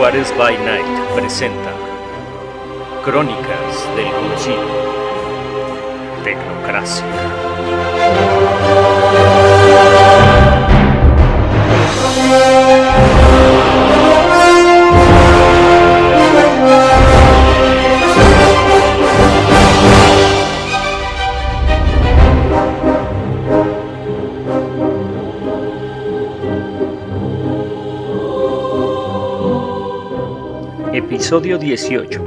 Juárez by Night presenta Crónicas del Concilio Tecnocracia. Episodio 18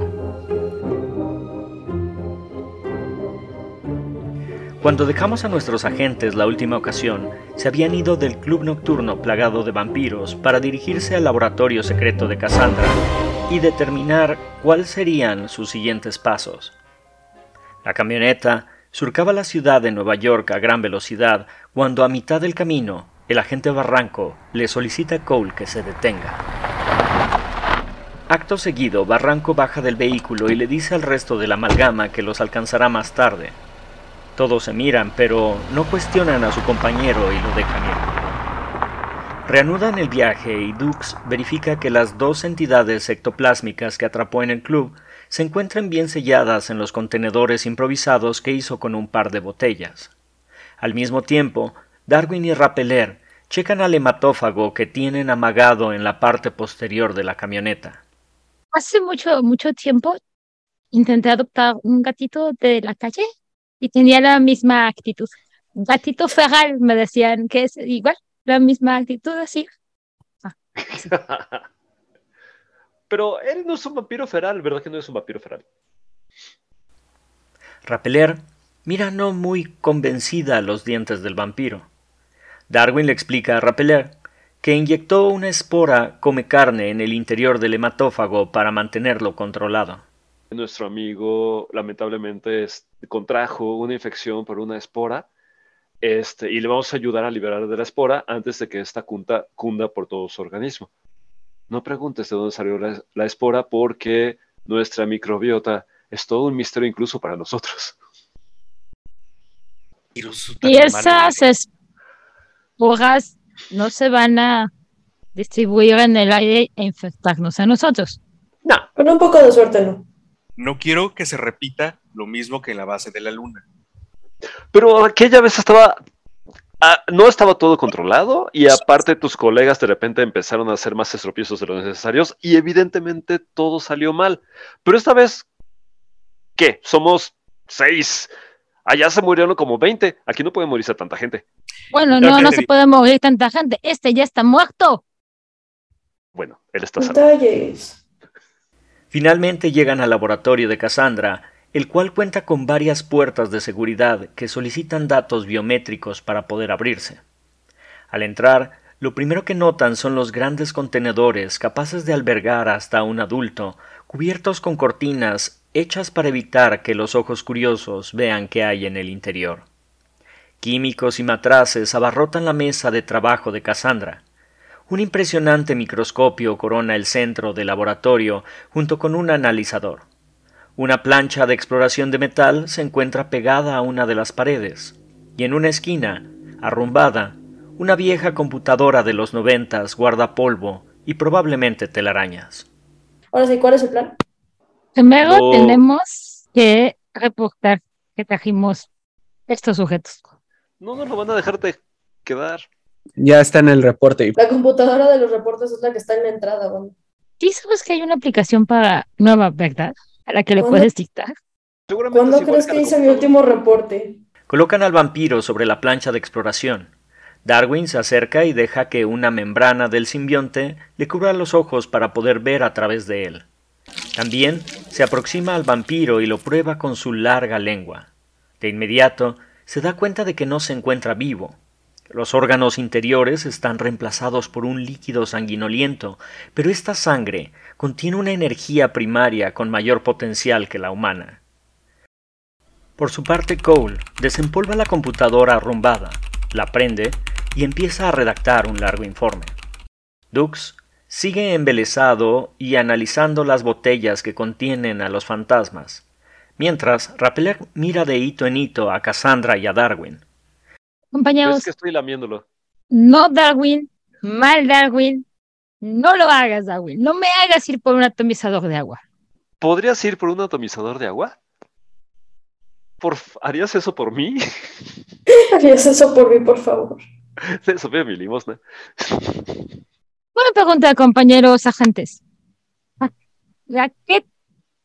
Cuando dejamos a nuestros agentes la última ocasión, se habían ido del club nocturno plagado de vampiros para dirigirse al laboratorio secreto de Cassandra y determinar cuáles serían sus siguientes pasos. La camioneta surcaba la ciudad de Nueva York a gran velocidad cuando a mitad del camino el agente Barranco le solicita a Cole que se detenga. Acto seguido, Barranco baja del vehículo y le dice al resto de la amalgama que los alcanzará más tarde. Todos se miran, pero no cuestionan a su compañero y lo dejan ir. Reanudan el viaje y Dux verifica que las dos entidades ectoplásmicas que atrapó en el club se encuentran bien selladas en los contenedores improvisados que hizo con un par de botellas. Al mismo tiempo, Darwin y Rappeler checan al hematófago que tienen amagado en la parte posterior de la camioneta hace mucho, mucho tiempo intenté adoptar un gatito de la calle y tenía la misma actitud. Gatito feral, me decían que es igual, la misma actitud así. Ah, Pero él no es un vampiro feral, ¿verdad que no es un vampiro feral? Rappeler mira no muy convencida los dientes del vampiro. Darwin le explica a Rappeler que inyectó una espora come carne en el interior del hematófago para mantenerlo controlado. Nuestro amigo lamentablemente contrajo una infección por una espora este, y le vamos a ayudar a liberar de la espora antes de que esta cunda, cunda por todo su organismo. No preguntes de dónde salió la, la espora porque nuestra microbiota es todo un misterio incluso para nosotros. Y esas esporas no se van a distribuir en el aire e infectarnos a nosotros. No. Con un poco de suerte no. No quiero que se repita lo mismo que en la base de la luna. Pero aquella vez estaba... ah, no estaba todo controlado y aparte tus colegas de repente empezaron a ser más estropiezos de los necesarios y evidentemente todo salió mal. Pero esta vez, ¿qué? Somos seis. Allá se murieron como 20. Aquí no puede morirse tanta gente. Bueno, no, no se puede morir tanta gente. Este ya está muerto. Bueno, él está sano. Detalles. Finalmente llegan al laboratorio de Cassandra, el cual cuenta con varias puertas de seguridad que solicitan datos biométricos para poder abrirse. Al entrar, lo primero que notan son los grandes contenedores capaces de albergar hasta un adulto, cubiertos con cortinas hechas para evitar que los ojos curiosos vean qué hay en el interior. Químicos y matraces abarrotan la mesa de trabajo de Cassandra. Un impresionante microscopio corona el centro del laboratorio junto con un analizador. Una plancha de exploración de metal se encuentra pegada a una de las paredes, y en una esquina, arrumbada, una vieja computadora de los noventas guarda polvo y probablemente telarañas. ¿cuál es el plan? Primero No. tenemos que reportar que trajimos estos sujetos. No nos lo van a dejar de quedar. Ya está en el reporte. La computadora de los reportes es la que está en la entrada, bueno. Sí, sabes que hay una aplicación para nueva, ¿verdad? A la que le ¿Cuándo? puedes dictar. Seguramente ¿Cuándo crees que hice mi último reporte? Colocan al vampiro sobre la plancha de exploración. Darwin se acerca y deja que una membrana del simbionte le cubra los ojos para poder ver a través de él. También se aproxima al vampiro y lo prueba con su larga lengua. De inmediato se da cuenta de que no se encuentra vivo. Los órganos interiores están reemplazados por un líquido sanguinoliento, pero esta sangre contiene una energía primaria con mayor potencial que la humana. Por su parte, Cole desempolva la computadora arrumbada, la prende y empieza a redactar un largo informe. Dux sigue embelesado y analizando las botellas que contienen a los fantasmas, mientras Rappeler mira de hito en hito a Cassandra y a Darwin. Compañeros, Es que estoy lamiéndolo. no Darwin, mal Darwin, No lo hagas, Darwin. No me hagas ir por un atomizador de agua. ¿Podrías ir por un atomizador de agua? Por, ¿Harías eso por mí? Harías eso por mí, por favor. Sofía mi limosna. Buena pregunta, compañeros agentes. ¿A qué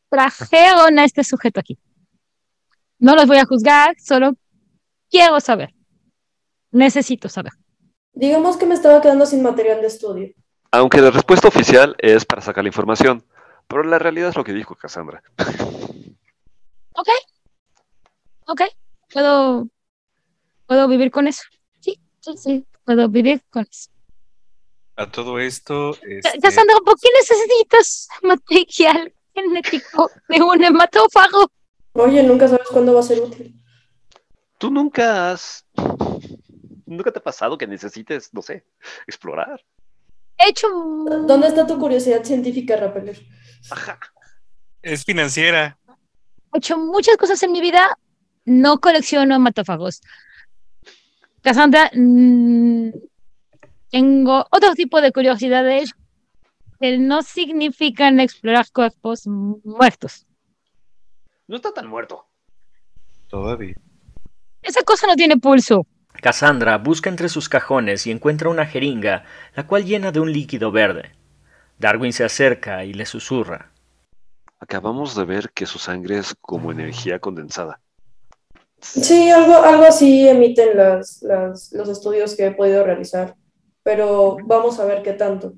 trajeron a este sujeto aquí? No los voy a juzgar, solo quiero saber. Necesito saber. Digamos que me estaba quedando sin material de estudio. Aunque la respuesta oficial es para sacar la información, pero la realidad es lo que dijo Cassandra. ¿Ok? ¿Ok? ¿Puedo, puedo vivir con eso? Sí, sí, sí, puedo vivir con eso. A todo esto, Ya- este, Cassandra, ¿por qué necesitas material genético de un hematófago? Oye, nunca sabes cuándo va a ser útil. Tú nunca has... ¿Nunca te ha pasado que necesites, no sé, explorar? He hecho ¿Dónde está tu curiosidad científica, Rappeler? Ajá. es financiera. he hecho muchas cosas en mi vida, no colecciono hematófagos. Cassandra, tengo otro tipo de curiosidades que no significan explorar cuerpos muertos. No está tan muerto. Todavía. Esa cosa no tiene pulso. Cassandra busca entre sus cajones y encuentra una jeringa, la cual llena de un líquido verde. Darwin se acerca y le susurra. Acabamos de ver que su sangre es como energía condensada. Sí, algo, algo así emiten las, las- los estudios que he podido realizar. Pero vamos a ver qué tanto.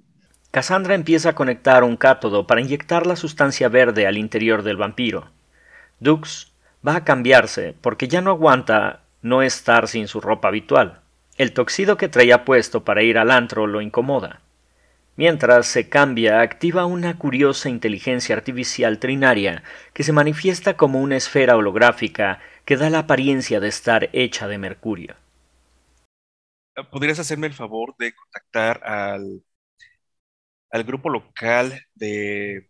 Cassandra empieza a conectar un cátodo para inyectar la sustancia verde al interior del vampiro. Dux va a cambiarse porque ya no aguanta no estar sin su ropa habitual. El toxido que traía puesto para ir al antro lo incomoda. Mientras se cambia, activa una curiosa inteligencia artificial trinaria que se manifiesta como una esfera holográfica que da la apariencia de estar hecha de mercurio. ¿Podrías hacerme el favor de contactar al, al grupo local de,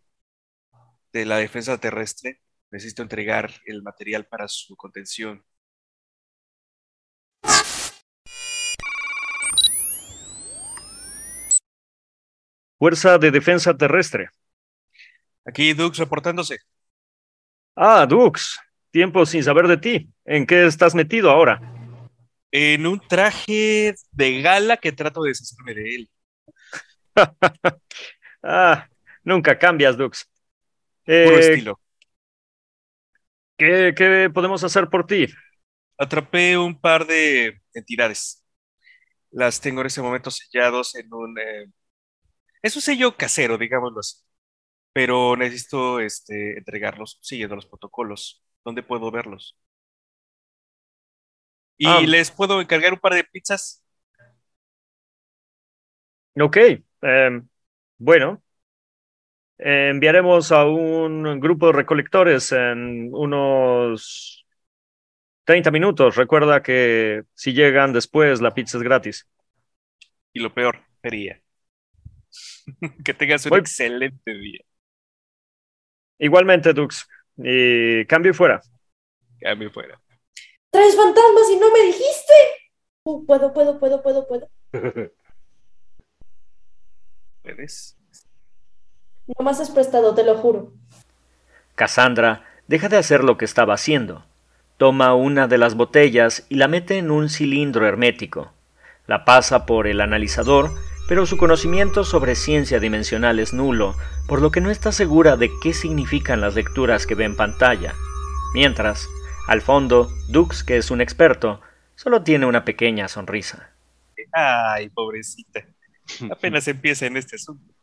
de la defensa terrestre? Necesito entregar el material para su contención. Fuerza de Defensa Terrestre. Aquí Dux reportándose. Ah, Dux. Tiempo sin saber de ti. ¿En qué estás metido ahora? En un traje de gala que trato de deshacerme de él. ah, nunca cambias, Dux. Puro Eh, estilo. ¿qué, qué podemos hacer por ti? Atrapé un par de entidades. Las tengo en ese momento sellados en un... eh, es un sello casero, digámoslo así. Pero necesito este, entregarlos siguiendo los protocolos. ¿Dónde puedo verlos? Y Ah. les puedo encargar un par de pizzas. Ok, em, bueno. Eh, enviaremos a un grupo de recolectores en unos 30 minutos. Recuerda que si llegan después, la pizza es gratis. Y lo peor, sería que tengas un Voy- excelente día. Igualmente, Dux. Y cambio y fuera. Mí fuera. ¡Traes fantasmas y no me dijiste! Uh, puedo, puedo, puedo, puedo, puedo. ¿Puedes? Nomás es prestado, te lo juro. Cassandra deja de hacer lo que estaba haciendo. Toma una de las botellas y la mete en un cilindro hermético. La pasa por el analizador, pero su conocimiento sobre ciencia dimensional es nulo, por lo que no está segura de qué significan las lecturas que ve en pantalla. Mientras, al fondo, Dux, que es un experto, solo tiene una pequeña sonrisa. Ay, pobrecita. Apenas empieza en este asunto.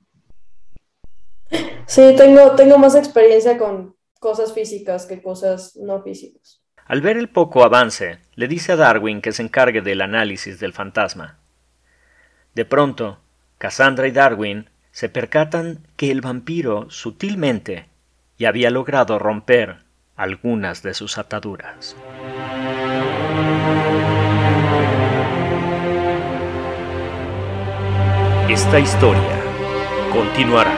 Sí, tengo, tengo más experiencia con cosas físicas que cosas no físicas. Al ver el poco avance, le dice a Darwin que se encargue del análisis del fantasma. De pronto, Cassandra y Darwin se percatan que el vampiro sutilmente ya había logrado romper algunas de sus ataduras. Esta historia continuará.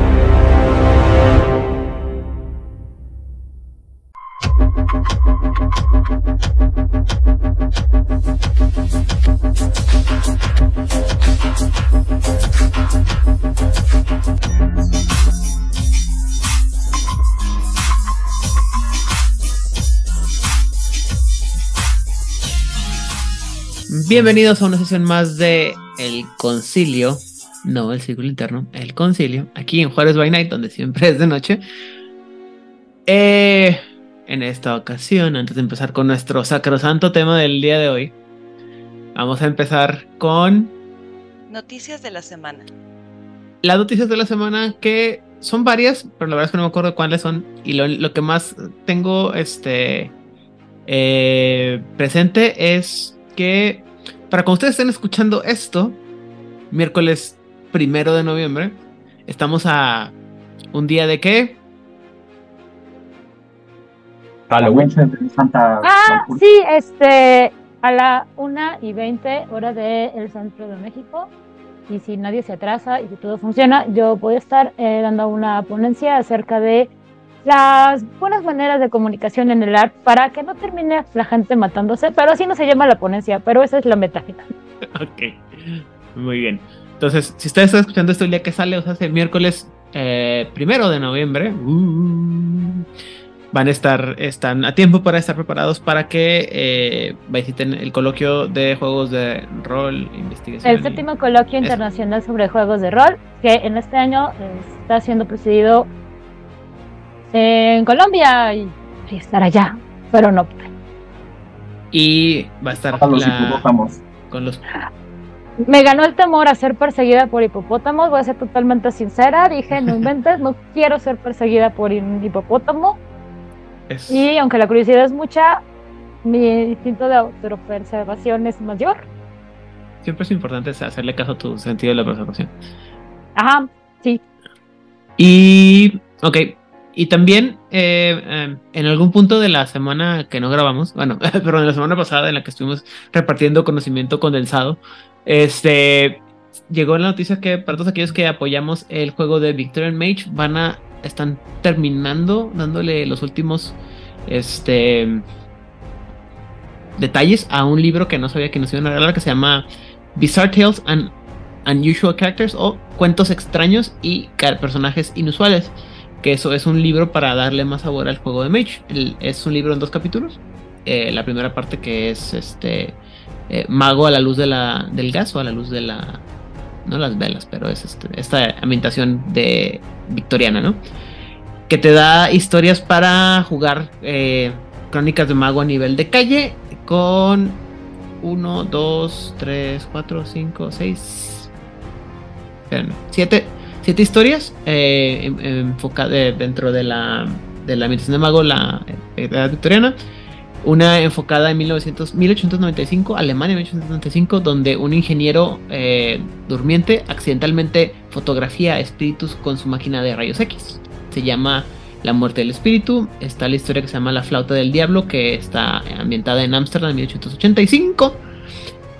Bienvenidos a una sesión más de El Concilio, no el Círculo Interno, El Concilio, aquí en Juárez by Night, donde siempre es de noche. Eh, en esta ocasión, antes de empezar con nuestro sacrosanto tema del día de hoy, vamos a empezar con Noticias de la semana. las noticias de la semana que son varias, pero la verdad es que no me acuerdo cuáles son. Y lo, lo que más tengo este eh, presente es que para cuando ustedes estén escuchando esto, miércoles primero de noviembre, estamos a un día de qué? Halloween, Santa Ah, sí, este, a la una y 20 hora del centro de México. Y si nadie se atrasa y si todo funciona, yo voy a estar eh, dando una ponencia acerca de las buenas maneras de comunicación en el art para que no termine la gente matándose, pero así no se llama la ponencia, pero esa es la meta final. Ok, muy bien. Entonces, si ustedes están escuchando esto el día que sale, o sea, el miércoles eh, primero de noviembre, uh, van a estar, están a tiempo para estar preparados para que eh, visiten el coloquio de juegos de rol, investigación. El séptimo coloquio internacional sobre juegos de rol, que en este año está siendo presidido en Colombia y y estar allá, pero no pude. Y va a estar Para los hipopótamos. con los Me ganó el temor a ser perseguida por hipopótamos, voy a ser totalmente sincera, dije, no inventes, no quiero ser perseguida por un hipopótamo. es- Y aunque la curiosidad es mucha, mi instinto de autopreservación es mayor. siempre es importante hacerle caso a tu sentido de la preservación. Ajá, sí. Y, ok, y también eh, eh, en algún punto de la semana que no grabamos, bueno, pero en la semana pasada en la que estuvimos repartiendo conocimiento condensado, este, llegó la noticia que para todos aquellos que apoyamos el juego de Victorian Mage van a, están terminando dándole los últimos, este, detalles a un libro que no sabía que nos iban a regalar que se llama Bizarre Tales and Unusual Characters o Cuentos extraños y personajes inusuales. Que eso es un libro para darle más sabor al juego de Mage. Es un libro en dos capítulos. Eh, la primera parte que es este eh, Mago a la luz de la, del gas o a la luz de la. No las velas, pero es este- esta ambientación de victoriana, ¿no? Que te da historias para jugar eh, crónicas de mago a nivel de calle con 1, 2, 3, 4, 5, 6, 7, siete historias eh, enfocadas dentro de la, de la de mago, la eh, edad victoriana. Una enfocada en 1900, 1895, Alemania 1895, donde un ingeniero eh, durmiente accidentalmente fotografía espíritus con su máquina de rayos X. Se llama La muerte del espíritu. Está la historia que se llama La flauta del diablo, que está ambientada en Ámsterdam en 1885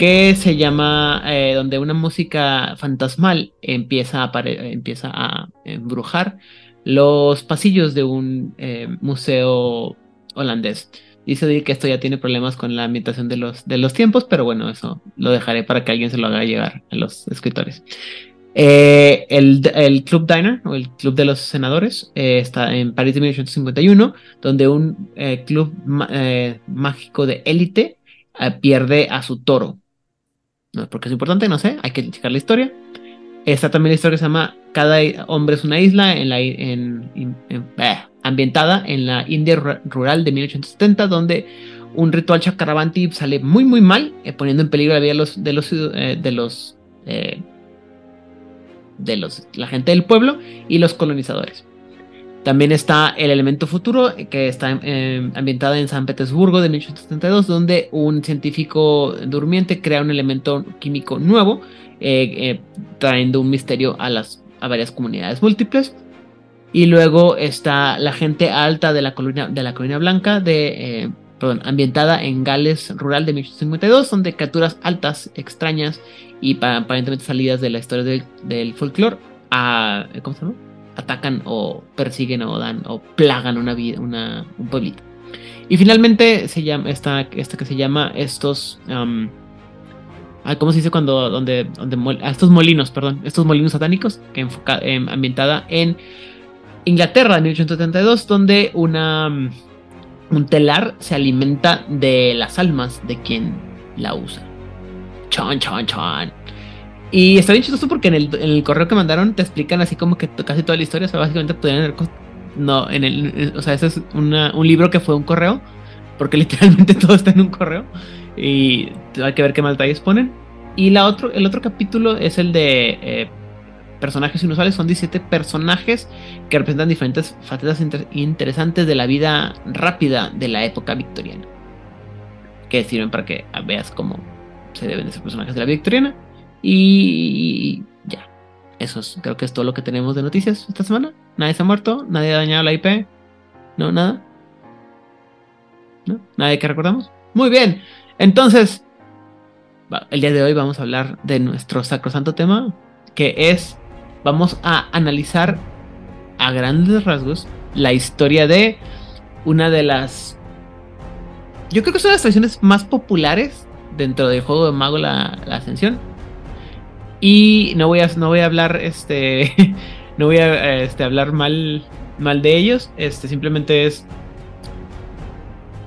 que se llama eh, donde una música fantasmal empieza a, empieza a embrujar los pasillos de un eh, museo holandés. Dice que esto ya tiene problemas con la ambientación de los, de los tiempos, pero bueno, eso lo dejaré para que alguien se lo haga llegar a los escritores. Eh, el, el Club Diner, o el Club de los Senadores, está en París de 1851, donde un club mágico de élite pierde a su toro. No, porque es importante, no sé, hay que checar la historia. Está también la historia que se llama Cada hombre es una isla, eh, ambientada en la India ru- rural de 1870, donde un ritual chakravanti sale muy muy mal, eh, poniendo en peligro la vida de los de los eh, de los eh, de los la gente del pueblo y los colonizadores. También está El Elemento Futuro, que está eh, ambientada en San Petersburgo de 1872, donde un científico durmiente crea un elemento químico nuevo, eh, eh, trayendo un misterio a, las, a varias comunidades múltiples. Y luego está La gente alta de la colina, de la colina blanca de, eh, perdón, ambientada en Gales rural de 1852, donde criaturas altas, extrañas y aparentemente salidas de la historia del, del folclore ¿cómo se llama? Atacan o persiguen o dan o plagan una, una un pueblito. Y finalmente se llama esta, esta que se llama estos ¿cómo se dice cuando donde donde estos molinos, perdón, estos molinos satánicos que enfoca, em, ambientada en Inglaterra en 1872 donde una un telar se alimenta de las almas de quien la usa. Chon, chon, chon. Y está bien chistoso porque en el, correo que mandaron te explican así como que casi toda la historia. O sea, básicamente podrían No, en el. O sea, ese es un libro que fue un correo. Porque literalmente todo está en un correo. Y hay que ver qué más detalles ponen. Y la otro, el otro capítulo es el de eh, personajes inusuales. Son 17 personajes que representan diferentes facetas interesantes de la vida rápida de la época victoriana. Que sirven para que veas cómo se deben de ser personajes de la vida victoriana. Y ya. Eso es, creo que es todo lo que tenemos de noticias esta semana. Nadie se ha muerto, nadie ha dañado la IP. No, nada. ¿No? Nadie que recordamos. Muy bien. Entonces, el día de hoy vamos a hablar de nuestro sacrosanto tema, que es, vamos a analizar a grandes rasgos la historia de una de las... Yo creo que son las tradiciones más populares dentro del juego de Mago la Ascensión y no voy a, no voy a hablar, este, no voy a este, hablar mal, mal de ellos. Este, simplemente es,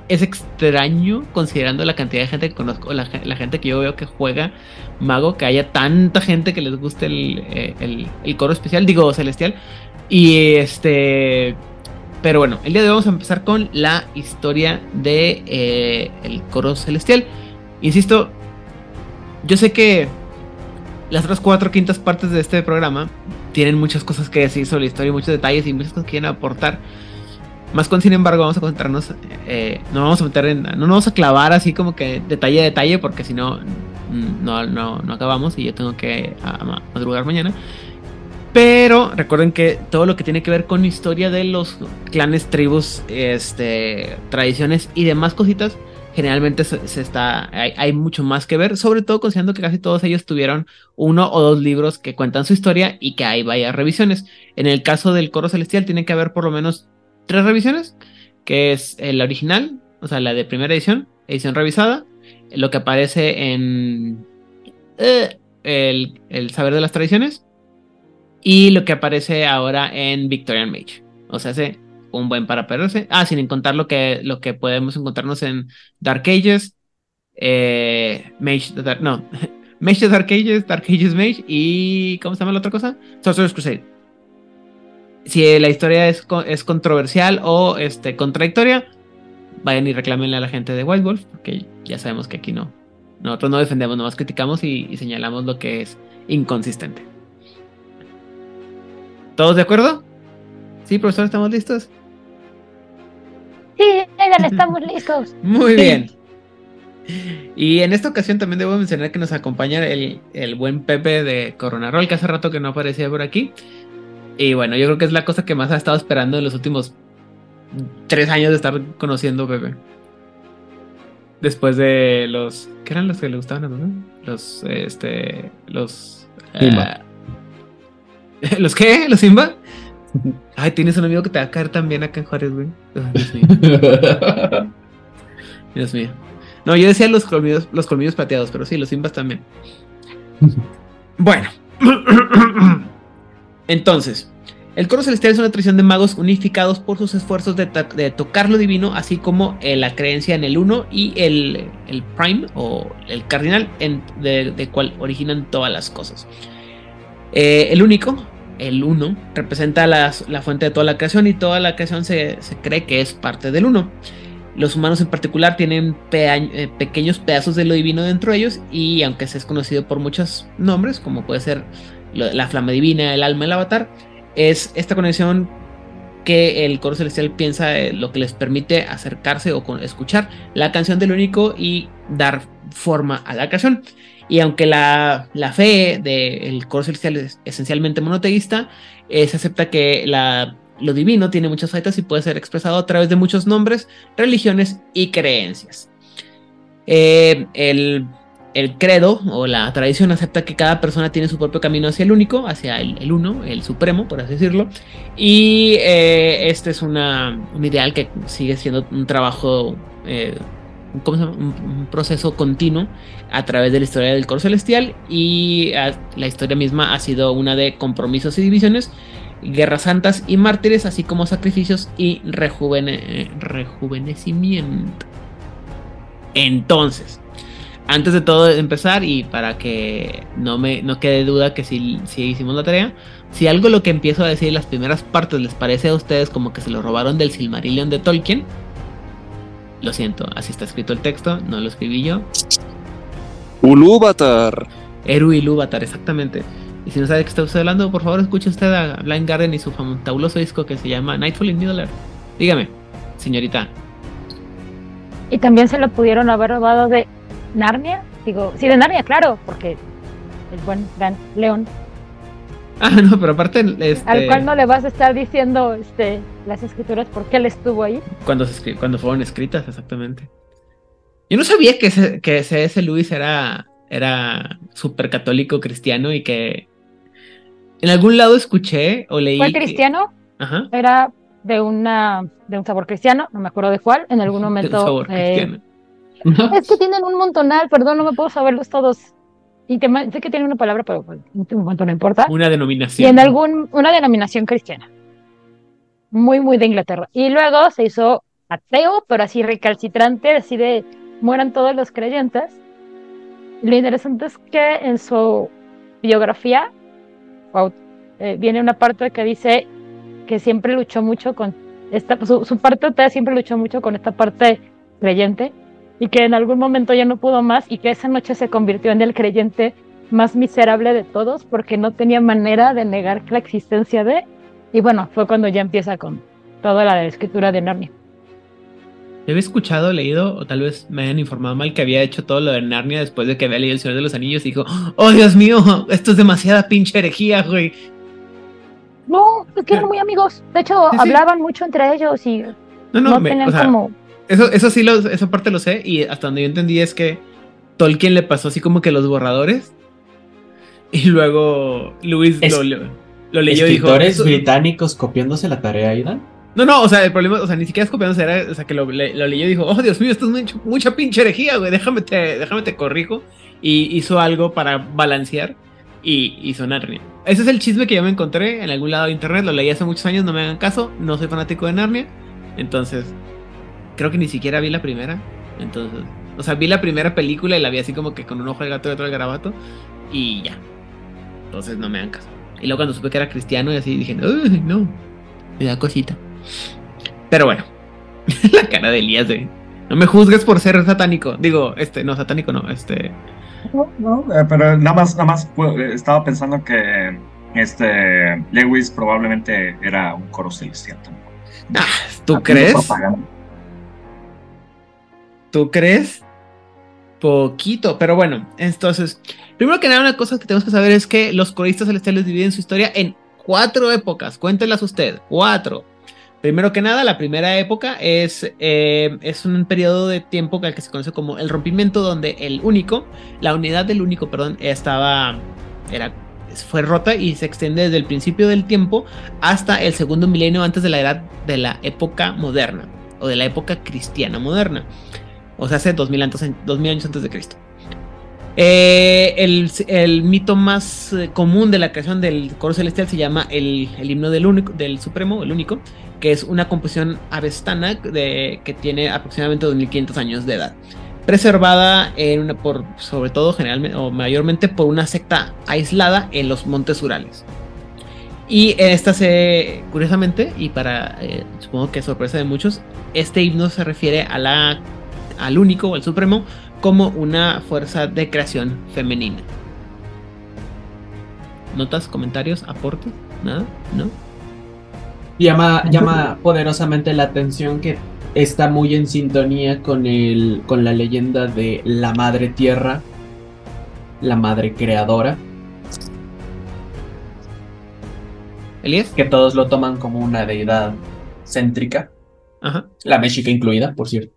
es extraño considerando la cantidad de gente que conozco, la, gente que yo veo que juega mago, que haya tanta gente que les guste eh, el, el, coro especial, digo celestial. Y este, pero bueno, el día de hoy vamos a empezar con la historia de eh, el coro celestial. Insisto, yo sé que las otras cuatro quintas partes de este programa tienen muchas cosas que decir sobre la historia, muchos detalles y muchas cosas que quieren aportar. Más con, sin embargo, vamos a concentrarnos, eh, no vamos a meter en, no nos vamos a clavar así como que detalle a detalle, porque si no, no, no, acabamos y yo tengo que madrugar mañana. Pero recuerden que todo lo que tiene que ver con historia de los clanes, tribus, este, tradiciones y demás cositas, generalmente se, está, hay, mucho más que ver, sobre todo considerando que casi todos ellos tuvieron uno o dos libros que cuentan su historia y que hay varias revisiones. En el caso del Coro Celestial tiene que haber por lo menos tres revisiones, que es la original, o sea, la de primera edición, edición revisada, lo que aparece en eh, el, el Saber de las Tradiciones y lo que aparece ahora en Victorian Mage. O sea, se un buen para perderse. Ah, sin contar lo que, lo que podemos encontrarnos en Dark Ages, eh, Mage, no, Mage Dark Ages, Dark Ages Mage y ¿cómo se llama la otra cosa? Sorcerer's Crusade. Si la historia es, es controversial o este, contradictoria, vayan y reclámenle a la gente de White Wolf, porque ya sabemos que aquí no. Nosotros no defendemos, nomás criticamos y señalamos lo que es inconsistente. ¿Todos de acuerdo? Sí, profesor, ¿estamos listos? Sí, estamos listos. Muy bien. Y en esta ocasión también debo mencionar que nos acompaña el, buen Pepe de Corona Roll, que hace rato que no aparecía por aquí. Y bueno, yo creo que es la cosa que más ha estado esperando en los últimos tres años de estar conociendo Pepe. Después de los. ¿Qué eran los que le gustaban a Los. Este. Los. Simba. Eh, ¿Los qué? ¿Los Simba? Ay, tienes un amigo que te va a caer también acá en Juárez, güey. Dios mío. Dios mío. No, yo decía los colmillos, los colmillos plateados, pero sí, los simbas también. Bueno. Entonces, el coro celestial es una tradición de magos unificados por sus esfuerzos de, tocar lo divino, así como eh, la creencia en el uno y el, prime o el cardinal, de, cual originan todas las cosas. Eh, el único, el uno representa la, fuente de toda la creación y toda la creación se, cree que es parte del uno. Los humanos en particular tienen eh, pequeños pedazos de lo divino dentro de ellos y aunque se es conocido por muchos nombres, como puede ser la flama divina, el alma, el avatar, es esta conexión que el coro celestial piensa eh, lo que les permite acercarse o escuchar la canción del único y dar forma a la canción. Y aunque la, fe del coro celestial es esencialmente monoteísta, eh, se acepta que la lo divino tiene muchas facetas y puede ser expresado a través de muchos nombres, religiones y creencias. Eh, el, el, credo o la tradición acepta que cada persona tiene su propio camino hacia el único, hacia el, el uno, el supremo, por así decirlo. Y eh, este es una, un ideal que sigue siendo un trabajo, Un, proceso continuo a través de la historia del coro celestial. Y a, la historia misma ha sido una de compromisos y divisiones guerras santas y mártires, así como sacrificios y rejuvene rejuvenecimiento. Entonces, antes de todo empezar y para que no me no quede duda que si, si hicimos la tarea, si algo lo que empiezo a decir las primeras partes les parece a ustedes como que se lo robaron del Silmarillion de Tolkien, lo siento, así está escrito el texto, no lo escribí yo. Ulúvatar. Eru Ilúvatar, exactamente. Y si no sabe de qué está usted hablando, por favor escuche usted a Blind Garden y su fabuloso disco que se llama Nightfall in Middle Earth. Dígame, señorita. Y también se lo pudieron haber robado de Narnia. Digo, sí, de Narnia, claro, porque el buen gran León. Ah, no, pero aparte. Este... Al cual no le vas a estar diciendo este, las escrituras porque él estuvo ahí. Cuando, se, cuando fueron escritas, exactamente. Yo no sabía que ese, que ese Luis era, era súper católico cristiano y que en algún lado escuché o leí. ¿Fue cristiano? Que... Ajá. Era de una de un sabor cristiano, no me acuerdo de cuál, en algún momento. sabor eh, es que tienen un montonal, perdón, no me puedo saberlos todos. Y que, sé que tienen una palabra, pero pues, en este momento no importa. Una denominación. Y en algún, una denominación cristiana. Muy, muy de Inglaterra. Y luego se hizo ateo, pero así recalcitrante, así de mueran todos los creyentes. Lo interesante es que en su biografía wow, eh, viene una parte que dice que siempre luchó mucho con esta, su, su parte siempre luchó mucho con esta parte creyente y que en algún momento ya no pudo más y que esa noche se convirtió en el creyente más miserable de todos porque no tenía manera de negar la existencia de y bueno, fue cuando ya empieza con toda la escritura de Narnia. Yo había escuchado, leído, o tal vez me hayan informado mal que había hecho todo lo de Narnia después de que había leído El Señor de los Anillos y dijo, oh Dios mío, esto es demasiada pinche herejía, güey. No, es que eran muy amigos. De hecho, sí, sí. hablaban mucho entre ellos y no, no, no me, tenían o sea, como. Eso, eso sí, lo, esa parte lo sé y hasta donde yo entendí es que Tolkien le pasó así como que los borradores y luego Luis Es- lo, lo, leyó y dijo... ¿Escritores "Eso- británicos copiándose la tarea, Aidan? No, no, o sea, el problema, o sea, ni siquiera es copiándose, era, o sea, que lo, le- lo leyó y dijo, oh, Dios mío, esto es mucho- mucha pinche herejía, güey, déjame te, déjame te corrijo. Y hizo algo para balancear y hizo Narnia. Ese es el chisme que yo me encontré en algún lado de internet, lo leí hace muchos años, no me hagan caso, no soy fanático de Narnia. Entonces, creo que ni siquiera vi la primera. Entonces, o sea, vi la primera película y la vi así como que con un ojo el gato y otro el garabato y ya. Entonces, no me hagan caso. Y luego cuando supe que era cristiano y así dije, uy, no, me da cosita. Pero bueno, la cara de Elías, de No me juzgues por ser satánico. Digo, este, no, satánico no, este. No, no, eh, pero nada más, nada más eh, estaba pensando que este Lewis probablemente era un coro celestial también. Ah, ¿tú crees? propaganda. ¿Tú crees? Poquito, pero bueno, entonces, primero que nada, una cosa que tenemos que saber es que los coristas celestiales dividen su historia en cuatro épocas. Cuéntelas usted, cuatro. Primero que nada, la primera época es, eh, es un periodo de tiempo que se conoce como el rompimiento, donde el único, la unidad del único, perdón, estaba, era, fue rota y se extiende desde el principio del tiempo hasta el segundo milenio antes de la edad de la época moderna o de la época cristiana moderna. O sea, hace 2000 años, 2000 años antes de Cristo. Eh, el, mito más eh, común de la creación del coro celestial se llama el, himno del, único, del Supremo, el único, que es una composición avestana que tiene aproximadamente 2500 años de edad. Preservada por, sobre todo, generalmente o mayormente por una secta aislada en los montes Urales. Y esta se, curiosamente, y para, eh, supongo que sorpresa de muchos, este himno se refiere a la, al único o al supremo como una fuerza de creación femenina. ¿Notas, comentarios, aportes? ¿Nada? ¿No? Llama, llama poderosamente la atención que está muy en sintonía con, el, con la leyenda de la madre tierra, la madre creadora. Elías. que todos lo toman como una deidad céntrica, Ajá. la mexica incluida, por cierto.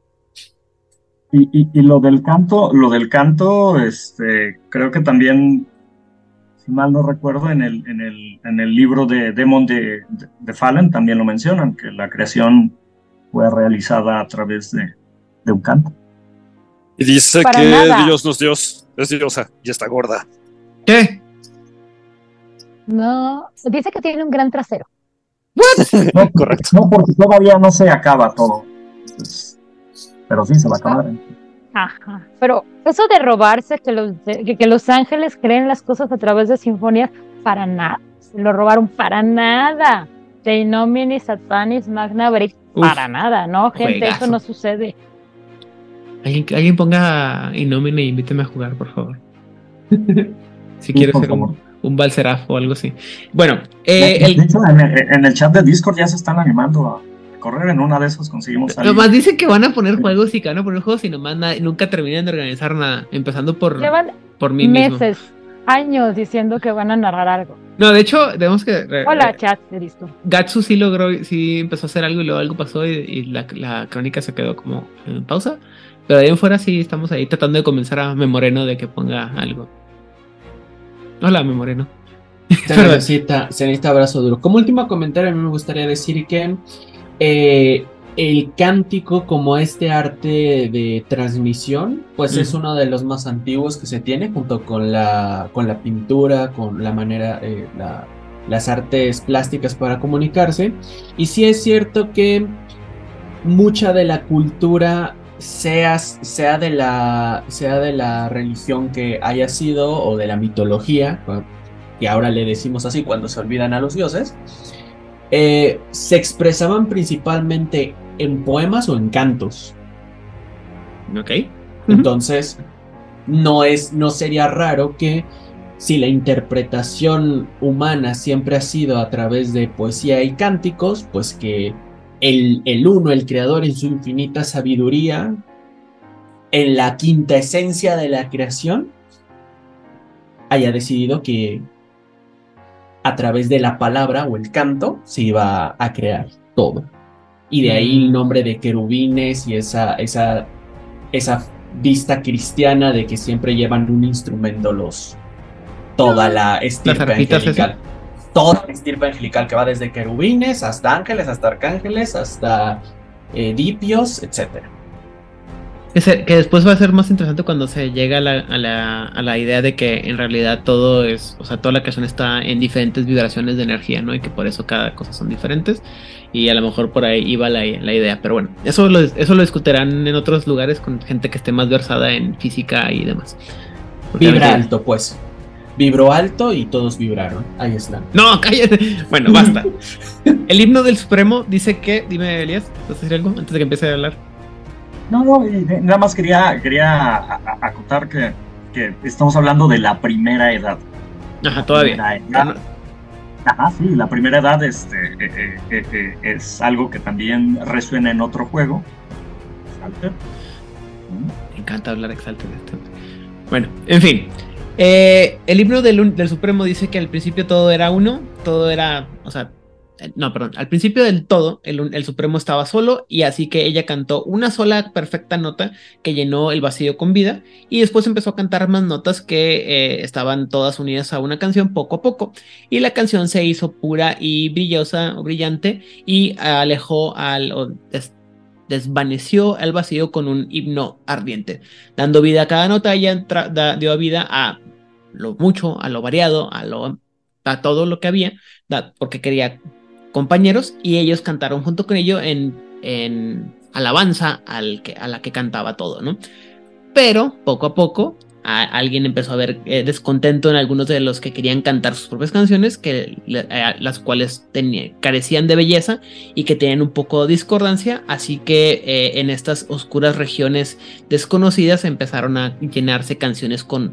Y, y- y lo del canto, lo del canto, este, creo que también, si mal no recuerdo, en el, en el, en el libro de Demon de, de, de Fallen también lo mencionan, que la creación fue realizada a través de, de un canto. Y dice Para que nada. Dios no es Dios, es diosa y está gorda. ¿Qué? No, dice que tiene un gran trasero. No, Correcto. No, porque todavía no se acaba todo. Entonces, pero sí se va a acabar. Ajá. Pero eso de robarse que los, de- que, que los ángeles creen las cosas a través de sinfonías, para nada. Se lo robaron para nada. De Nomini Satanis Magna Break, Uf, para nada, ¿no? Gente, juegazo. eso no sucede. Alguien, alguien ponga Innomine e invíteme a jugar, por favor. si quiero por ser un, un Balseraf o algo así. Bueno, De, eh, de el, hecho, en el, en el chat de Discord ya se están animando a correr. En una de esas conseguimos algo. nomás dicen que van a poner juegos y que van a poner juegos y nomás nunca terminan de organizar nada. Empezando por, Llevan por mí mismo. meses, años diciendo que van a narrar algo. No, de hecho, tenemos que. re- Hola, re- chat, eres tú. Gatsu sí logró, sí empezó a hacer algo y luego algo pasó y, y la, la crónica se quedó como en pausa. Pero de ahí en fuera sí estamos ahí tratando de convencer a Memoreno de que ponga algo. Hola, Memoreno. Se necesita, se necesita abrazo duro. Como último comentario, a mí me gustaría decir que eh, el cántico como este arte de transmisión, pues es uno de los más antiguos que se tiene, junto con la, con la pintura, con la manera, eh, la- las artes plásticas para comunicarse. Y sí es cierto que mucha de la cultura sea, sea, de la, sea de la religión que haya sido o de la mitología, que ahora le decimos así cuando se olvidan a los dioses, eh, se expresaban principalmente en poemas o en cantos. Ok. Entonces, no, es, no sería raro que si la interpretación humana siempre ha sido a través de poesía y cánticos, pues que el, el uno, el creador en su infinita sabiduría, en la quinta esencia de la creación, haya decidido que a través de la palabra o el canto se iba a crear todo. Y de ahí el nombre de querubines y esa, esa, esa vista cristiana de que siempre llevan un instrumento los toda la estirpe angelical. Toda la estirpe angelical que va desde querubines hasta ángeles, hasta arcángeles, hasta eh, dipios, etcétera. Que, se- que después va a ser más interesante cuando se llega a la, a, la, a la idea de que en realidad todo es, o sea, toda la creación está en diferentes vibraciones de energía, ¿no? Y que por eso cada cosa son diferentes. Y a lo mejor por ahí iba la, la idea. Pero bueno, eso lo, eso lo discutirán en otros lugares con gente que esté más versada en física y demás. Porque Vibra alto, pues. Vibró alto y todos vibraron. Ahí están. No, cállate. Bueno, basta. El himno del Supremo dice que. Dime, Elías, ¿vas a decir algo antes de que empiece a hablar? No, no, nada más quería, quería acotar que, que estamos hablando de la primera edad. Ajá, todavía. Edad. Ajá, sí, la primera edad este, eh, eh, eh, eh, es algo que también resuena en otro juego. Mm. Me encanta hablar exalte de esto. Bueno, en fin. Eh, el himno del, del Supremo dice que al principio todo era uno, todo era, o sea, no, perdón, al principio del todo el, Supremo estaba solo y así que ella cantó una sola perfecta nota que llenó el vacío con vida y después empezó a cantar más notas que eh, estaban todas unidas a una canción poco a poco y la canción se hizo pura y brillosa brillante y alejó al o des- desvaneció el vacío con un himno ardiente dando vida a cada nota, ella dio vida a lo mucho, a lo variado, a, lo, a todo lo que había, porque quería compañeros y ellos cantaron junto con ello en, en alabanza al que, a la que cantaba todo, ¿no? Pero poco a poco alguien empezó a ver eh, descontento en algunos de los que querían cantar sus propias canciones, que, eh, las cuales carecían de belleza y que tenían un poco de discordancia, así que eh, en estas oscuras regiones desconocidas empezaron a llenarse canciones con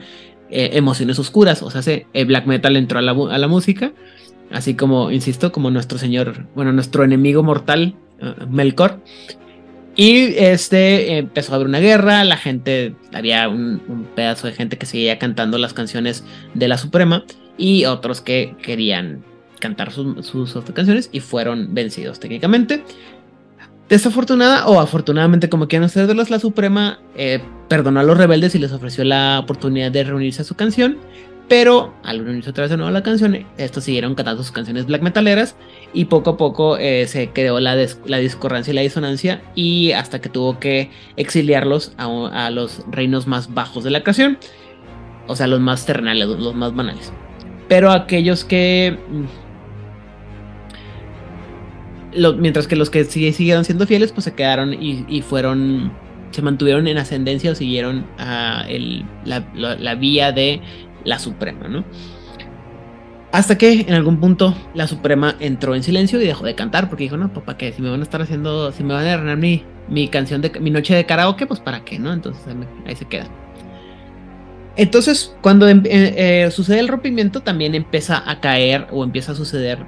emociones oscuras, o sea, se- el black metal entró a la música, así como, insisto, como nuestro señor, bueno, nuestro enemigo mortal, eh, Melkor. Y este empezó a haber una guerra, la gente, había un, pedazo de gente que seguía cantando las canciones de la Suprema y otros que querían cantar sus, sus canciones y fueron vencidos técnicamente. Desafortunada o afortunadamente, como quieran ustedes verlos, la Suprema eh, perdonó a los rebeldes y les ofreció la oportunidad de reunirse a su canción. Pero al reunirse otra vez de nuevo la canción, estos siguieron cantando sus canciones black metaleras y poco a poco eh, se creó la, la, discordancia y la disonancia y hasta que tuvo que exiliarlos a, los reinos más bajos de la creación, o sea, los más terrenales, los más banales. Pero aquellos que mm, mientras que los que siguieron siendo fieles, pues se quedaron y, fueron, se mantuvieron en ascendencia o siguieron a la, vía de la Suprema, ¿no? Hasta que en algún punto la Suprema entró en silencio y dejó de cantar porque dijo, no, pues qué, si me van a estar haciendo, si me van a arreglar mi, mi canción de mi noche de karaoke, pues para qué, ¿no? Entonces ahí se queda. Entonces, cuando em, eh, eh, sucede el rompimiento, también empieza a caer o empieza a suceder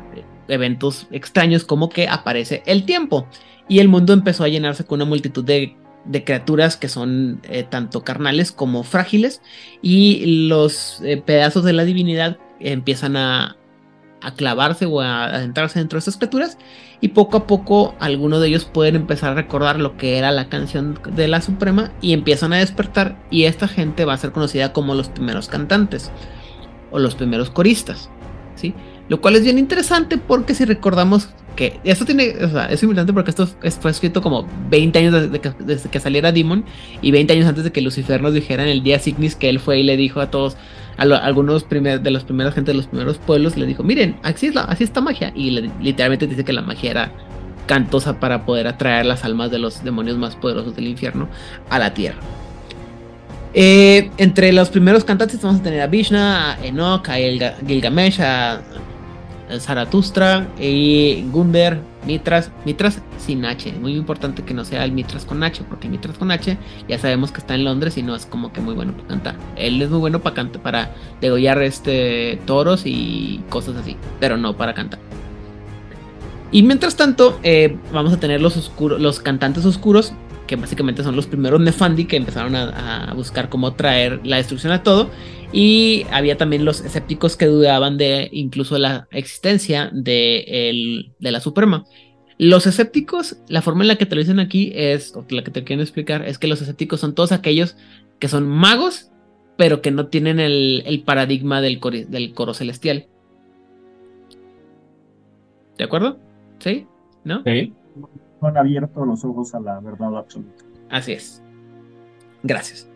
eventos extraños como que aparece el tiempo y el mundo empezó a llenarse con una multitud de, criaturas que son eh, tanto carnales como frágiles y los eh, pedazos de la divinidad empiezan a, a clavarse o a adentrarse dentro de estas criaturas y poco a poco algunos de ellos pueden empezar a recordar lo que era la canción de la Suprema y empiezan a despertar y esta gente va a ser conocida como los primeros cantantes o los primeros coristas, ¿sí? Lo cual es bien interesante porque si recordamos que esto tiene, o sea, es importante porque esto fue escrito como 20 años desde que, saliera Demon y 20 años antes de que Lucifer nos dijera en el día Signis que él fue y le dijo a todos, a, algunos de los primeros gente de los primeros pueblos, le dijo, miren, así, es así está magia. Y literalmente dice que la magia era cantosa para poder atraer las almas de los demonios más poderosos del infierno a la tierra. Eh, entre los primeros cantantes vamos a tener a Vishna, a Enoch, a Gilgamesh, a Zaratustra y Gunder, Mitras, Mitras sin H, muy importante que no sea el Mitras con H, porque Mitras con H ya sabemos que está en Londres y no es como que muy bueno para cantar. Él es muy bueno para cantar, para degollar este toros y cosas así, pero no para cantar. Y mientras tanto, eh, vamos a tener los, oscuros, los cantantes oscuros, que básicamente son los primeros Nefandi que empezaron a, buscar cómo traer la destrucción a todo. Y había también los escépticos que dudaban de incluso la existencia de, de la Suprema. Los escépticos, la forma en la que te lo dicen aquí es, o la que te quieren explicar, es que los escépticos son todos aquellos que son magos, pero que no tienen el, paradigma del, del coro celestial. ¿De acuerdo? ¿Sí? ¿No? Sí. No han abierto los ojos a la verdad absoluta. Así es. Gracias.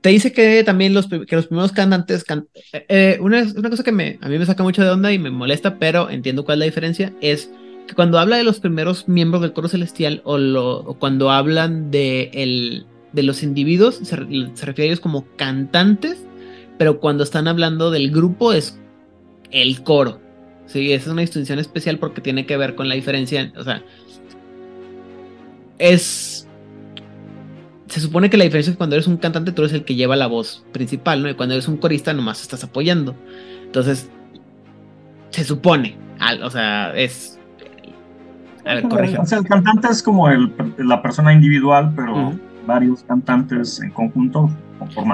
Te dice que también los, que los primeros cantantes. Eh, eh, una, una, cosa que me, a mí me saca mucho de onda y me molesta, pero entiendo cuál es la diferencia. Es que cuando habla de los primeros miembros del coro celestial o, lo, cuando hablan de, el, de los individuos, se, refiere a ellos como cantantes, pero cuando están hablando del grupo es el coro. Sí, esa es una distinción especial porque tiene que ver con la diferencia. O sea, es se supone que la diferencia es que cuando eres un cantante tú eres el que lleva la voz principal, ¿no? Y cuando eres un corista nomás estás apoyando. Entonces, se supone, o sea, es... A ver, corrige. O sea, el cantante es como el, la persona individual, pero varios cantantes en conjunto.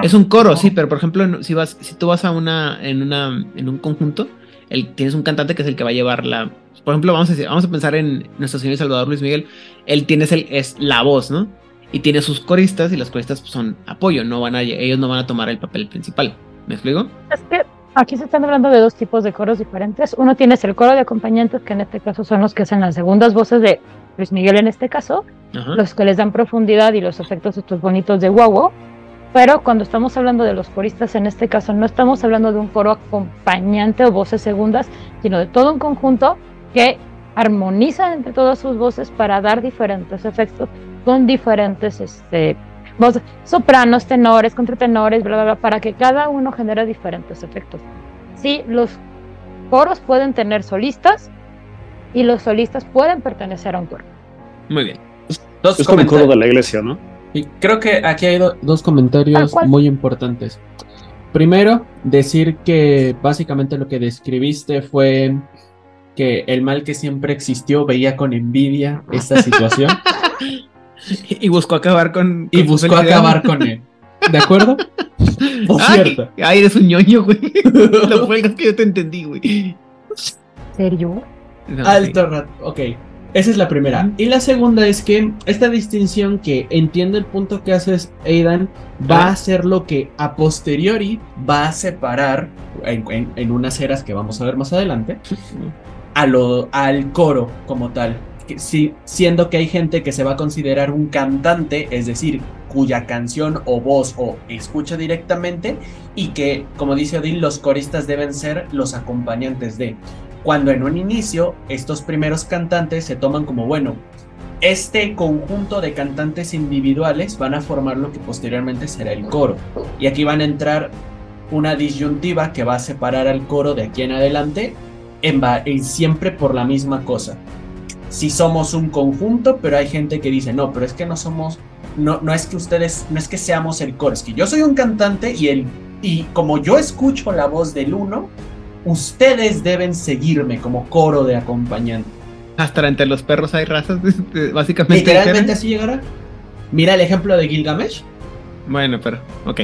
Es un coro, sí, pero por ejemplo, si vas, si tú vas a una, en una, en un conjunto, el, tienes un cantante que es el que va a llevar la, por ejemplo, vamos a decir, vamos a pensar en nuestro señor Salvador Luis Miguel, él tiene el, es la voz, ¿no? y tiene sus coristas y los coristas son apoyo, no van a, ellos no van a tomar el papel principal. ¿Me explico? Es que aquí se están hablando de dos tipos de coros diferentes. Uno tiene el coro de acompañantes, que en este caso son los que hacen las segundas voces de Luis Miguel en este caso, los que les dan profundidad y los efectos estos bonitos de guau. Pero cuando estamos hablando de los coristas, en este caso no estamos hablando de un coro acompañante o voces segundas, sino de todo un conjunto que armoniza entre todas sus voces para dar diferentes efectos con diferentes este, voces, sopranos, tenores, contratenores, bla, bla, bla, para que cada uno genere diferentes efectos. Sí, los coros pueden tener solistas y los solistas pueden pertenecer a un coro. Muy bien. Dos es como el coro de la iglesia, ¿no? Y creo que aquí hay dos comentarios muy importantes. Primero, decir que básicamente lo que describiste fue que el mal que siempre existió veía con envidia esta situación. Y buscó acabar con. y buscó acabar con él. ¿De acuerdo? Por cierto. Ay, eres un ñoño, güey. Lo es que yo te entendí, güey. serio? No, Alto rat- Ok, esa es la primera. Y la segunda es que esta distinción que entiendo el punto que haces, Aidan, va Ah. a ser lo que a posteriori va a separar, en, en- en unas eras que vamos a ver más adelante, al coro como tal. Siendo que hay gente que se va a considerar un cantante, es decir, cuya canción o voz o escucha directamente, y que, como dice Odil, los coristas deben ser los acompañantes de. Cuando en un inicio estos primeros cantantes se toman como, bueno, este conjunto de cantantes individuales van a formar lo que posteriormente será el coro. Y aquí van a entrar una disyuntiva que va a separar al coro de aquí en adelante, en siempre por la misma cosa. Si somos un conjunto, pero hay gente que dice, no, pero es que no somos, no, no es que ustedes, no es que seamos el coro, es que yo soy un cantante y el, y como yo escucho la voz del uno, ustedes deben seguirme como coro de acompañante. Hasta entre los perros hay razas, este, básicamente. Literalmente así llegará. Mira el ejemplo de Gilgamesh. Bueno, pero, ok.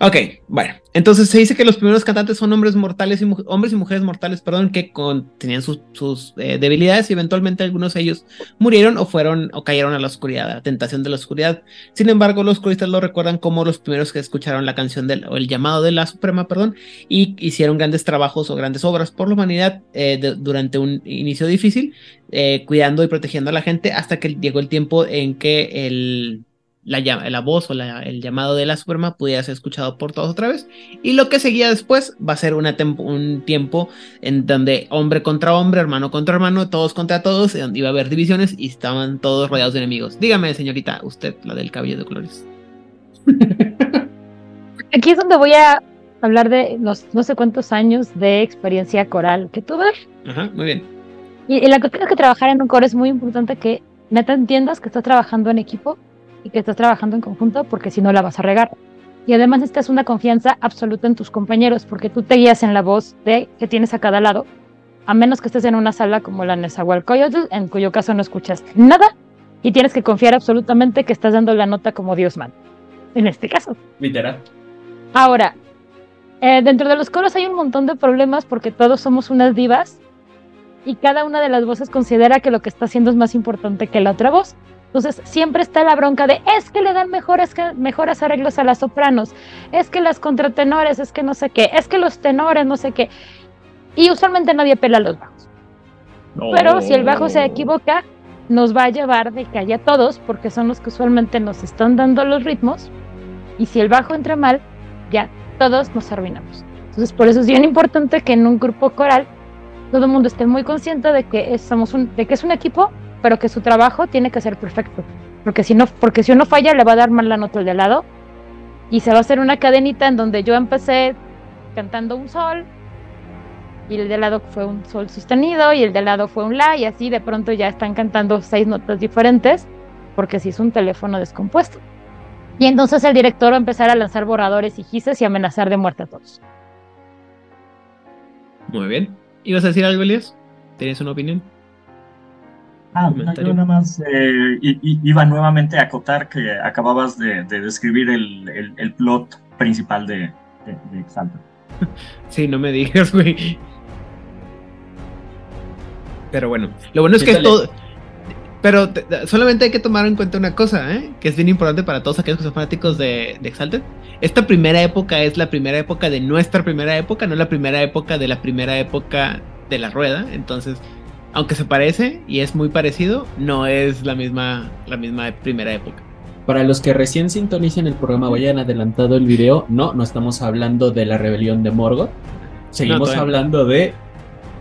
Ok, bueno. Entonces se dice que los primeros cantantes son hombres mortales y hombres y mujeres mortales, perdón, que con- tenían sus, eh, debilidades y eventualmente algunos de ellos murieron o fueron o cayeron a la oscuridad, a la tentación de la oscuridad. Sin embargo, los coristas lo recuerdan como los primeros que escucharon la canción del, o el llamado de la Suprema, perdón, y hicieron grandes trabajos o grandes obras por la humanidad eh, durante un inicio difícil, eh, cuidando y protegiendo a la gente hasta que llegó el tiempo en que el la, la voz o la- el llamado de la Suprema pudiera ser escuchado por todos otra vez. Y lo que seguía después va a ser una un tiempo en donde hombre contra hombre, hermano contra hermano, todos contra todos, en donde iba a haber divisiones y estaban todos rodeados de enemigos. Dígame, señorita, usted, la del cabello de colores. Aquí es donde voy a hablar de los no sé cuántos años de experiencia coral que tuve. Ajá, muy bien. Y, y la cuestión es que trabajar en un coro es muy importante que neta entiendas que estás trabajando en equipo y que estás trabajando en conjunto porque si no la vas a regar. Y además necesitas una confianza absoluta en tus compañeros porque tú te guías en la voz de que tienes a cada lado, a menos que estés en una sala como la Nezahualcóyotl, en cuyo caso no escuchas nada y tienes que confiar absolutamente que estás dando la nota como Dios manda. En este caso. Literal. Ahora, eh, dentro de los coros hay un montón de problemas porque todos somos unas divas y cada una de las voces considera que lo que está haciendo es más importante que la otra voz. Entonces siempre está la bronca de es que le dan mejores, mejores arreglos a las sopranos, es que las contratenores, es que no sé qué, es que los tenores, no sé qué. Y usualmente nadie pela los bajos. Pero si el bajo se equivoca, nos va a llevar de calle a todos porque son los que usualmente nos están dando los ritmos. Y si el bajo entra mal, ya todos nos arruinamos. Entonces, por eso es bien importante que en un grupo coral todo el mundo esté muy consciente de que somos un, de que es un equipo, pero que su trabajo tiene que ser perfecto. Porque si no, porque si uno falla, le va a dar mal la nota al de al lado. Y se va a hacer una cadenita en donde yo empecé cantando un sol, y el de al lado fue un sol sostenido, y el de al lado fue un la, y así de pronto ya están cantando seis notas diferentes, porque si es un teléfono descompuesto. Y entonces el director va a empezar a lanzar borradores y gises y amenazar de muerte a todos. Muy bien. ¿Ibas a decir algo, Elias? ¿Tienes una opinión? Ah, Comentario. yo nada más eh, iba nuevamente a acotar que acababas de, de describir el, el- el plot principal de, de, de Exalta. Sí, no me digas, güey. Pero bueno, lo bueno es que Quítale. todo. Pero te- te- solamente hay que tomar en cuenta una cosa, ¿eh? que es bien importante para todos aquellos que son fanáticos de, de Exalted. Esta primera época es la primera época de nuestra primera época, no la primera época de la primera época de la rueda. Entonces, aunque se parece y es muy parecido, no es la misma, la misma primera época. Para los que recién sintonicen el programa o hayan adelantado el video, no, no estamos hablando de la rebelión de Morgoth. Seguimos no. hablando de.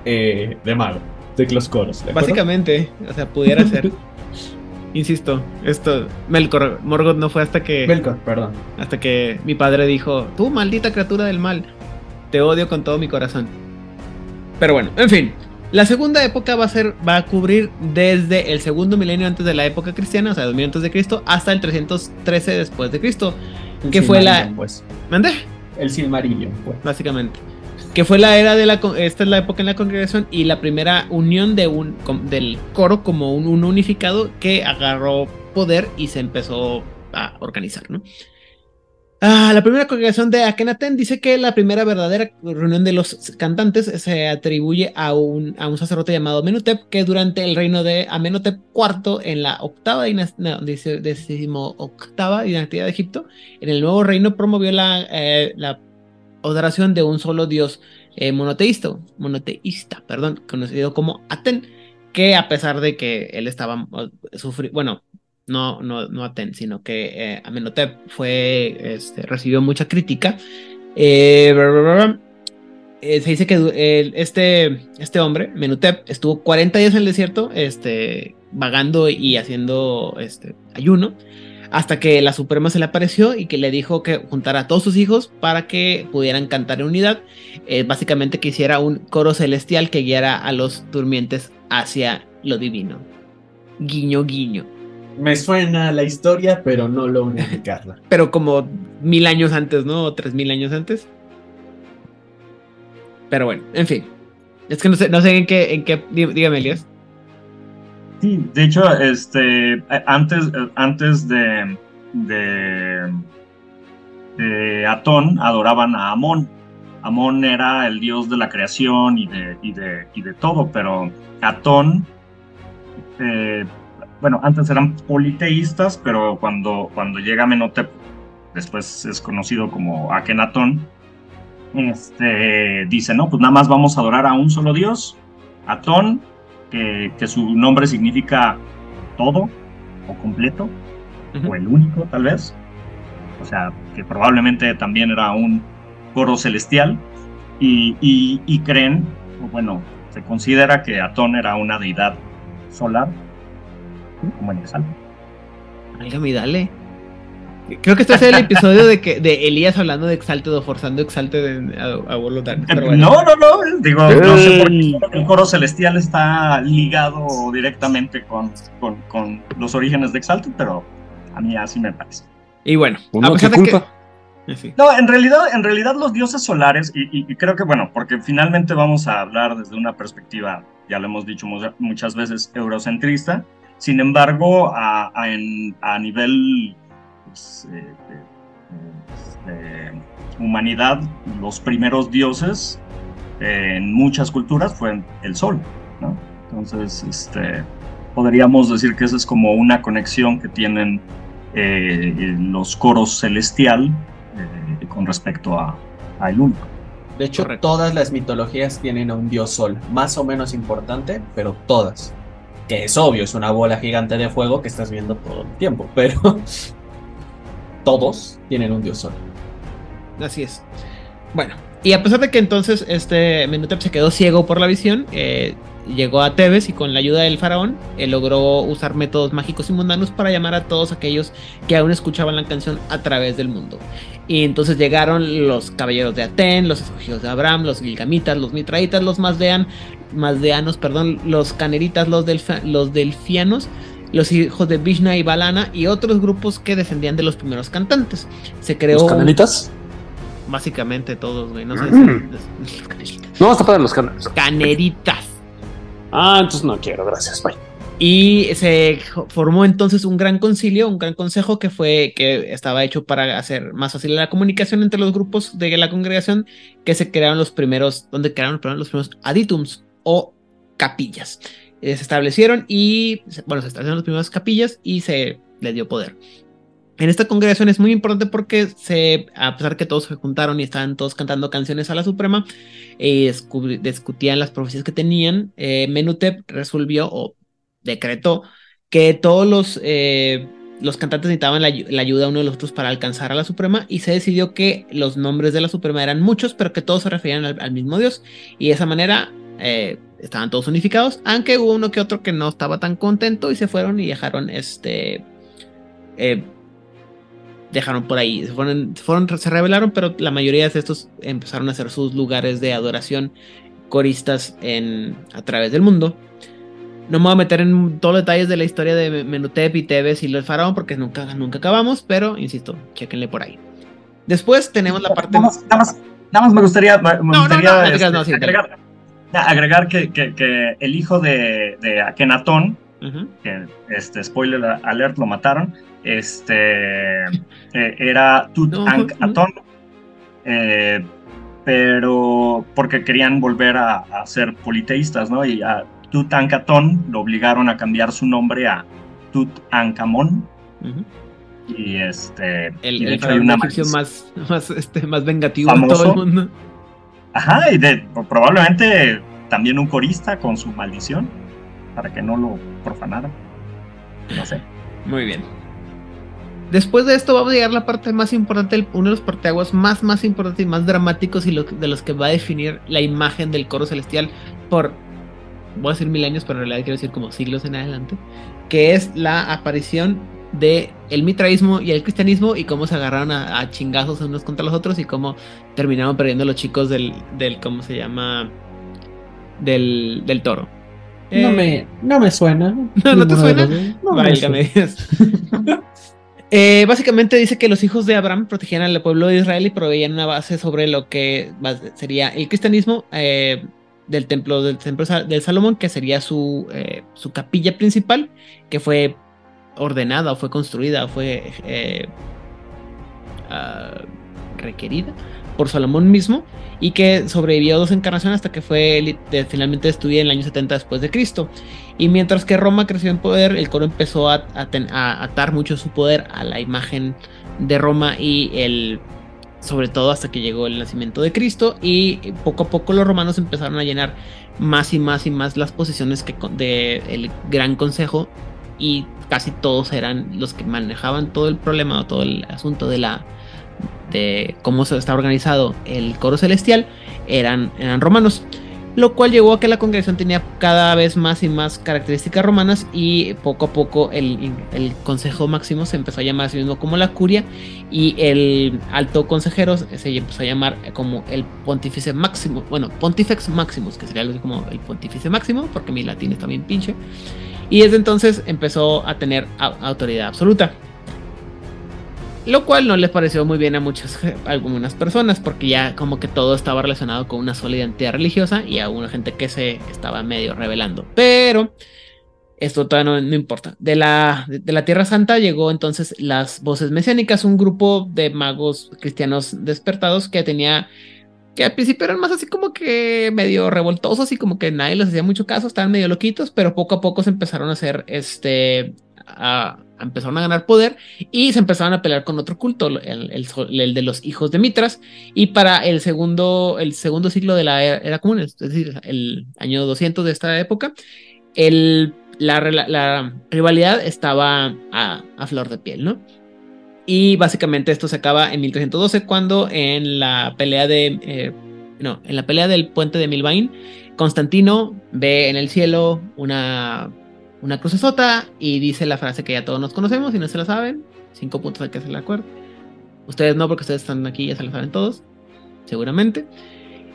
eh, de Mago, de los coros. ¿de acuerdo? Básicamente, o sea, pudiera ser. Insisto, esto, Melkor, Morgoth no fue hasta que. Melkor, perdón. Hasta que mi padre dijo, tú maldita criatura del mal, te odio con todo mi corazón. Pero bueno, en fin, la segunda época va a ser, va a cubrir desde el segundo milenio antes de la época cristiana, o sea, 2000 antes de Cristo, hasta el 313 después de Cristo. El ¿Qué fue la- Pues. ¿Mandé? El Silmarillion, pues. Básicamente. Que fue la era de la, esta es la época en la congregación y la primera unión de un, del coro como un, un unificado que agarró poder y se empezó a organizar, ¿no? Ah, la primera congregación de Akenaten dice que la primera verdadera reunión de los cantantes se atribuye a un, sacerdote llamado Menutep, que durante el reino de Amenhotep IV, en la octava dinastía, no, octava dinastía de Egipto, en el nuevo reino promovió la, eh, la adoración de un solo dios eh, monoteísta, monoteísta, perdón, conocido como Aten, que a pesar de que él estaba sufriendo, bueno, no, no, no Aten, sino que eh, Amenhotep fue, este, recibió mucha crítica. Eh, eh, se dice que este, este hombre, Menutep, estuvo 40 días en el desierto, este, vagando y haciendo este, ayuno, hasta que la Suprema se le apareció y que le dijo que juntara a todos sus hijos para que pudieran cantar en unidad. básicamente que hiciera un coro celestial que guiara a los durmientes hacia lo divino. Guiño, guiño. Me suena la historia, pero no lo unificarla. pero como mil años antes, ¿no? O tres mil años antes. Pero bueno, en fin. Es que no sé, no sé en qué, en qué. Dígame, Elias. Sí, de hecho, este, eh, antes, eh, antes de, de, de Atón adoraban a Amón. Amón era el dios de la creación y de, y de, y de todo, pero Atón eh, bueno, antes eran politeístas, pero cuando, cuando llega Menotep, después es conocido como Akenatón, este, dice, no, pues nada más vamos a adorar a un solo Dios, Atón, que, que su nombre significa todo o completo, o el único tal vez, o sea, que probablemente también era un coro celestial, y, y, y creen, o bueno, se considera que Atón era una deidad solar como en Válgame, dale. Creo que este es el episodio de que de Elías hablando de Exalted o forzando Exalted a, a No, no, no. Digo, no sé por qué el coro celestial está ligado directamente con, con, los orígenes de Exalted, pero a mí así me parece. Y bueno, a pesar de que. No, en realidad, en realidad los dioses solares, y, y, creo que bueno, porque finalmente vamos a hablar desde una perspectiva, ya lo hemos dicho muchas veces, eurocentrista, sin embargo, a, nivel pues, eh, de, humanidad, los primeros dioses en muchas culturas fue el sol. Entonces, este, podríamos decir que esa es como una conexión que tienen eh, los coros celestial eh, con respecto a, el único. De hecho, todas las mitologías tienen a un dios sol, más o menos importante, pero todas que es obvio, es una bola gigante de fuego que estás viendo todo el tiempo, pero todos tienen un dios solo. Así es. Bueno, y a pesar de que entonces este Menutep se quedó ciego por la visión, eh, llegó a Tebes y con la ayuda del faraón él logró usar métodos mágicos y mundanos para llamar a todos aquellos que aún escuchaban la canción a través del mundo. Y entonces llegaron los caballeros de Aten, los escogidos de Abraham, los gilgamitas, los mitraitas, los mazdean, mazdeanos, perdón, los caneritas, los, los delfianos, los hijos de Vishna y Balana y otros grupos que descendían de los primeros cantantes. Se creó. ¿Los caneritas? Básicamente todos, güey. No sé. Mm. No, está para los. Caneritas. Ah, entonces no quiero, gracias, bye. Y se formó entonces un gran concilio, un gran consejo que fue que estaba hecho para hacer más fácil la comunicación entre los grupos de la congregación, que se crearon los primeros, donde crearon los primeros aditums o capillas. Eh, se establecieron y, bueno, se establecieron las primeras capillas y se le dio poder. En esta congregación es muy importante porque se, a pesar que todos se juntaron y estaban todos cantando canciones a la Suprema, eh, discutían las profecías que tenían, eh, Menutep resolvió o decretó que todos los, eh, los cantantes necesitaban la, ayuda uno de los otros para alcanzar a la Suprema y se decidió que los nombres de la Suprema eran muchos, pero que todos se referían al, mismo Dios. Y de esa manera eh, estaban todos unificados, aunque hubo uno que otro que no estaba tan contento y se fueron y dejaron este... Eh, dejaron por ahí, se fueron, fueron, se rebelaron, pero la mayoría de estos empezaron a hacer sus lugares de adoración coristas en, a través del mundo. No me voy a meter en todos los detalles de la historia de Menutep y Tebes y los faraón porque nunca, nunca acabamos, pero insisto, chequenle por ahí. Después tenemos la parte. Nada más, nada más, me gustaría, agregar, que, que, el hijo de, de Akenatón que, este, spoiler alert, lo mataron, este, eh, era Tutankhamun, eh, pero porque querían volver a, ser politeístas, ¿no? Y a Tutankhamun lo obligaron a cambiar su nombre a Tutankamón. Y este. El, y hay una más, más, este, más vengativo de todo el mundo. Ajá, y de, probablemente también un corista con su maldición, para que no lo profanaran. No sé. Muy bien. Después de esto vamos a llegar a la parte más importante, uno de los parteaguas más, más importantes y más dramáticos y de los que va a definir la imagen del coro celestial por, voy a decir mil años, pero en realidad quiero decir como siglos en adelante, que es la aparición de el mitraísmo y el cristianismo y cómo se agarraron a, chingazos unos contra los otros y cómo terminaron perdiendo los chicos del, del ¿cómo se llama? Del, del toro. No, me, eh, no me suena. No, ¿no te suena. No me eh, básicamente dice que los hijos de Abraham protegían al pueblo de Israel y proveían una base sobre lo que sería el cristianismo eh, del templo del templo del Salomón, que sería su, su capilla principal, que fue ordenada o fue construida o fue eh, ah, requerida por Salomón mismo y que sobrevivió dos encarnaciones hasta que fue finalmente destruida en el año 70 después de Cristo. Y mientras que Roma creció en poder, el coro empezó a, atar mucho su poder a la imagen de Roma y el sobre todo hasta que llegó el nacimiento de Cristo y poco a poco los romanos empezaron a llenar más y más y más las posiciones que del Gran Consejo y casi todos eran los que manejaban todo el problema o todo el asunto de la de cómo está organizado el coro celestial eran, eran romanos lo cual llevó a que la congregación tenía cada vez más y más características romanas y poco a poco el, consejo máximo se empezó a llamar así mismo como la curia y el alto consejero se empezó a llamar como el pontífice máximo, bueno, pontifex maximus, que sería algo como el pontífice máximo, porque mi latín está bien pinche y desde entonces empezó a tener autoridad absoluta. Lo cual no les pareció muy bien a muchas algunas personas porque ya como que todo estaba relacionado con una sola identidad religiosa y a una gente que se estaba medio revelando. Pero esto todavía no, importa. De la, de la Tierra Santa llegó entonces las voces mesiánicas, un grupo de magos cristianos despertados que tenía que al principio eran más así como que medio revoltosos y como que nadie les hacía mucho caso, estaban medio loquitos, pero poco a poco se empezaron a hacer, este, empezaron a ganar poder y se empezaron a pelear con otro culto, el, el, de los hijos de Mitras, y para el segundo, el segundo siglo de la era, común, es decir, el año 200 de esta época, el, la, la, rivalidad estaba a, a flor de piel, ¿no? Y básicamente esto se acaba en 1312 cuando en la pelea de... Eh, no, en la pelea del puente de Milvain, Constantino ve en el cielo una, una crucesota y dice la frase que ya todos nos conocemos y no se la saben. Cinco puntos hay que hacer la acuerdo. Ustedes no, porque ustedes están aquí, ya se la saben todos, seguramente.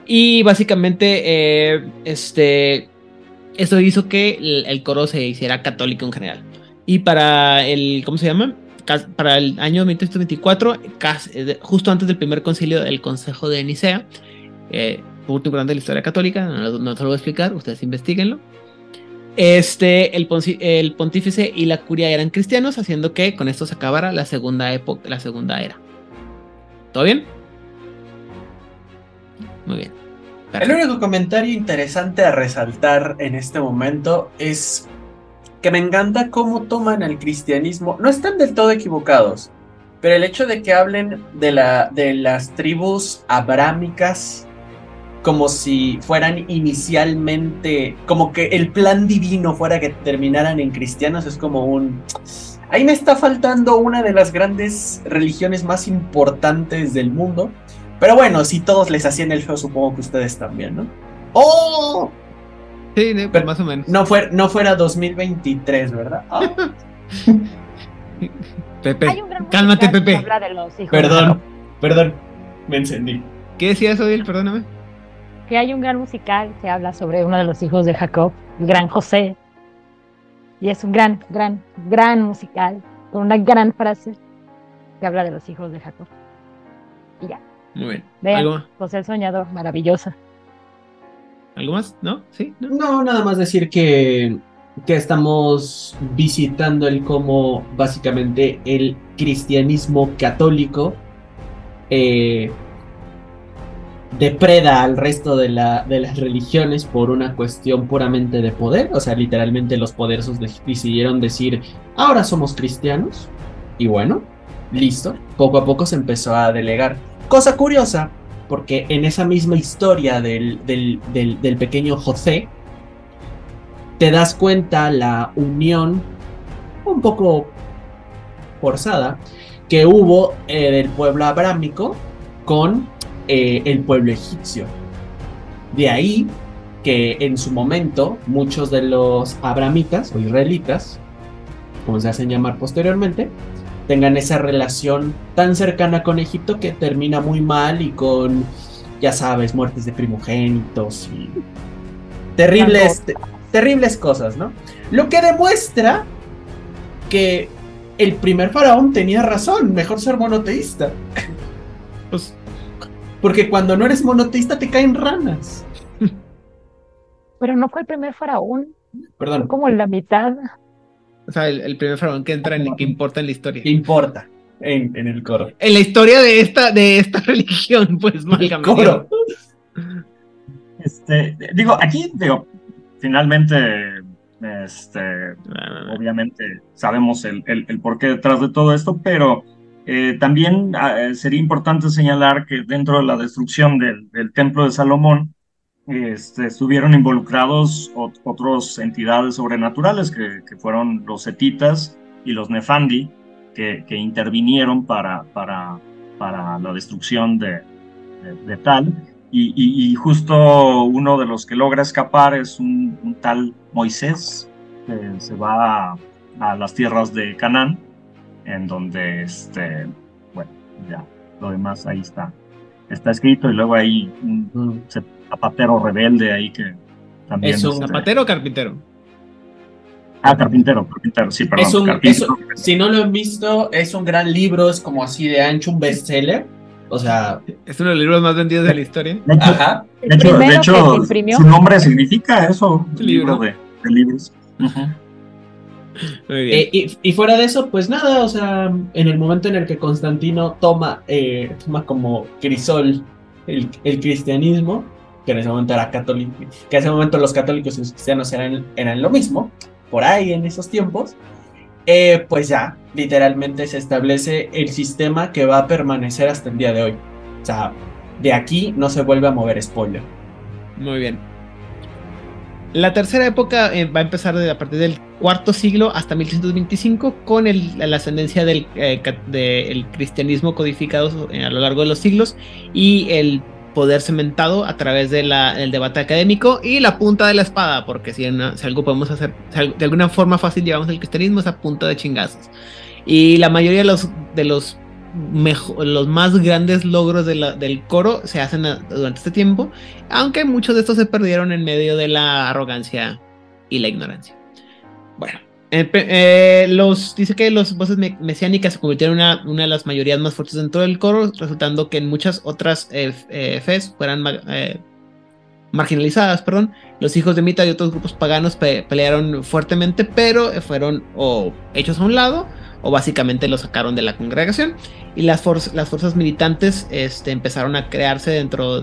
Y básicamente, eh, este, esto hizo que el, el, coro se hiciera católico en general. Y para el, ¿cómo se llama? para el año 1324, eh, justo antes del primer concilio del Consejo de Nicea, eh, punto importante de la historia católica, no, no se lo voy a explicar, ustedes investiguenlo. Este, el, el, pontífice y la curia eran cristianos, haciendo que con esto se acabara la segunda época, la segunda era. ¿Todo bien? Muy bien. El único comentario interesante a resaltar en este momento es que me encanta cómo toman el cristianismo. No están del todo equivocados, pero el hecho de que hablen de, la, de las tribus abrámicas como si fueran inicialmente, como que el plan divino fuera que terminaran en cristianos, es como un... Ahí me está faltando una de las grandes religiones más importantes del mundo. Pero bueno, si todos les hacían el feo, supongo que ustedes también, ¿no? ¡Oh! Sí, pero más o menos. No, no fuera 2023, ¿verdad? Ah. Pepe, cálmate, Pepe. Perdón, perdón, me encendí. ¿Qué decías, Odil? Perdóname. Que hay un gran musical que habla sobre uno de los hijos de Jacob, el gran José. Y es un gran, gran, gran musical, con una gran frase que habla de los hijos de Jacob. Y ya. Muy bien. Vean, José el Soñador, maravillosa. ¿Algo más? ¿No? ¿Sí? ¿No? nada más decir que, que estamos visitando el cómo básicamente el cristianismo católico eh, depreda al resto de, la, de, las religiones por una cuestión puramente de poder. O sea, literalmente los poderosos decidieron decir, ahora somos cristianos. Y bueno, listo. Poco a poco se empezó a delegar. Cosa curiosa, porque en esa misma historia del, del, del, pequeño José, te das cuenta la unión un poco forzada que hubo del pueblo abrámico con eh, el pueblo egipcio. De ahí que en su momento muchos de los abramitas o israelitas, como se hacen llamar posteriormente, tengan esa relación tan cercana con Egipto que termina muy mal y con, ya sabes, muertes de primogénitos y terribles, terribles cosas, ¿no? Lo que demuestra que el primer faraón tenía razón, mejor ser monoteísta. Pues porque cuando no eres monoteísta te caen ranas. Pero no fue el primer faraón. Perdón. como la mitad. O sea, el, primer faraón que entra en que importa en la historia. ¿Qué importa en, el coro? En la historia de esta, de esta religión, pues, el coro. Este, digo, aquí, digo, finalmente, este, obviamente sabemos el, el, el porqué detrás de todo esto, pero eh, también ah, sería importante señalar que dentro de la destrucción del, templo de Salomón este, estuvieron involucrados otras entidades sobrenaturales que, fueron los setitas y los nefandi que, intervinieron para, para, para, la destrucción de, de, tal. Y, justo uno de los que logra escapar es un, tal Moisés que se va a las tierras de Canaán en donde, este, bueno, ya, lo demás ahí está, está escrito y luego hay un, zapatero rebelde ahí que también... ¿Es un este, zapatero o carpintero? Ah, carpintero, carpintero, sí, perdón. si no lo han visto, es un gran libro, es como así de ancho, un bestseller. O sea. Es uno de los libros más vendidos de la historia. De hecho, Ajá. De hecho, su nombre significa eso, libro de, libros. Eh, y, fuera de eso, pues nada, o sea, en el momento en el que Constantino toma, eh, toma como crisol el, cristianismo, que en ese momento era católico, que en ese momento los católicos y los cristianos eran, eran lo mismo, por ahí en esos tiempos, eh, pues ya, literalmente se establece el sistema que va a permanecer hasta el día de hoy. O sea, de aquí no se vuelve a mover spoiler. Muy bien. La tercera época va a empezar a partir del cuarto siglo hasta 1125 con la ascendencia del, eh, cristianismo codificado eh, a lo largo de los siglos y el poder cementado a través del debate académico y la punta de la espada, porque si, algo podemos hacer, de alguna forma fácil llevamos el cristianismo es a punta de chingazos. Y la mayoría de los, de los, los más grandes logros del coro se hacen durante este tiempo, aunque muchos de estos se perdieron en medio de la arrogancia y la ignorancia. Bueno, eh, los, dice que los voces mesiánicas se convirtieron en una, de las mayorías más fuertes dentro del coro, resultando que en muchas otras eh, eh, fueran marginalizadas. Perdón. Los hijos de Mita y otros grupos paganos pelearon fuertemente, pero fueron o hechos a un lado o básicamente los sacaron de la congregación. Y las, las fuerzas militantes este, empezaron a crearse dentro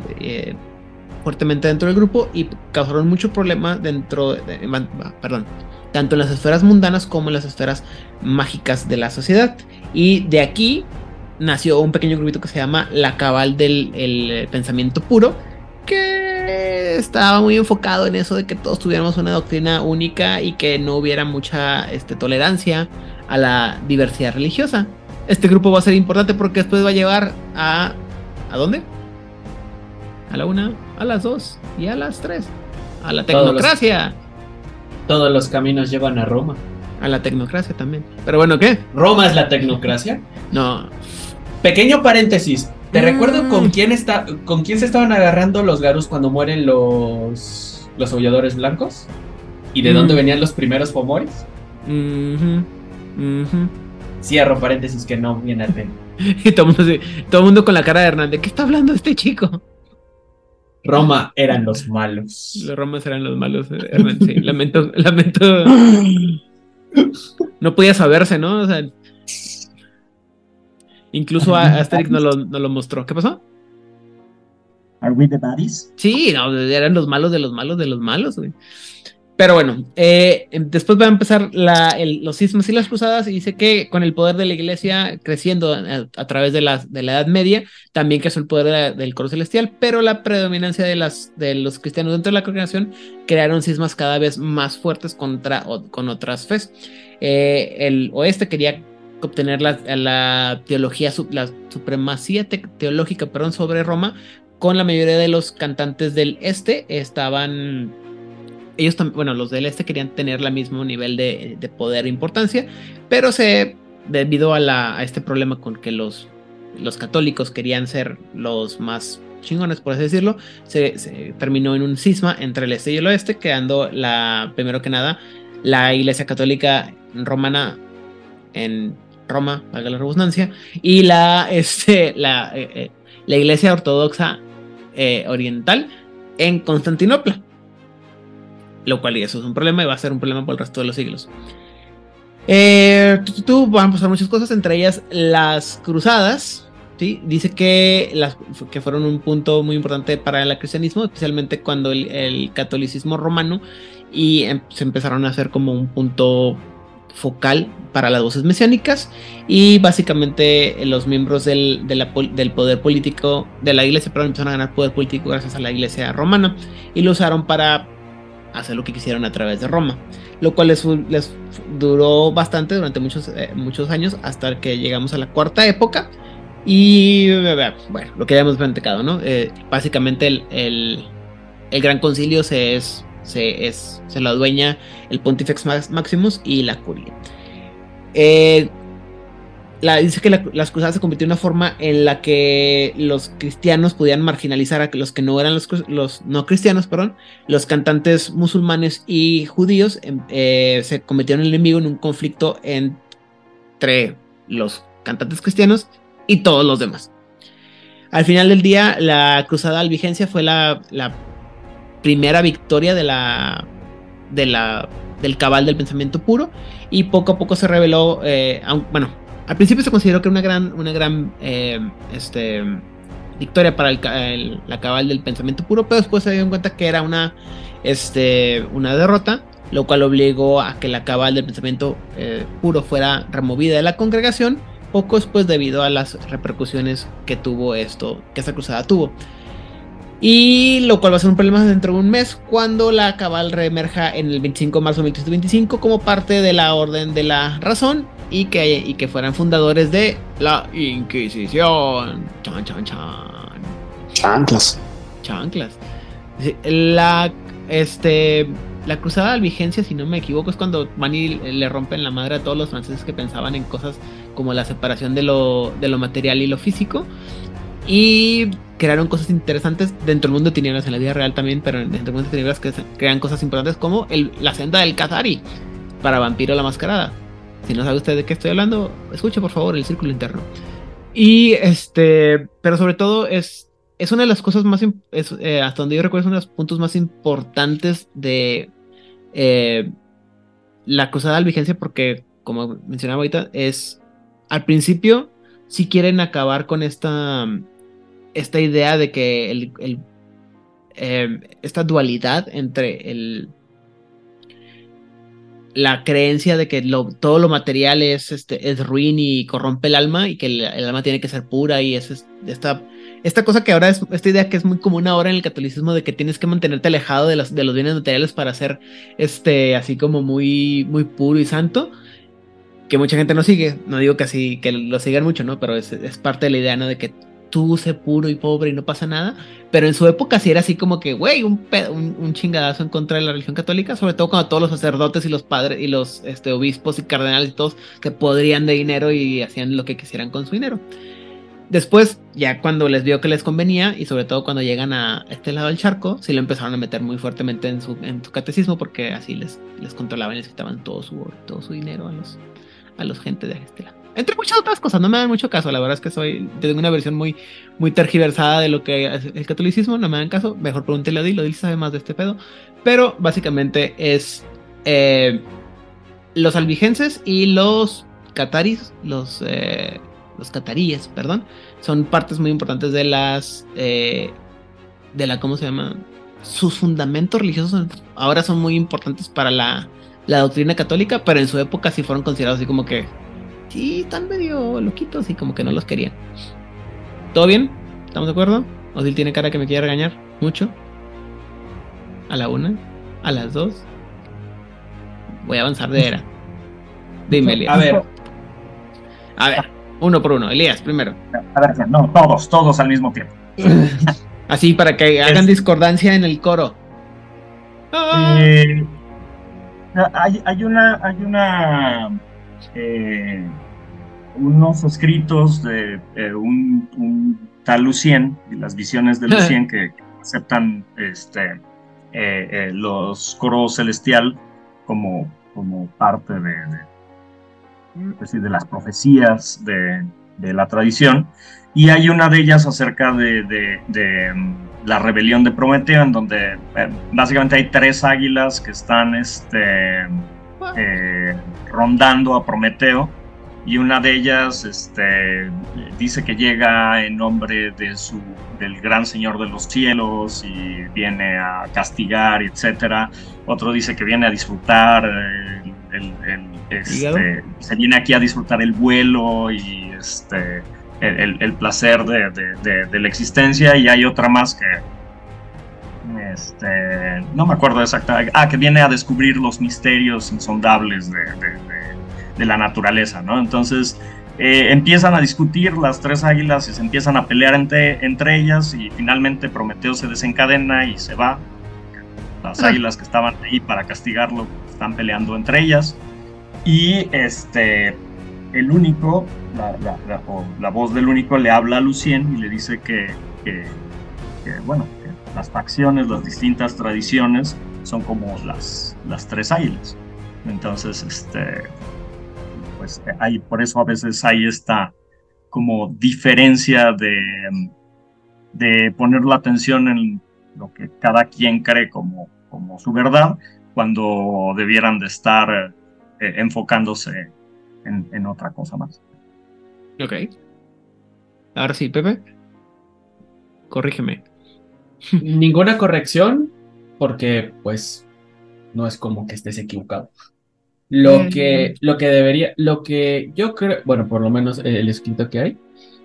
fuertemente dentro del grupo y causaron mucho problema dentro de, perdón, tanto en las esferas mundanas como en las esferas mágicas de la sociedad. Y de aquí nació un pequeño grupito que se llama la cabal del pensamiento puro, que estaba muy enfocado en eso de que todos tuviéramos una doctrina única y que no hubiera mucha este, tolerancia a la diversidad religiosa. Este grupo va a ser importante porque después va a llevar a... ¿A dónde? A la una, a las dos y a las tres. A la tecnocracia. Todos los caminos llevan a Roma. A la tecnocracia también. Pero bueno, ¿qué? ¿Roma es la tecnocracia? No. Pequeño paréntesis. ¿Te recuerdo con mm. quién está, con quién se estaban agarrando los garus cuando mueren los los aulladores blancos? ¿Y de dónde mm. venían los primeros pomoris? Cierro paréntesis que no viene al y todo el, mundo, todo el mundo con la cara de Hernández. ¿Qué está hablando este chico? Roma eran los malos. Los romas eran los malos. eh, Hernán, sí. Lamento, lamento. No podía saberse, ¿no? O sea, incluso a- Asterix no lo, no lo mostró. ¿Qué pasó? ¿Are we the baddies? Sí, no, eran los malos de los malos de los malos, güey. Pero bueno, eh, em- después va a empezar los sismos y las cruzadas y dice que con el poder de la iglesia creciendo a, a través de la, de la Edad Media, también que el poder del coro celestial, pero la predominancia de, las, de los cristianos dentro de la congregación crearon sismas cada vez más fuertes contra, con otras fes. Eh, el oeste quería obtener la, teología, la supremacía te- teológica perdón, sobre Roma, con la mayoría de los cantantes del este estaban ellos también, bueno, los del este querían tener el mismo nivel de, de poder e importancia, pero se, debido a, este problema con que los, los católicos querían ser los más chingones, por así decirlo, se, se terminó en un cisma entre el este y el oeste, quedando la, primero que nada, la iglesia católica romana en Roma, valga la redundancia, y la, este, la, eh, eh, la iglesia ortodoxa eh, oriental en Constantinopla lo cual eso es un problema y va a ser un problema por el resto de los siglos. Eh, tú, van a pasar muchas cosas, entre ellas las cruzadas. ¿sí? Dice que, las, que fueron un punto muy importante para el cristianismo, especialmente cuando el, catolicismo romano y em, se empezaron a hacer como un punto focal para las voces mesiánicas y básicamente los miembros del, del poder político de la iglesia perdón, empezaron a ganar poder político gracias a la iglesia romana y lo usaron para hacer lo que quisieron a través de Roma, lo cual les, duró bastante durante muchos, eh, muchos años hasta que llegamos a la cuarta época y bueno, lo que ya hemos platicado, ¿no? Eh, básicamente el, el, el, Gran Concilio se es, se, es, se lo adueña el Pontifex Maximus y la Curia. Eh, la, dice que la, las cruzadas se convirtió en una forma en la que los cristianos podían marginalizar a los que no eran los, no cristianos, perdón, los cantantes musulmanes y judíos eh, se convirtieron en enemigo en un conflicto entre los cantantes cristianos y todos los demás. Al final del día, la cruzada albigencia fue la, primera victoria del cabal del pensamiento puro y poco a poco se reveló, eh, bueno, al principio se consideró que era una gran, una gran eh, este, victoria para el, la cabal del pensamiento puro, pero después se dio cuenta que era una, este, una derrota, lo cual obligó a que la cabal del pensamiento eh, puro fuera removida de la congregación, poco después debido a las repercusiones que tuvo esto, que esta cruzada tuvo. Y lo cual va a ser un problema dentro de un mes cuando la cabal reemerja en el 25 de marzo de 1825 como parte de la Orden de la Razón y que, y que fueran fundadores de la Inquisición. Chan, chan, chan. Chanclas. Chanclas. La, este, la cruzada de albigencia, si no me equivoco, es cuando van y le rompen la madre a todos los franceses que pensaban en cosas como la separación de lo, de lo material y lo físico. Y crearon cosas interesantes dentro del mundo de tinieblas, en la vida real también, pero dentro del mundo de tinieblas que crean cosas importantes como el, la senda del Kazari para Vampiro la Mascarada. Si no sabe usted de qué estoy hablando, escuche por favor el círculo interno. Y este, pero sobre todo es, es una de las cosas más, es, eh, hasta donde yo recuerdo, es uno de los puntos más importantes de eh, la de albigencia, porque, como mencionaba ahorita, es al principio, si quieren acabar con esta, esta idea de que el, el, eh, esta dualidad entre el la creencia de que todo lo material es, este, es ruin y corrompe el alma y que el, alma tiene que ser pura y es, es, esta, esta cosa que ahora es esta idea que es muy común ahora en el catolicismo de que tienes que mantenerte alejado de, de los bienes materiales para ser este, así como muy, muy puro y santo que mucha gente no sigue, no digo que así que lo sigan mucho, ¿no? Pero es, es parte de la idea, ¿no? De que tú sé puro y pobre y no pasa nada, pero en su época sí era así como que, güey, un, un, un, chingadazo en contra de la religión católica, sobre todo cuando todos los sacerdotes y los padres y los este, obispos y cardenales y todos que podrían de dinero y hacían lo que quisieran con su dinero. Después, ya cuando les vio que les convenía, y sobre todo cuando llegan a este lado del charco, sí lo empezaron a meter muy fuertemente en su, catecismo, porque así les, les controlaban y les quitaban todo su, todo su dinero a los, a los gente de este lado. Entre muchas otras cosas, no me dan mucho caso. La verdad es que soy, tengo una versión muy, muy tergiversada de lo que es el catolicismo. No me dan caso. Mejor pregúntele a Odil. Odil sabe más de este pedo. Pero básicamente es eh, los albigenses y los cataris, los, eh, los cataríes, perdón, son partes muy importantes de las, eh, de la, ¿cómo se llama? Sus fundamentos religiosos ahora son muy importantes para la, la doctrina católica, pero en su época sí fueron considerados así como que, sí, están medio loquitos y como que no los querían. ¿Todo bien? ¿Estamos de acuerdo? Odil tiene cara que me quiere regañar mucho. A la una, a las dos. Voy a avanzar de era. Dime, Elías. A ver, A ver, uno por uno. Elías, primero. A ver, no, todos, todos al mismo tiempo. Así para que hagan discordancia en el coro. Ah. Eh, hay, hay una, hay una, eh, unos escritos de eh, un, un tal Lucien, y las visiones de Lucien que aceptan este, eh, eh, los coros celestial como, como parte de, de, es decir, de las profecías de, de la tradición. Y hay una de ellas acerca de, mm, la rebelión de Prometeo, en donde eh, básicamente hay tres águilas que están este, eh, rondando a Prometeo. Y una de ellas este, dice que llega en nombre de su, del gran Señor de los cielos y viene a castigar, etc. Otro dice que viene a disfrutar, el, el, el, este, se viene aquí a disfrutar el vuelo y este, el, placer de, de, de, de, la existencia. Y hay otra más que, este, no me acuerdo exactamente, ah, que viene a descubrir los misterios insondables de, de la naturaleza, ¿no? Entonces eh, empiezan a discutir las tres águilas y se empiezan a pelear entre, entre ellas y finalmente Prometeo se desencadena y se va. Las águilas que estaban ahí para castigarlo están peleando entre ellas y este el único, la, la, la, la voz del único le habla a Lucien y le dice que, que, que bueno, que las facciones, las distintas tradiciones son como las, las tres águilas. Entonces, este, pues hay, por eso a veces hay esta como diferencia de, de poner la atención en lo que cada quien cree como, como su verdad, cuando debieran de estar eh, enfocándose en, en, otra cosa más. Ok. Ahora sí, Pepe. Corrígeme. Ninguna corrección, porque pues no es como que estés equivocado. Lo que, lo que debería, lo que yo creo, bueno, por lo menos el escrito que hay,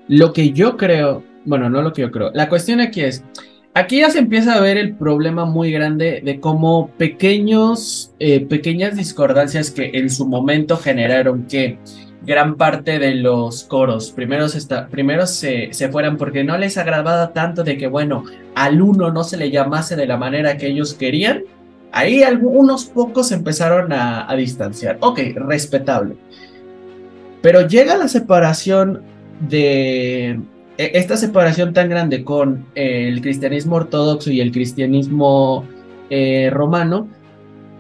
lo que yo creo, bueno, no lo que yo creo, la cuestión aquí es, aquí ya se empieza a ver el problema muy grande de cómo pequeños, eh, pequeñas discordancias que en su momento generaron que gran parte de los coros primero, se, está, primero se, se fueran porque no les agradaba tanto de que, bueno, al uno no se le llamase de la manera que ellos querían, Ahí algunos pocos empezaron a, distanciar. Ok, respetable. Pero llega la separación de... Esta separación tan grande con el cristianismo ortodoxo y el cristianismo eh, romano,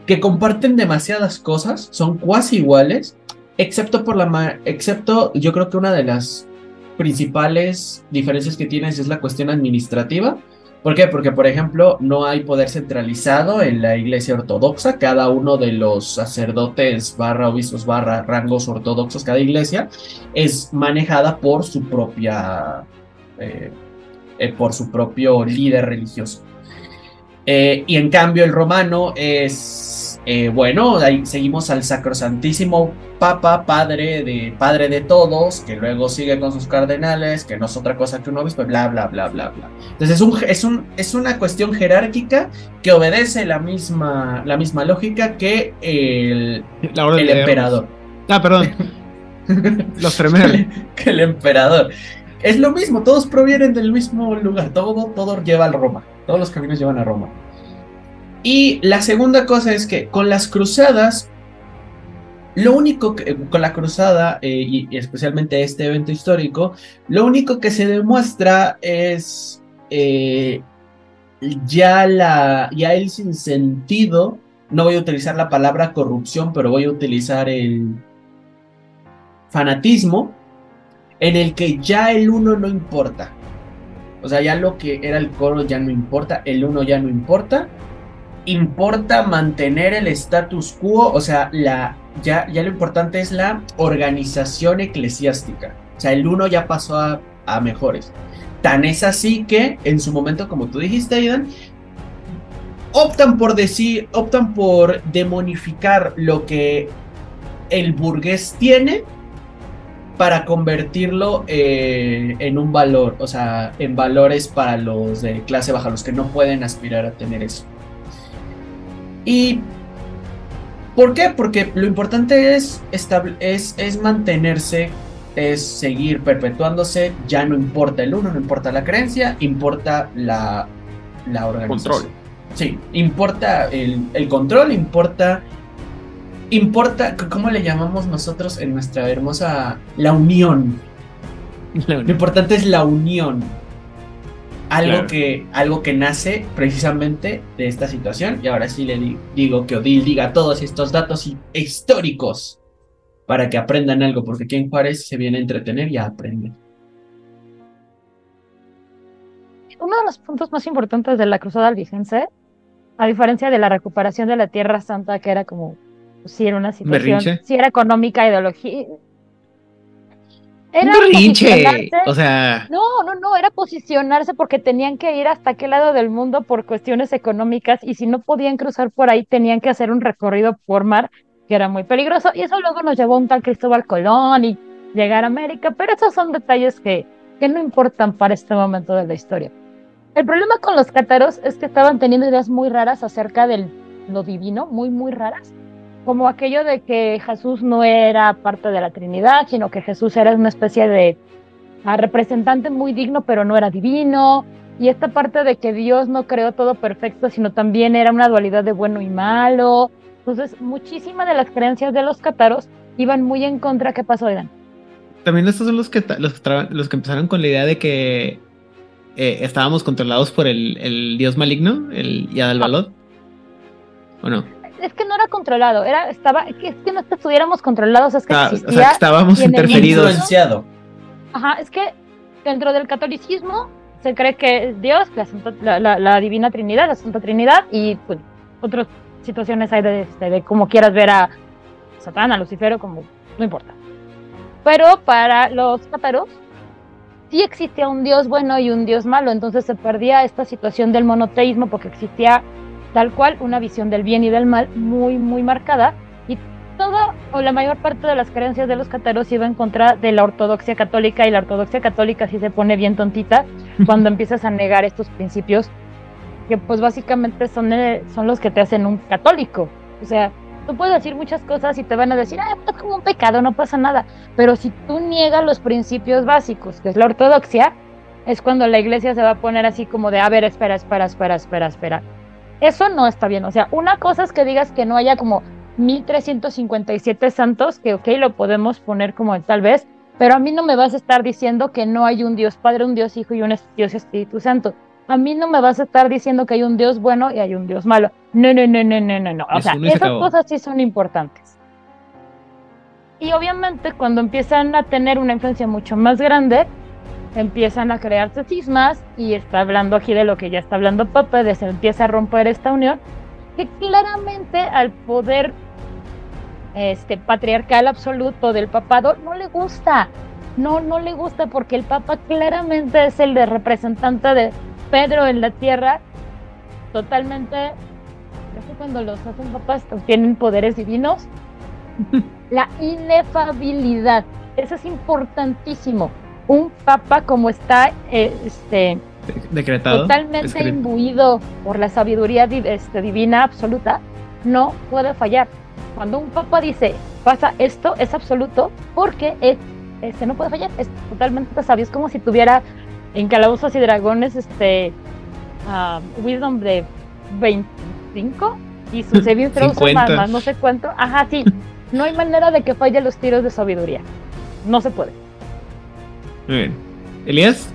que comparten demasiadas cosas, son cuasi iguales, excepto por la... excepto yo creo que una de las principales diferencias que tienes es la cuestión administrativa ¿Por qué? Porque, por ejemplo, no hay poder centralizado en la iglesia ortodoxa. Cada uno de los sacerdotes barra obispos barra rangos ortodoxos, cada iglesia, es manejada por su propia. Eh, eh, por su propio líder religioso. Eh, y en cambio, el romano es eh, bueno, ahí seguimos al sacrosantísimo Papa, padre de, padre de todos, que luego sigue con sus cardenales, que no es otra cosa que un obispo, bla, bla, bla, bla, bla. Entonces es, un, es, un, es una cuestión jerárquica que obedece la misma, la misma lógica que el, el emperador. Ah, perdón. Los tremendos. que el emperador. Es lo mismo, todos provienen del mismo lugar, todo, todo lleva a Roma, todos los caminos llevan a Roma. Y la segunda cosa es que con las cruzadas, lo único que, con la cruzada, eh, y, especialmente este evento histórico, lo único que se demuestra es eh, ya, la, ya el sinsentido, no voy a utilizar la palabra corrupción, pero voy a utilizar el... fanatismo en el que ya el uno no importa. O sea, ya lo que era el coro ya no importa, el uno ya no importa. Importa mantener el status quo, o sea, la, ya, ya lo importante es la organización eclesiástica. O sea, el uno ya pasó a, a mejores. Tan es así que en su momento, como tú dijiste, Aidan, optan por decir, optan por demonificar lo que el burgués tiene para convertirlo eh, en un valor, o sea, en valores para los de clase baja, los que no pueden aspirar a tener eso. ¿Y por qué? Porque lo importante es, es, es mantenerse, es seguir perpetuándose, ya no importa el uno, no importa la creencia, importa la, la organización. Control. Sí, importa el, el control, importa importa, ¿cómo le llamamos nosotros en nuestra hermosa, la unión? Lo importante es la unión. Algo, Claro. que, algo que nace precisamente de esta situación. Y ahora sí le di- digo que Odil diga todos estos datos hi- históricos para que aprendan algo, porque aquí en Juárez se viene a entretener y a aprender. Uno de los puntos más importantes de la cruzada albigense, a diferencia de la recuperación de la Tierra Santa, que era como, pues, sí era una situación, Berrinche. sí era económica, ideología. Era Berrinche. O sea, No, no, no, era posicionarse porque tenían que ir hasta aquel lado del mundo por cuestiones económicas y si no podían cruzar por ahí tenían que hacer un recorrido por mar que era muy peligroso y eso luego nos llevó a un tal Cristóbal Colón y llegar a América, pero esos son detalles que, que no importan para este momento de la historia. El problema con los cátaros es que estaban teniendo ideas muy raras acerca de lo divino, muy, muy raras, como aquello de que Jesús no era parte de la Trinidad, sino que Jesús era una especie de a representante muy digno, pero no era divino. Y esta parte de que Dios no creó todo perfecto, sino también era una dualidad de bueno y malo. Entonces, muchísimas de las creencias de los cátaros iban muy en contra. ¿Qué pasó, Edan? también estos son los que, los, los que empezaron con la idea de que eh, estábamos controlados por el, el dios maligno, el Yadalbalot. ¿O no? Es que no era controlado, era, estaba, es que no estuviéramos controlados, es que Ah, o existía. sea, que estábamos interferidos. Influenciado. Ajá, es que dentro del catolicismo se cree que es Dios, la, Santa- la, la- la Divina Trinidad, la Santa Trinidad, y pues, otras situaciones hay de, este, de cómo quieras ver a Satán, a Lucifer, o como, no importa. Pero para los cátaros sí existía un Dios bueno y un Dios malo, entonces se perdía esta situación del monoteísmo porque existía tal cual una visión del bien y del mal muy, muy marcada, y todo o la mayor parte de las creencias de los cátaros iba en contra de la ortodoxia católica y la ortodoxia católica sí se pone bien tontita cuando empiezas a negar estos principios que pues básicamente son, eh, son los que te hacen un católico. O sea, tú puedes decir muchas cosas y te van a decir, ah, es como un pecado, no pasa nada. Pero si tú niegas los principios básicos, que es la ortodoxia, es cuando la iglesia se va a poner así como de, a ver, espera, espera, espera, espera, espera. Eso no está bien. O sea, una cosa es que digas que no haya como 1357 santos, que ok, lo podemos poner como tal vez, pero a mí no me vas a estar diciendo que no hay un Dios Padre, un Dios Hijo y un Dios Espíritu Santo. A mí no me vas a estar diciendo que hay un Dios bueno y hay un Dios malo. No, no, no, no, no, no, no. O sea, uno y se esas acabó. cosas sí son importantes. Y obviamente cuando empiezan a tener una influencia mucho más grande, empiezan a crearse cismas y está hablando aquí de lo que ya está hablando Pepe, de se empieza a romper esta unión, que claramente al poder este patriarcal absoluto del papado no le gusta. No, no le gusta porque el papa claramente es el de representante de Pedro en la tierra, totalmente, creo que cuando los hacen papas tienen poderes divinos, la inefabilidad, eso es importantísimo. Un papa como está eh, este, Decretado. totalmente escrito. imbuido por la sabiduría este, divina absoluta, no puede fallar. Cuando un papa dice pasa esto, es absoluto, porque es, este, no puede fallar, es totalmente sabio. Es como si tuviera en Calabozos y Dragones este ah, Wisdom de 25 y su saving throws son más, 50. más no sé cuánto. Ajá, sí. No hay manera de que falle los tiros de sabiduría. No se puede. Muy bien. Elías.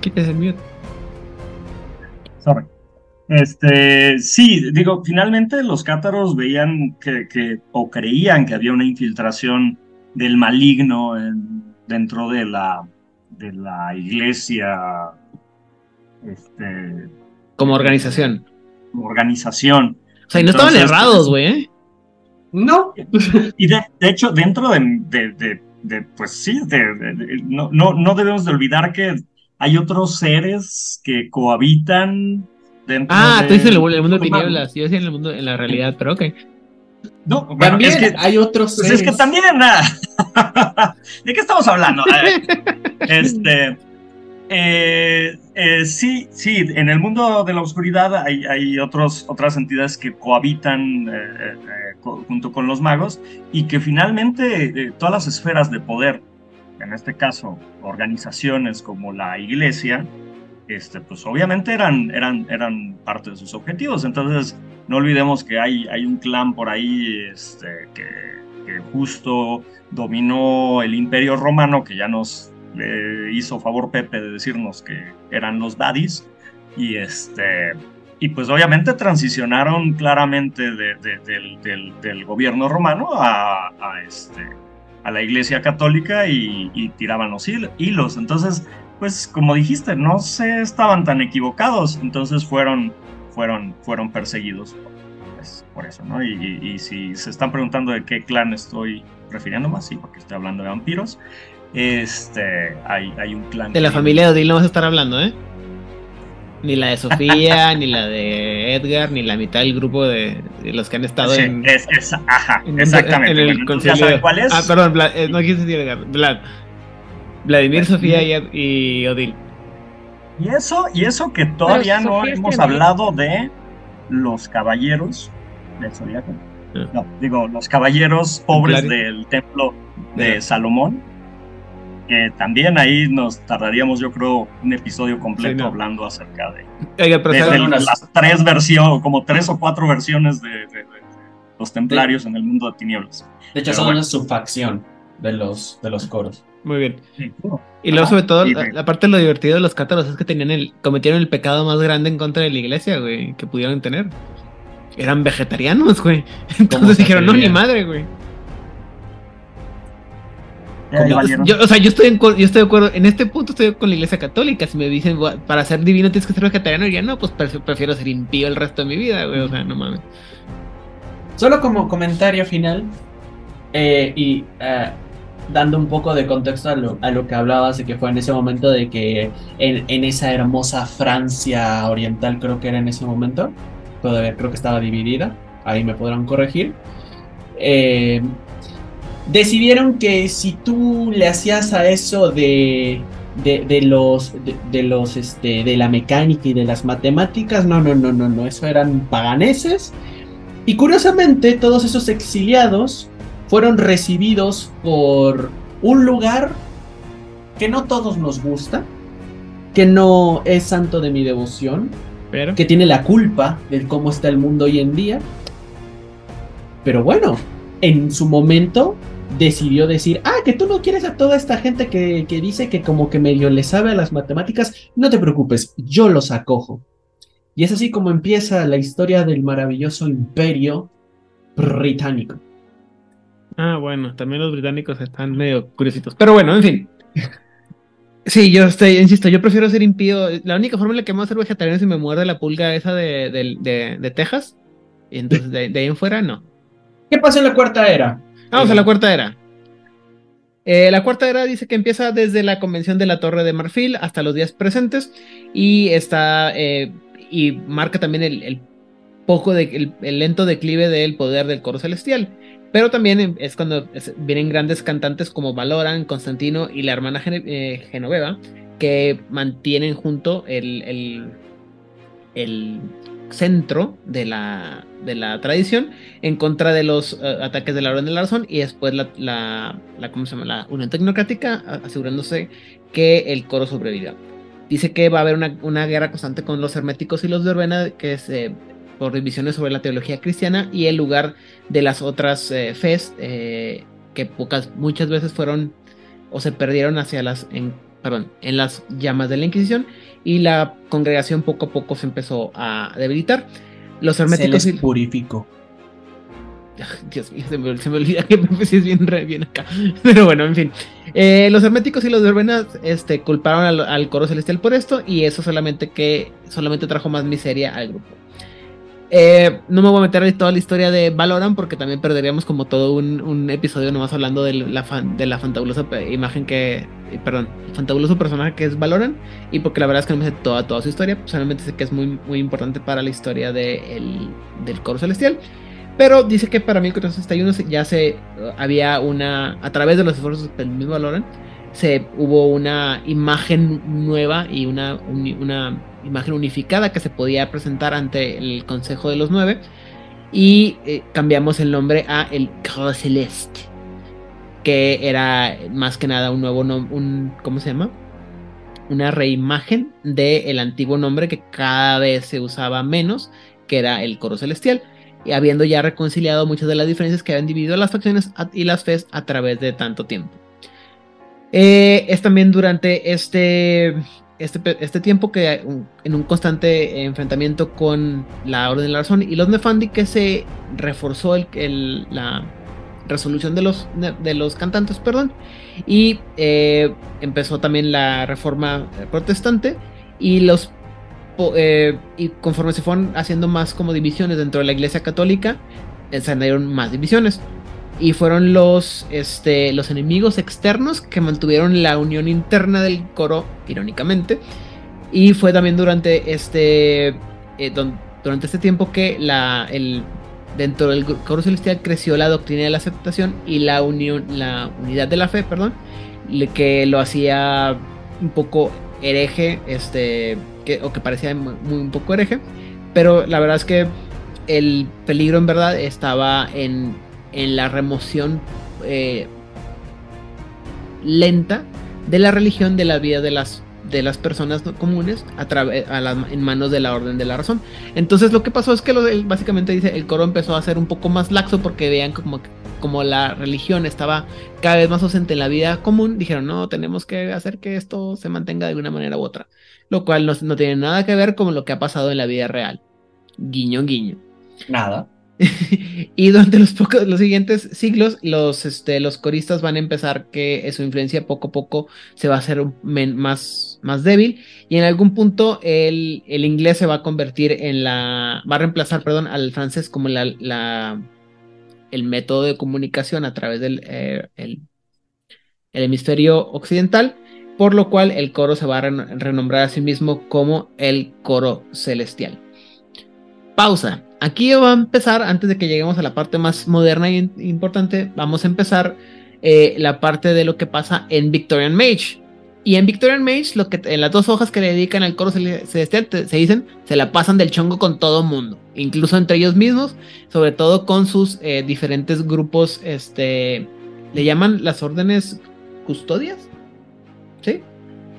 Quítese el mute. Sorry. Este, sí, digo, finalmente los cátaros veían que, o creían que había una infiltración del maligno dentro de la, de la iglesia. Este, como organización. Como organización. O sea, y no estaban errados, güey. ¿eh? No. Y de, hecho, dentro de, de, pues sí, no, no, no debemos de olvidar que hay otros seres que cohabitan ah, tú dices en el, mundo de tinieblas, yo decía en el mundo, en la realidad, pero ok. No, también es que, hay otros. Pues es que también, nada. ¿De qué estamos hablando? este. Eh, eh, sí, sí, en el mundo de la oscuridad hay, otros, otras entidades que cohabitan eh, junto con los magos y que finalmente todas las esferas de poder, en este caso organizaciones como la iglesia, este, pues obviamente eran, eran, eran parte de sus objetivos. Entonces, no olvidemos que hay, hay un clan por ahí este, que justo dominó el imperio romano, que ya nos hizo favor Pepe de decirnos que eran los daddies, y este... Y pues obviamente transicionaron claramente del, del, gobierno romano a, a, este, a la iglesia católica y, y tiraban los hilos. Entonces, pues como dijiste, no se estaban tan equivocados, entonces fueron, fueron, fueron perseguidos pues, por eso, ¿no? Y, si se están preguntando de qué clan estoy refiriéndome, sí, porque estoy hablando de vampiros, este, hay, hay un clan. De la familia de Odil no vas a estar hablando, ¿eh? Ni la de Sofía, ni la de Edgar, ni la mitad del grupo de, los que han estado en. Es, es, ajá, exactamente. En el concilio. ¿Cuál es? Ah, perdón, eh, no quise decir Edgar. Vlad. Vladimir, Sofía y, Odil. Y eso, y eso que todavía no hemos hablado de los caballeros del Zodíaco. Ah. No, digo, los caballeros pobres del templo de Salomón. Que también ahí nos tardaríamos, yo creo, un episodio completo hablando acerca de, las tres versiones, como tres o cuatro versiones de, los templarios en el mundo de tinieblas. De hecho, son una subfacción de los, de los coros. Muy bien. Y luego, sobre todo, la, parte de lo divertido de los cátaros es que tenían el, cometieron el pecado más grande en contra de la iglesia, güey, que pudieron tener. Eran vegetarianos, güey. Entonces dijeron, no, ni madre, güey. Yo, o sea, yo estoy, yo estoy de acuerdo, en este punto estoy con la iglesia católica. Si me dicen, para ser divino tienes que ser vegetariano, ya no, pues prefiero ser impío el resto de mi vida, güey. O sea, no mames. Solo como comentario final, eh, y uh, dando un poco de contexto a lo, a lo, que hablabas de que fue en ese momento de que en, en, esa hermosa Francia oriental, creo que era en ese momento, todavía creo que estaba dividida, ahí me podrán corregir, eh, decidieron que si tú le hacías a eso de, de, de los, de, de, los, este, de la mecánica y de las matemáticas, no, no, no, no, no, eso eran paganeses. Y curiosamente, todos esos exiliados fueron recibidos por un lugar que no todos nos gusta, que no es santo de mi devoción, pero que tiene la culpa de cómo está el mundo hoy en día. Pero bueno, en su momento decidió decir, ah, que tú no quieres a toda esta gente que, que dice que como que medio le sabe a las matemáticas, no te preocupes, yo los acojo. Y es así como empieza la historia del maravilloso imperio británico. Ah, bueno, también los británicos están medio curiositos. Pero bueno, en fin. Sí, yo estoy, insisto, yo prefiero ser impío. La única forma en la que me voy a ser vegetariano es si me muerde la pulga esa de, de, Texas. Y entonces de, ahí en fuera, no. ¿Qué pasó en la cuarta era? Vamos a la cuarta era. Eh, la cuarta era dice que empieza desde la convención de la Torre de Marfil hasta los días presentes y está eh, y marca también el, poco de, el, lento declive del poder del coro celestial. Pero también es cuando vienen grandes cantantes como Valoran, Constantino y la hermana eh, Genoveva, que mantienen junto el, el, centro de la, de la, tradición en contra de los eh, ataques de la Orden del Arzón y después la, la, ¿cómo se llama? la Unión Tecnocrática asegurándose que el coro sobreviva. Dice que va a haber una, una guerra constante con los herméticos y los de Urbena que se por revisiones sobre la teología cristiana y el lugar de las otras eh, eh, que pocas, muchas veces fueron o se perdieron hacia las, en perdón, en las llamas de la Inquisición y la congregación poco a poco se empezó a debilitar. Los herméticos se les purificó. Dios mío, se me, se me olvida que es bien, re, bien acá. Pero bueno, en fin. Eh, los herméticos y los verbenas este, culparon al, al, coro celestial por esto y eso solamente que solamente trajo más miseria al grupo. Eh, no me voy a meter en toda la historia de Valorant porque también perderíamos como todo un, un episodio nomás hablando de la, fan, fantabulosa imagen que, perdón, fantabuloso personaje que es Valorant y porque la verdad es que no me sé toda, toda su historia, solamente sé que es muy, muy importante para la historia de el, del coro celestial. Pero dice que para 1461 ya se había una, a través de los esfuerzos del mismo Valorant, se hubo una imagen nueva y una, una imagen unificada que se podía presentar ante el Consejo de los Nueve. Y eh, cambiamos el nombre a el Coro Celeste, que era más que nada un nuevo nombre, un, ¿cómo se llama? Una reimagen del antiguo nombre que cada vez se usaba menos, que era el Coro Celestial y habiendo ya reconciliado muchas de las diferencias que habían dividido las facciones y las fes a través de tanto tiempo. Eh, es también durante este, este, este tiempo que en un constante enfrentamiento con la Orden de la Razón y los Nefandi que se reforzó el, el, la resolución de los, de los cantantes, perdón, y eh, empezó también la reforma protestante y los eh, y conforme se fueron haciendo más como divisiones dentro de la iglesia católica, eh, se añadieron más divisiones. Y fueron los, este, los enemigos externos que mantuvieron la unión interna del coro, irónicamente. Y fue también durante este, eh, durante este tiempo que la, el, dentro del coro celestial creció la doctrina de la aceptación y la unión, la unidad de la fe, perdón, que lo hacía un poco hereje, este, o que parecía muy, un poco hereje, pero la verdad es que el peligro en verdad estaba en, en la remoción eh, lenta de la religión de la vida de las de las personas comunes a a en manos de la orden de la razón. Entonces lo que pasó es que básicamente dice el coro empezó a ser un poco más laxo porque veían como, como la religión estaba cada vez más ausente en la vida común, dijeron no, tenemos que hacer que esto se mantenga de una manera u otra lo cual no, tiene nada que ver con lo que ha pasado en la vida real. Guiño, guiño. Nada. y durante los, pocos, los siguientes siglos, los, este, los coristas van a empezar que su influencia poco a poco se va a hacer más, más débil. Y en algún punto el, el, inglés se va a convertir en la. va a reemplazar, perdón, al francés como la, la el método de comunicación a través del eh, el, el hemisferio occidental por lo cual el coro se va a renombrar a sí mismo como el coro celestial. Pausa. Aquí va a empezar, antes de que lleguemos a la parte más moderna e importante, vamos a empezar eh, la parte de lo que pasa en Victorian Mage. Y en Victorian Mage, lo que, en las dos hojas que le dedican al coro celestial, se dicen, se la pasan del chongo con todo mundo, incluso entre ellos mismos, sobre todo con sus eh, diferentes grupos, este, le llaman las órdenes custodias, ¿sí?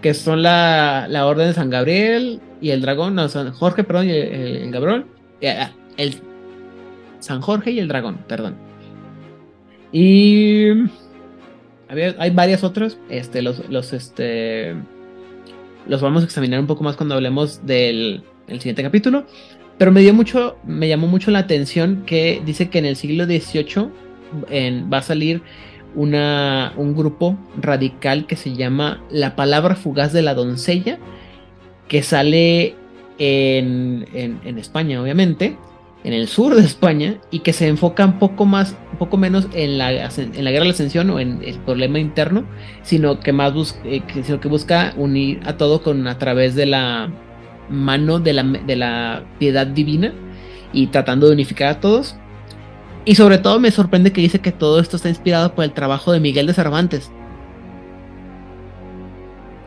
Que son la, la Orden de San Gabriel y el Dragón, no, San Jorge, perdón, y el, Gabriel, ah, el San Jorge y el Dragón, perdón. Y hay varias otras, este, los, los, este, los vamos a examinar un poco más cuando hablemos del siguiente capítulo. Pero me dio mucho, me llamó mucho la atención que dice que en el siglo XVIII va a salir una, un grupo radical que se llama La Palabra Fugaz de la Doncella, que sale en, en, España, obviamente, en el sur de España, y que se enfoca un poco más, poco menos en la, en la guerra de la ascensión o en el problema interno, sino que más busca, eh, sino que busca unir a todo con a través de la mano de la, de la piedad divina y tratando de unificar a todos. Y sobre todo me sorprende que dice que todo esto está inspirado por el trabajo de Miguel de Cervantes.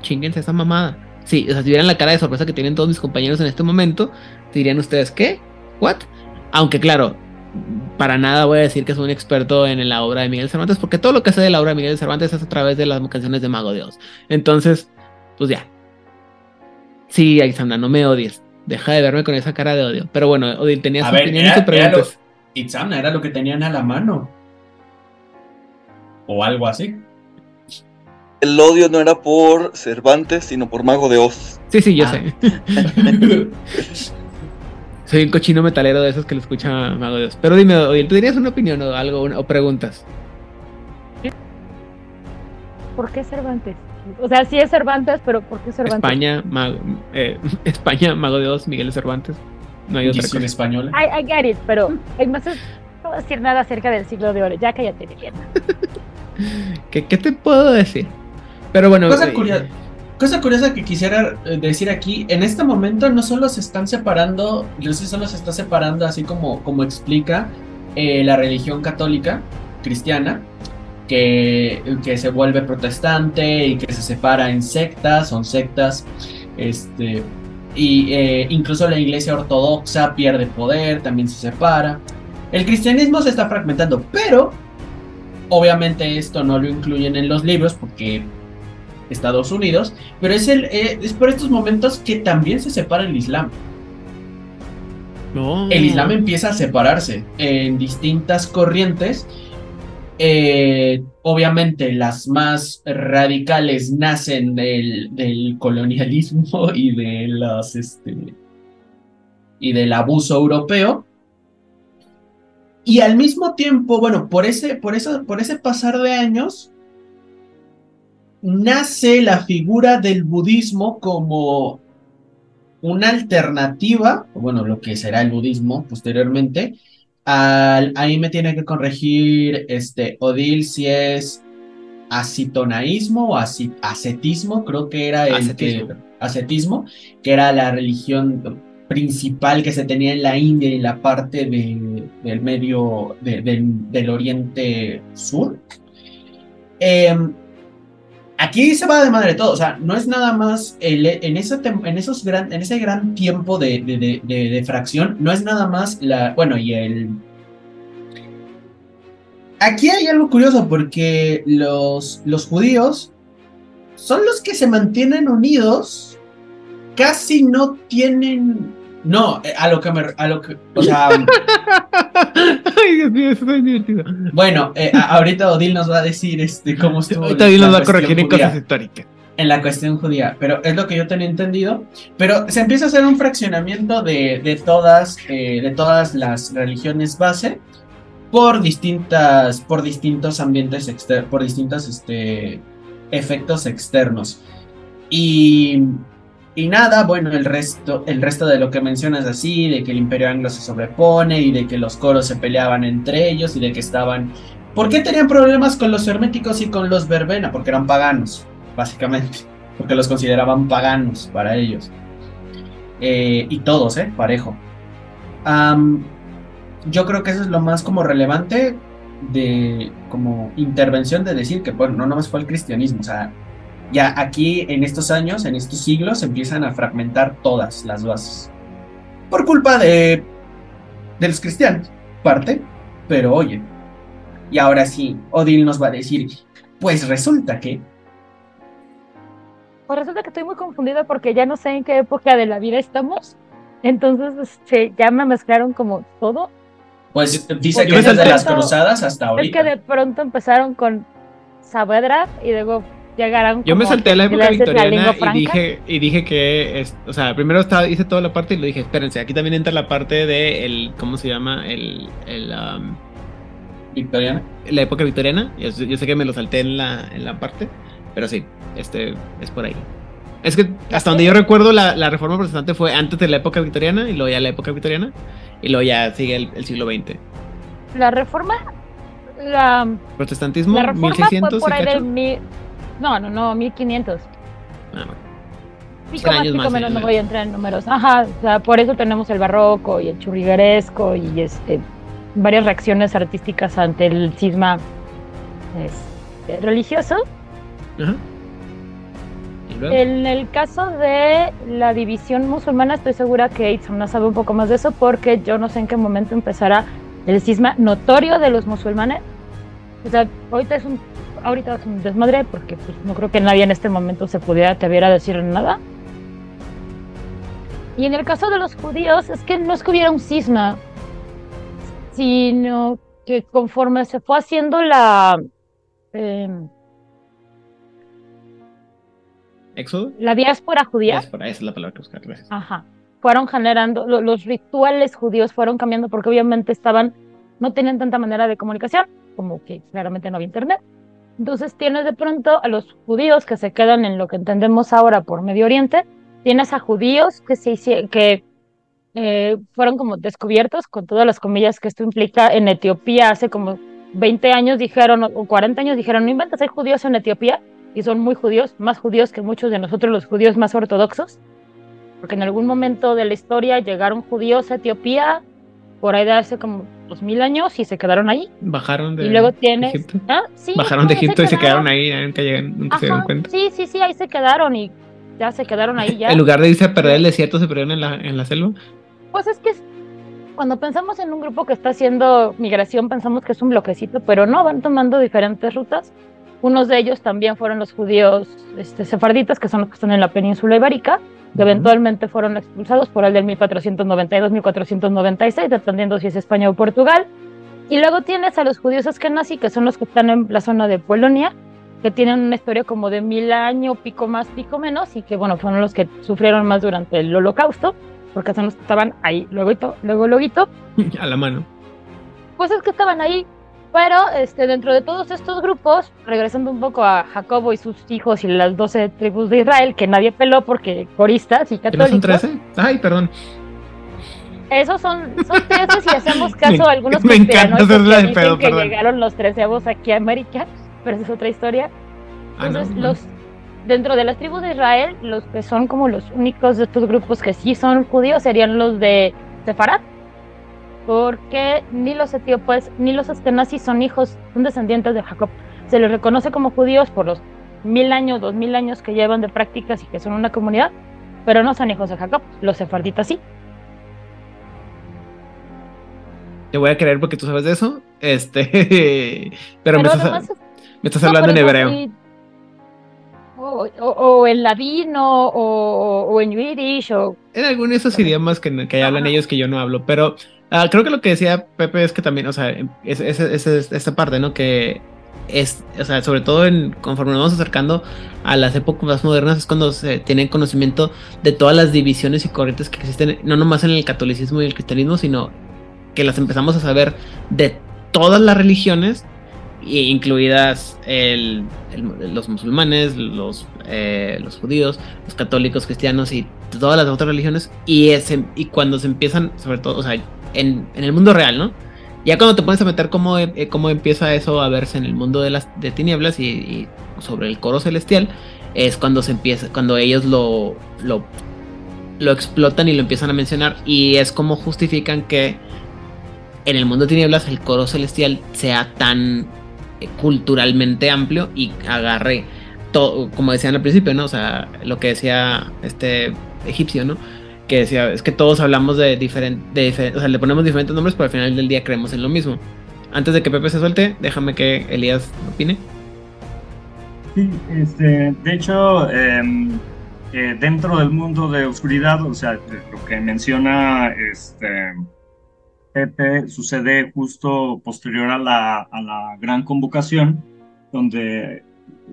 Chinguense esa mamada. Sí, o sea, si vieran la cara de sorpresa que tienen todos mis compañeros en este momento, dirían ustedes, ¿qué? ¿What? Aunque claro, para nada voy a decir que soy un experto en la obra de Miguel Cervantes, porque todo lo que sé de la obra de Miguel Cervantes es a través de las canciones de Mago Dios. Entonces, pues ya. Sí, Alexandra, no me odies. Deja de verme con esa cara de odio. Pero bueno, Odil, tenías opiniones y preguntas. Itzamna era lo que tenían a la mano. O algo así. el odio no era por Cervantes, sino por Mago de Oz. Sí, sí, yo Ah. sé. Soy un cochino metalero de esos que lo escucha Mago de Oz. Pero dime, Odil, ¿tú tenías una opinión o algo una- o preguntas? ¿Por qué Cervantes? O sea, sí es Cervantes, pero ¿por qué Cervantes? España, Mago, eh, España, Mago de Oz, Miguel Cervantes. No hay otra cosa. española. I, I get it, pero hay más es- no voy a decir nada acerca del siglo de oro. Ya cállate, leyenda. ¿Qué, qué te puedo decir? Pero bueno, Cosa, eh, curia- cosa curiosa que quisiera eh, decir aquí, en este momento no solo se están separando, sé, solo se está separando así como, como explica eh, la religión católica cristiana, que, que se vuelve protestante y que se separa en sectas, son sectas, este, y eh, incluso la iglesia ortodoxa pierde poder, también se separa. El cristianismo se está fragmentando, pero obviamente esto no lo incluyen en los libros porque Estados Unidos, pero es, el, eh, es por estos momentos que también se separa el Islam. no. El Islam empieza a separarse en distintas corrientes. Eh, obviamente las más radicales nacen del, del colonialismo y de las este, y del abuso europeo. Y al mismo tiempo, bueno, por ese, por eso, por ese pasar de años, nace la figura del budismo como una alternativa, bueno, lo que será el budismo posteriormente. Al- ahí me tiene que corregir este Odil si es asitonaísmo o ascetismo, creo que era el Ascetismo. que- ascetismo, que era la religión principal que se tenía en la India y la parte de- del medio de- del, del Oriente Sur. Em, aquí se va de madre todo, o sea, no es nada más el- en, ese en, esos gran, en ese gran tiempo de- de- de- de fracción, no es nada más la, bueno, y el... Aquí hay algo curioso porque los, los judíos son los que se mantienen unidos, casi no tienen... No, eh, a lo que me... A lo que, o sea, Ay, Dios mío, eso es divertido. bueno, eh, ahorita Odil nos va a decir este, cómo estuvo Ahorita Odil nos va a corregir en cosas históricas. en la cuestión judía, pero es lo que yo tenía entendido. Pero se empieza a hacer un fraccionamiento de, de todas, eh, de todas las religiones base por distintas, por distintos ambientes externos, por distintos este, efectos externos. Y, y nada, bueno, el resto, el resto de lo que mencionas así, de que el imperio anglo se sobrepone y de que los coros se peleaban entre ellos y de que estaban... ¿Por qué tenían problemas con los herméticos y con los verbena? Porque eran paganos básicamente, porque los consideraban paganos para ellos. Eh, y todos, ¿eh? Parejo. Yo creo que eso es lo más como relevante de como intervención de decir que, bueno, no nomás fue el cristianismo, o sea, ya aquí en estos años, en estos siglos, empiezan a fragmentar todas las bases. Por culpa de, de los cristianos, parte, pero oye, y ahora sí, Odil nos va a decir, pues resulta que Pues resulta que estoy muy confundida porque ya no sé en qué época de la vida estamos. Entonces, este, ya me mezclaron como todo. Pues dice que de desde las pronto- cruzadas hasta Es ahorita. que de pronto empezaron con Saavedra y luego llegaron Yo me salté la época la victoriana lengua y dije, y dije que, es, o sea, primero estaba, hice toda la parte y lo dije, espérense, aquí también entra la parte de el, ¿cómo se llama? El, el, um, Victoriana. la época victoriana. Yo, sé- yo sé que me lo salté en la, en la parte, pero sí, este es por ahí. Es que hasta donde yo recuerdo la, la reforma protestante fue antes de la época victoriana y luego ya la época victoriana y luego ya sigue el, el siglo XX. La reforma, la, Protestantismo, la reforma 1600 fue por ahí del no, no, no, 1500. Ah. Pico 100 más, pico más, menos, no voy a entrar en números. Ajá, o sea, por eso tenemos el barroco y el churrigueresco y este varias reacciones artísticas ante el cisma este, religioso. Ajá. En el caso de la división musulmana, estoy segura que Itzamna sabe un poco más de eso porque yo no sé en qué momento empezará el cisma notorio de los musulmanes. O sea, ahorita es un, ahorita es un desmadre porque pues, no creo que nadie en este momento se pudiera atrever a decir nada. Y en el caso de los judíos, es que no es que hubiera un cisma, sino que conforme se fue haciendo la... em, ¿Éxodo? La diáspora judía. Diáspora, esa es la palabra que buscar, gracias. Ajá. Fueron generando, lo- los rituales judíos fueron cambiando porque obviamente estaban, no tenían tanta manera de comunicación, como que claramente no había internet. Entonces tienes de pronto a los judíos que se quedan en lo que entendemos ahora por Medio Oriente, tienes a judíos que se que eh, fueron como descubiertos, con todas las comillas que esto implica, en Etiopía hace como 20 años dijeron, o o 40 años dijeron, no inventes, hay judíos en Etiopía, y son muy judíos, más judíos que muchos de nosotros los judíos más ortodoxos, porque en algún momento de la historia llegaron judíos a Etiopía, por ahí de como 2000 años, y se quedaron ahí. Bajaron de Y luego tienes... Egipto. ¿Ah? Sí, Bajaron de Egipto y se quedaron ahí, nunca, llegan, nunca se dieron cuenta. Sí, sí, sí, ahí se quedaron y ya se quedaron ahí ya. En lugar de irse a perder el desierto, se perdieron en la, en la selva. Pues es que cuando pensamos en un grupo que está haciendo migración, pensamos que es un bloquecito, pero no, van tomando diferentes rutas. Unos de ellos también fueron los judíos este, sefarditas, que son los que están en la península ibérica, que eventualmente fueron expulsados por el del 1492-1496, dependiendo si es España o Portugal. Y luego tienes a los judíos askenazi, que son los que están en la zona de Polonia, que tienen una historia como de mil años, pico más, pico menos, y que bueno, fueron los que sufrieron más durante el holocausto, porque son los que estaban ahí, luego, luego, luego, a la mano. pues es que estaban ahí. Pero este, dentro de todos estos grupos, regresando un poco a Jacobo y sus hijos y las 12 tribus de Israel, que nadie peló porque coristas y ¿Que no son católicos, 13? Ay, perdón. esos son, son 13 si hacemos caso a algunos me encanta hacerla pedo, que perdón. llegaron los treceavos aquí a América, pero esa es otra historia. Ah, no, Entonces, no. los, dentro de las tribus de Israel, los que son como los únicos de estos grupos que sí son judíos serían los de Sefarad, porque ni los etíopes ni los askenazis son hijos, son descendientes de Jacob. Se les reconoce como judíos por los mil años, dos mil años que llevan de prácticas y que son una comunidad, pero no son hijos de Jacob. Los sefarditas sí. Te voy a creer porque tú sabes de eso. Este. Pero, me, estás, además- me estás No, hablando en hebreo. O, o- o en ladino, o, o en yiddish, o En algunos de esos idiomas que, que hablan ellos que yo no hablo. Pero ah, creo que lo que decía Pepe es que también, o sea, es, es- es- es- esta parte, ¿no? Que es, o sea, sobre todo en, conforme nos vamos acercando a las épocas más modernas, es cuando se tienen conocimiento de todas las divisiones y corrientes que existen, no nomás en el catolicismo y el cristianismo, sino que las empezamos a saber de todas las religiones, incluidas el- el- los musulmanes, los, eh, los judíos, los católicos, cristianos y todas las otras religiones. Y, ese- y cuando se empiezan, sobre todo, o sea, en, el mundo real, ¿no? Ya cuando te pones a meter cómo, eh, cómo empieza eso a verse en el mundo de las de tinieblas y, y sobre el coro celestial, es cuando se empieza, cuando ellos lo, lo, lo explotan y lo empiezan a mencionar. Y es como justifican que en el mundo de tinieblas el coro celestial sea tan eh, culturalmente amplio y agarre todo, como decían al principio, ¿no? O sea, lo que decía este egipcio, ¿no? Que decía, es que todos hablamos de diferentes, o sea, le ponemos diferentes nombres, pero al final del día creemos en lo mismo. Antes de que Pepe se suelte, déjame que Elías opine. Sí, este, de hecho, em, dentro del mundo de oscuridad, o sea, lo que menciona este, Pepe sucede justo posterior a la, a la gran convocación, donde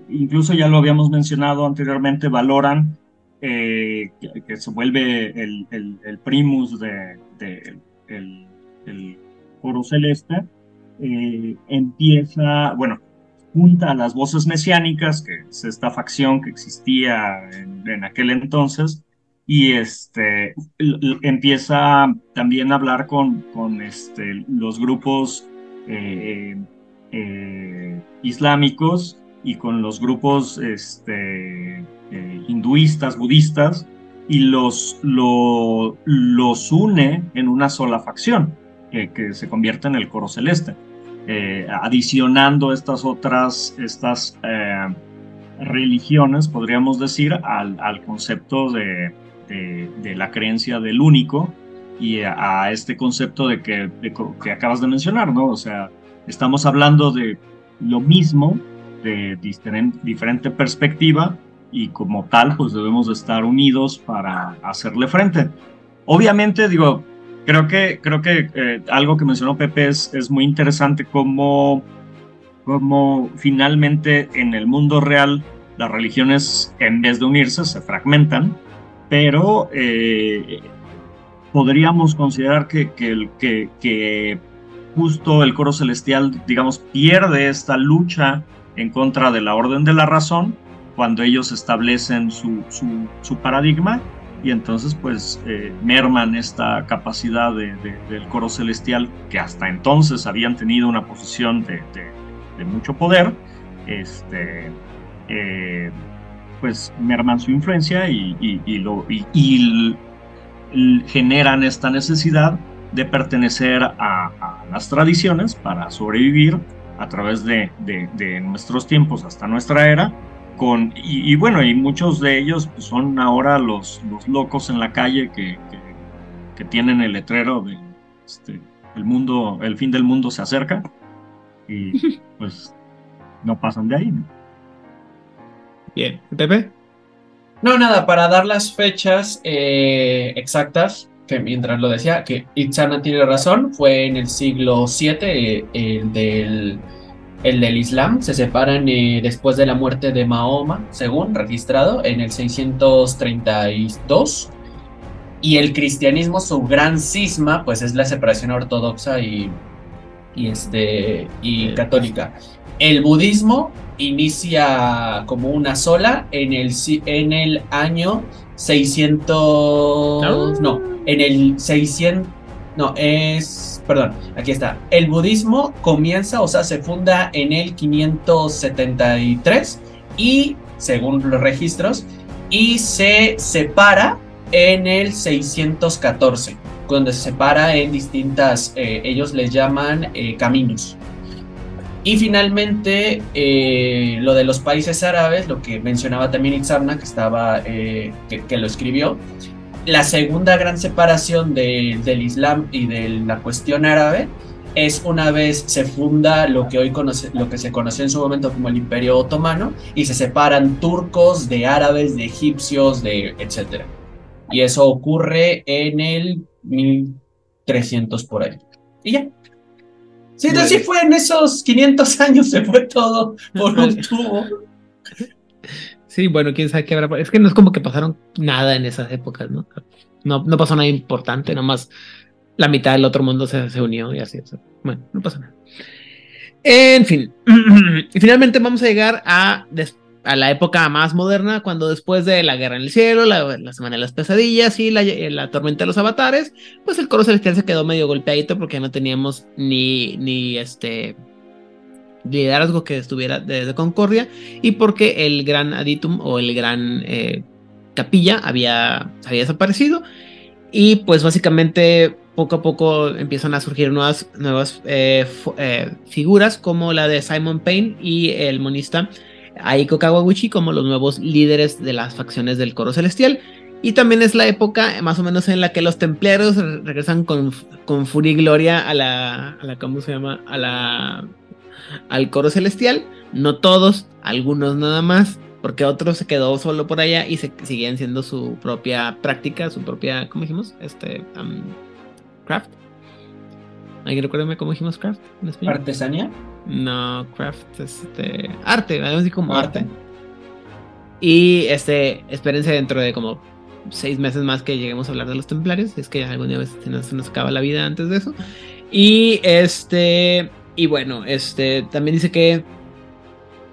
incluso ya lo habíamos mencionado anteriormente, valoran eh, que, se vuelve el, el- primus de, de- el, el coro celeste, eh, empieza, bueno, junta a las voces mesiánicas, que es esta facción que existía en, aquel entonces, y este, empieza también a hablar con, con este, los grupos eh, islámicos y con los grupos este, eh, hinduistas, budistas, y los, lo- los une en una sola facción, que, que se convierte en el coro celeste eh, adicionando estas otras, estas eh, religiones, podríamos decir, al, al concepto de, de- la creencia del único y a, este concepto de que, que acabas de mencionar, ¿no? O sea, estamos hablando de lo mismo, de diferen- diferente perspectiva y como tal, pues debemos de estar unidos para hacerle frente. Obviamente, digo, Creo que, creo que eh, algo que mencionó Pepe es, es muy interesante como, como finalmente en el mundo real las religiones en vez de unirse se fragmentan, pero eh, podríamos considerar que, que, que, justo el coro celestial, digamos, pierde esta lucha en contra de la orden de la razón cuando ellos establecen su, su, paradigma y entonces pues eh, merman esta capacidad de, del coro celestial que hasta entonces habían tenido una posición de, de mucho poder, este, eh, pues merman su influencia y, lo, y, generan esta necesidad de pertenecer a, las tradiciones para sobrevivir a través de, nuestros tiempos hasta nuestra era. Con, y, bueno, y muchos de ellos pues, son ahora los, los locos en la calle que, que, tienen el letrero de este, el mundo, el fin del mundo se acerca y pues no pasan de ahí. Bien, Pepe. No, nada, para dar las fechas eh, exactas, que mientras lo decía, que Itzana tiene razón, fue en el siglo VII, el, del, el del Islam, se separan eh, después de la muerte de Mahoma, según registrado, en el 632. Y el cristianismo, su gran cisma, pues es la separación ortodoxa y, y, este, y católica. El budismo inicia como una sola en el, en el año 600... No, en el 600... No, es... Perdón, aquí está. El budismo comienza, o sea, se funda en el 573 y, según los registros, y se separa en el 614, donde se separa en distintas, eh, ellos les llaman eh, caminos. Y finalmente, eh, lo de los países árabes, lo que mencionaba también Itzarna, que, estaba, que, lo escribió, la segunda gran separación del Islam y de la cuestión árabe es una vez se funda lo que hoy conoce, lo que se conoció en su momento como el Imperio Otomano y se separan turcos de árabes, de egipcios, de etcétera. Y eso ocurre en el 1300 por ahí. Y ya. Sí, entonces sí fue en esos 500 años, se fue todo por un tubo. Sí, bueno, quién sabe qué habrá. Es que no es como que pasaron nada en esas épocas, ¿no? No, no pasó nada importante, nomás la mitad del otro mundo se, se unió y así. Bueno, no pasa nada. En fin, y finalmente vamos a llegar a, a la época más moderna, cuando después de la guerra en el cielo, la, semana de las pesadillas y la, tormenta de los avatares, pues el coro celestial se quedó medio golpeadito porque no teníamos ni, ni este liderazgo que estuviera desde Concordia y porque el gran Aditum o el gran eh, capilla había, había desaparecido y pues básicamente poco a poco empiezan a surgir nuevas, nuevas eh, eh, figuras como la de Simon Payne y el monista Aiko Kawaguchi como los nuevos líderes de las facciones del coro celestial. Y también es la época más o menos en la que los templarios regresan con, con furia y gloria a la, a la, ¿cómo se llama? A la, al coro celestial. No todos, algunos nada más, porque otros se quedó solo por allá y se siguen siendo su propia práctica, su propia, ¿cómo dijimos? Este, craft. ¿Alguien recuerda cómo dijimos craft en español? ¿Artesanía? No, craft, este. Arte, algo así como arte. Y este, espérense dentro de como seis meses más que lleguemos a hablar de los templarios. Es que alguna vez se nos, se nos acaba la vida antes de eso. Y este. Y bueno, este también dice que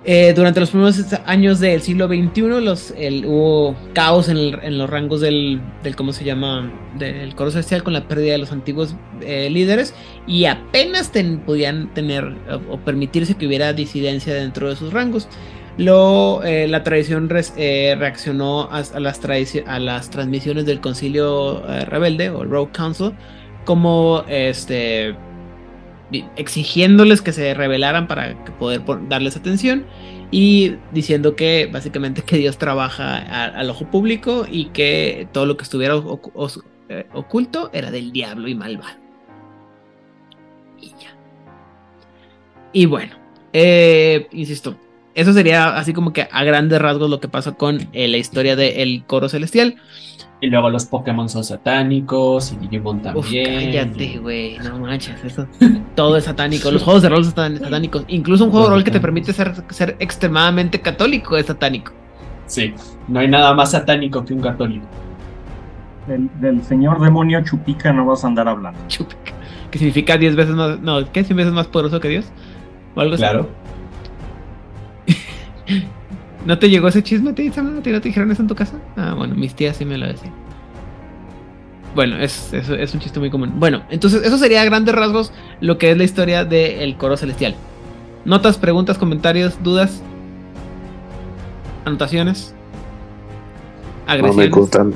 eh, durante los primeros años del siglo XXI los, hubo caos en, los rangos del, ¿cómo se llama?, del coro celestial con la pérdida de los antiguos eh, líderes y apenas podían tener o, permitirse que hubiera disidencia dentro de sus rangos. Lo, eh, la tradición reaccionó a, las a las transmisiones del concilio rebelde o Rogue Council como este exigiéndoles que se rebelaran para poder darles atención y diciendo que básicamente que Dios trabaja al ojo público y que todo lo que estuviera eh, oculto era del diablo y malvado. Y ya. Y bueno, eh, insisto, eso sería así como que a grandes rasgos lo que pasa con eh, la historia del coro celestial. Y luego los Pokémon son satánicos y Digimon también. Uf, cállate, güey, no manches, eso. Todo es satánico. Los juegos de rol son satánicos. Incluso un juego de rol que te permite ser, ser extremadamente católico es satánico. Sí, no hay nada más satánico que un católico. Del, señor demonio Chupica no vas a andar hablando. Chupica. Que significa 10 veces más. No, ¿qué? ¿100 veces más poderoso que Dios? ¿O algo claro. así? ¿No te llegó ese chisme, te, ¿No te dijeron eso en tu casa? Ah, bueno, mis tías sí me lo decían. Bueno, es, es, un chiste muy común. Bueno, entonces eso sería a grandes rasgos lo que es la historia del coro celestial. Notas, preguntas, comentarios, dudas, anotaciones, agresiones. No me gustan,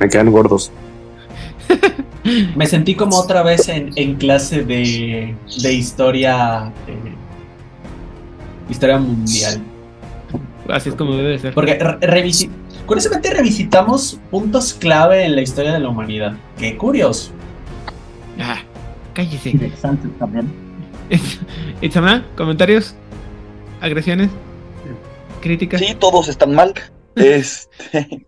me quedan gordos. me sentí como otra vez en, en clase de, de historia, eh, historia mundial. Así es como debe ser. Porque curiosamente revisitamos puntos clave en la historia de la humanidad. Qué curioso. Ah, cállese. Interesante también. Itzamá, comentarios, agresiones, críticas. Sí, todos están mal. Este.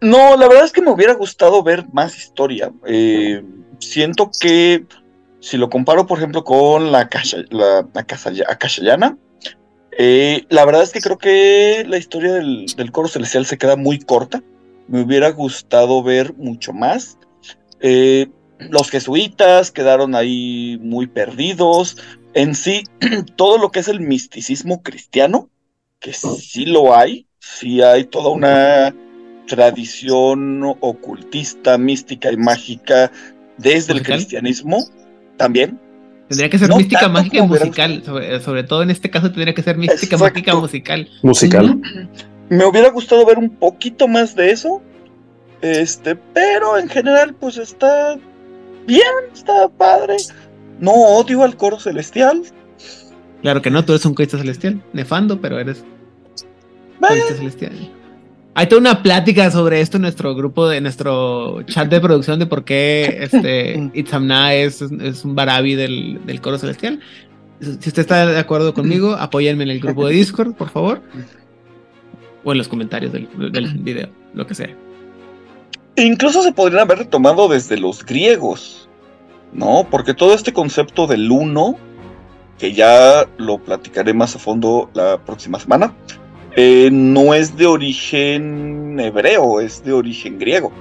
No, la verdad es que me hubiera gustado ver más historia. Eh, siento que si lo comparo, por ejemplo, con la, la, la Akashayana, eh, la verdad es que creo que la historia del, coro celestial se queda muy corta. Me hubiera gustado ver mucho más. Eh, los jesuitas quedaron ahí muy perdidos. En sí, todo lo que es el misticismo cristiano, que sí lo hay, sí hay toda una tradición ocultista, mística y mágica desde el cristianismo también. Tendría que ser mística, mágica y musical. Sobre, todo en este caso tendría que ser mística, mágica, musical. Musical. Me hubiera gustado ver un poquito más de eso. Este, pero en general, pues está bien, está padre. No odio al coro celestial. Claro que no, tú eres un corista celestial. Nefando, pero eres corista celestial. Hay toda una plática sobre esto en nuestro grupo, de nuestro chat de producción, de por qué este, Itzamna es, es un barabi del, del, coro celestial. Si usted está de acuerdo conmigo, apóyenme en el grupo de Discord, por favor. O en los comentarios del, del video, lo que sea. Incluso se podrían haber retomado desde los griegos, ¿no? Porque todo este concepto del uno, que ya lo platicaré más a fondo la próxima semana, eh, no es de origen hebreo, es de origen griego.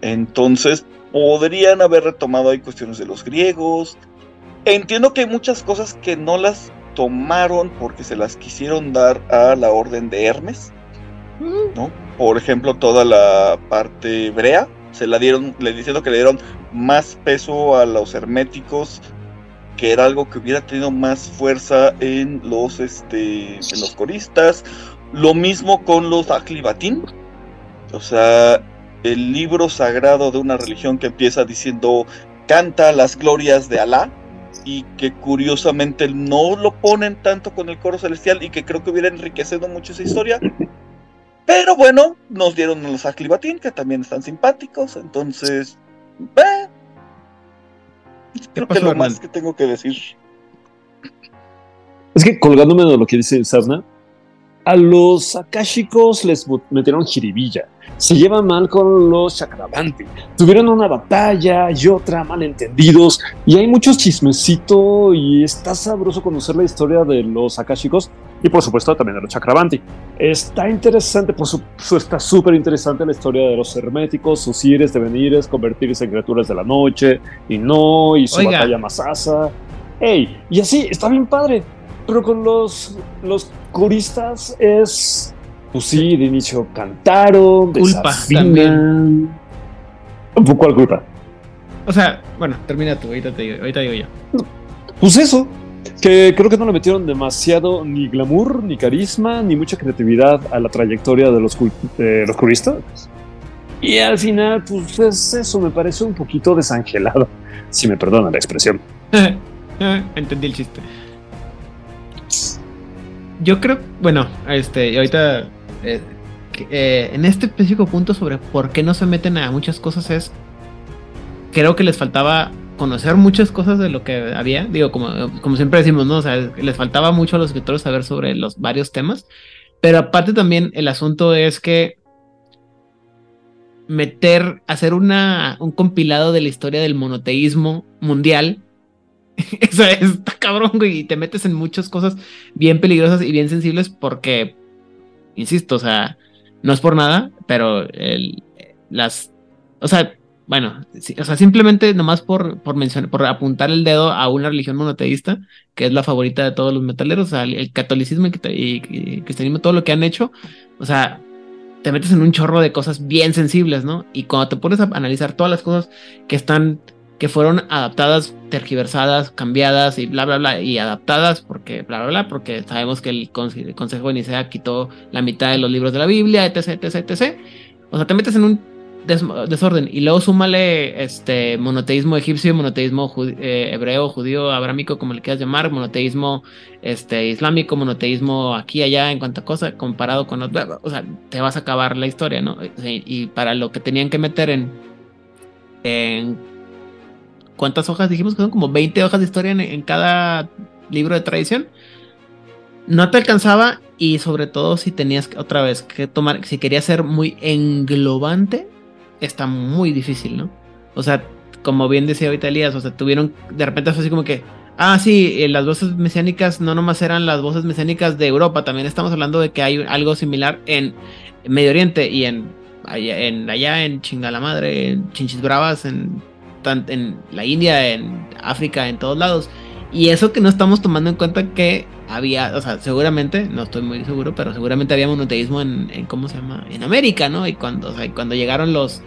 Entonces, podrían haber retomado ahí cuestiones de los griegos. Entiendo que hay muchas cosas que no las tomaron porque se las quisieron dar a la orden de Hermes, ¿no? Por ejemplo, toda la parte hebrea se la dieron, le diciendo que le dieron más peso a los herméticos que era algo que hubiera tenido más fuerza en los, este, en los coristas. Lo mismo con los Aklibatín. O sea, el libro sagrado de una religión que empieza diciendo canta las glorias de Alá y que curiosamente no lo ponen tanto con el coro celestial y que creo que hubiera enriquecido mucho esa historia. Pero bueno, nos dieron los Aklibatín que también están simpáticos, entonces, eh, Creo que lo más que tengo que decir. Es que colgándome de lo que dice Sarna, a los akashicos les metieron jiribilla. Se llevan mal con los chakravanti. Tuvieron una batalla y otra, malentendidos. Y hay muchos chismecito y está sabroso conocer la historia de los akashicos y por supuesto también de los chakravanti. Está interesante, por supuesto, está súper interesante la historia de los herméticos, sus ires, devenires, convertirse en criaturas de la noche y no, y su batalla masasa. Ey, y así, está bien padre. Pero con los, los curistas es, pues sí, de inicio cantaron, culpa también. ¿Cuál culpa? O sea, bueno, termina tú, ahorita, te digo, ahorita digo yo. Pues eso, que creo que no le metieron demasiado ni glamour, ni carisma, ni mucha creatividad a la trayectoria de los, de los. Y al final, pues es eso, me parece un poquito desangelado, si me perdonan la expresión. Entendí el chiste. Yo creo, bueno, este, ahorita eh, eh, en este específico punto sobre por qué no se meten a muchas cosas es, creo que les faltaba conocer muchas cosas de lo que había. Digo, como, como siempre decimos, ¿no? O sea, les faltaba mucho a los escritores saber sobre los varios temas. Pero aparte también el asunto es que meter, hacer una, un compilado de la historia del monoteísmo mundial. Eso está cabrón, güey, y te metes en muchas cosas bien peligrosas y bien sensibles porque, insisto, o sea, no es por nada, pero el, las, o sea, bueno, o sea, simplemente nomás por, por mencionar, por apuntar el dedo a una religión monoteísta, que es la favorita de todos los metaleros, o sea, el, catolicismo y, y, cristianismo, todo lo que han hecho, o sea, te metes en un chorro de cosas bien sensibles, ¿no? Y cuando te pones a analizar todas las cosas que están, que fueron adaptadas, tergiversadas, cambiadas y bla, bla, bla, y adaptadas porque, bla, bla, bla, porque sabemos que el, Consejo de Nicea quitó la mitad de los libros de la Biblia, etc, etc, etc. O sea, te metes en un desorden y luego súmale este monoteísmo egipcio, monoteísmo eh, hebreo, judío, abrámico, como le quieras llamar, monoteísmo este, islámico, monoteísmo aquí allá en cuanto a cosa comparado con otro, o sea, te vas a acabar la historia, ¿no? Y, para lo que tenían que meter en, en ¿cuántas hojas dijimos que son? Como 20 hojas de historia en, en cada libro de tradición. No te alcanzaba y sobre todo si tenías otra vez que tomar, si querías ser muy englobante, está muy difícil, ¿no? O sea, como bien decía ahorita Elías, o sea, tuvieron, de repente así como que, ah, sí, eh, las voces mesiánicas no nomás eran las voces mesiánicas de Europa, también estamos hablando de que hay algo similar en Medio Oriente y en allá en, allá en Chingalamadre, en Chinchis Bravas, en la India, en África, en todos lados. Y eso que no estamos tomando en cuenta que había, o sea, seguramente, no estoy muy seguro, pero seguramente había monoteísmo en, en ¿cómo se llama? En América, ¿no? Y cuando, o sea, cuando llegaron los,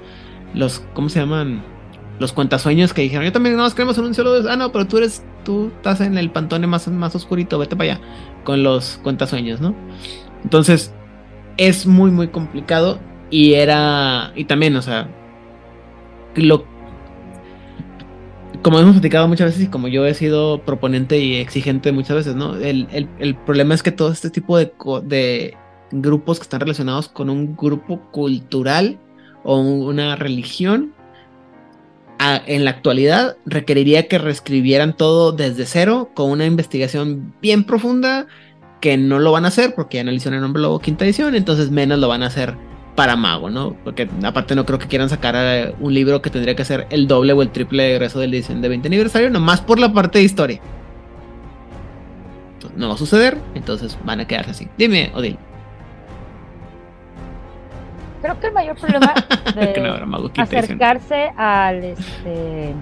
los, ¿cómo se llaman? Los cuentasueños que dijeron, yo también no nos queremos en un cielo de... Ah, no, pero tú eres, tú estás en el pantone más, más oscurito, vete para allá, con los cuentasueños, ¿no? Entonces, es muy, muy complicado y era, y también, o sea, lo como hemos platicado muchas veces y como yo he sido proponente y exigente muchas veces, ¿no? El, problema es que todo este tipo de, de, grupos que están relacionados con un grupo cultural o una religión, en la actualidad requeriría que reescribieran todo desde cero con una investigación bien profunda que no lo van a hacer porque ya analizaron el nombre Lobo quinta edición, entonces menos lo van a hacer para Mago, ¿no? Porque aparte no creo que quieran sacar eh, un libro que tendría que ser el doble o el triple de egreso del edición de 20 aniversario, nomás por la parte de historia. No va a suceder, entonces van a quedarse así. Dime, Odil. Creo que el mayor problema de acercarse al, este,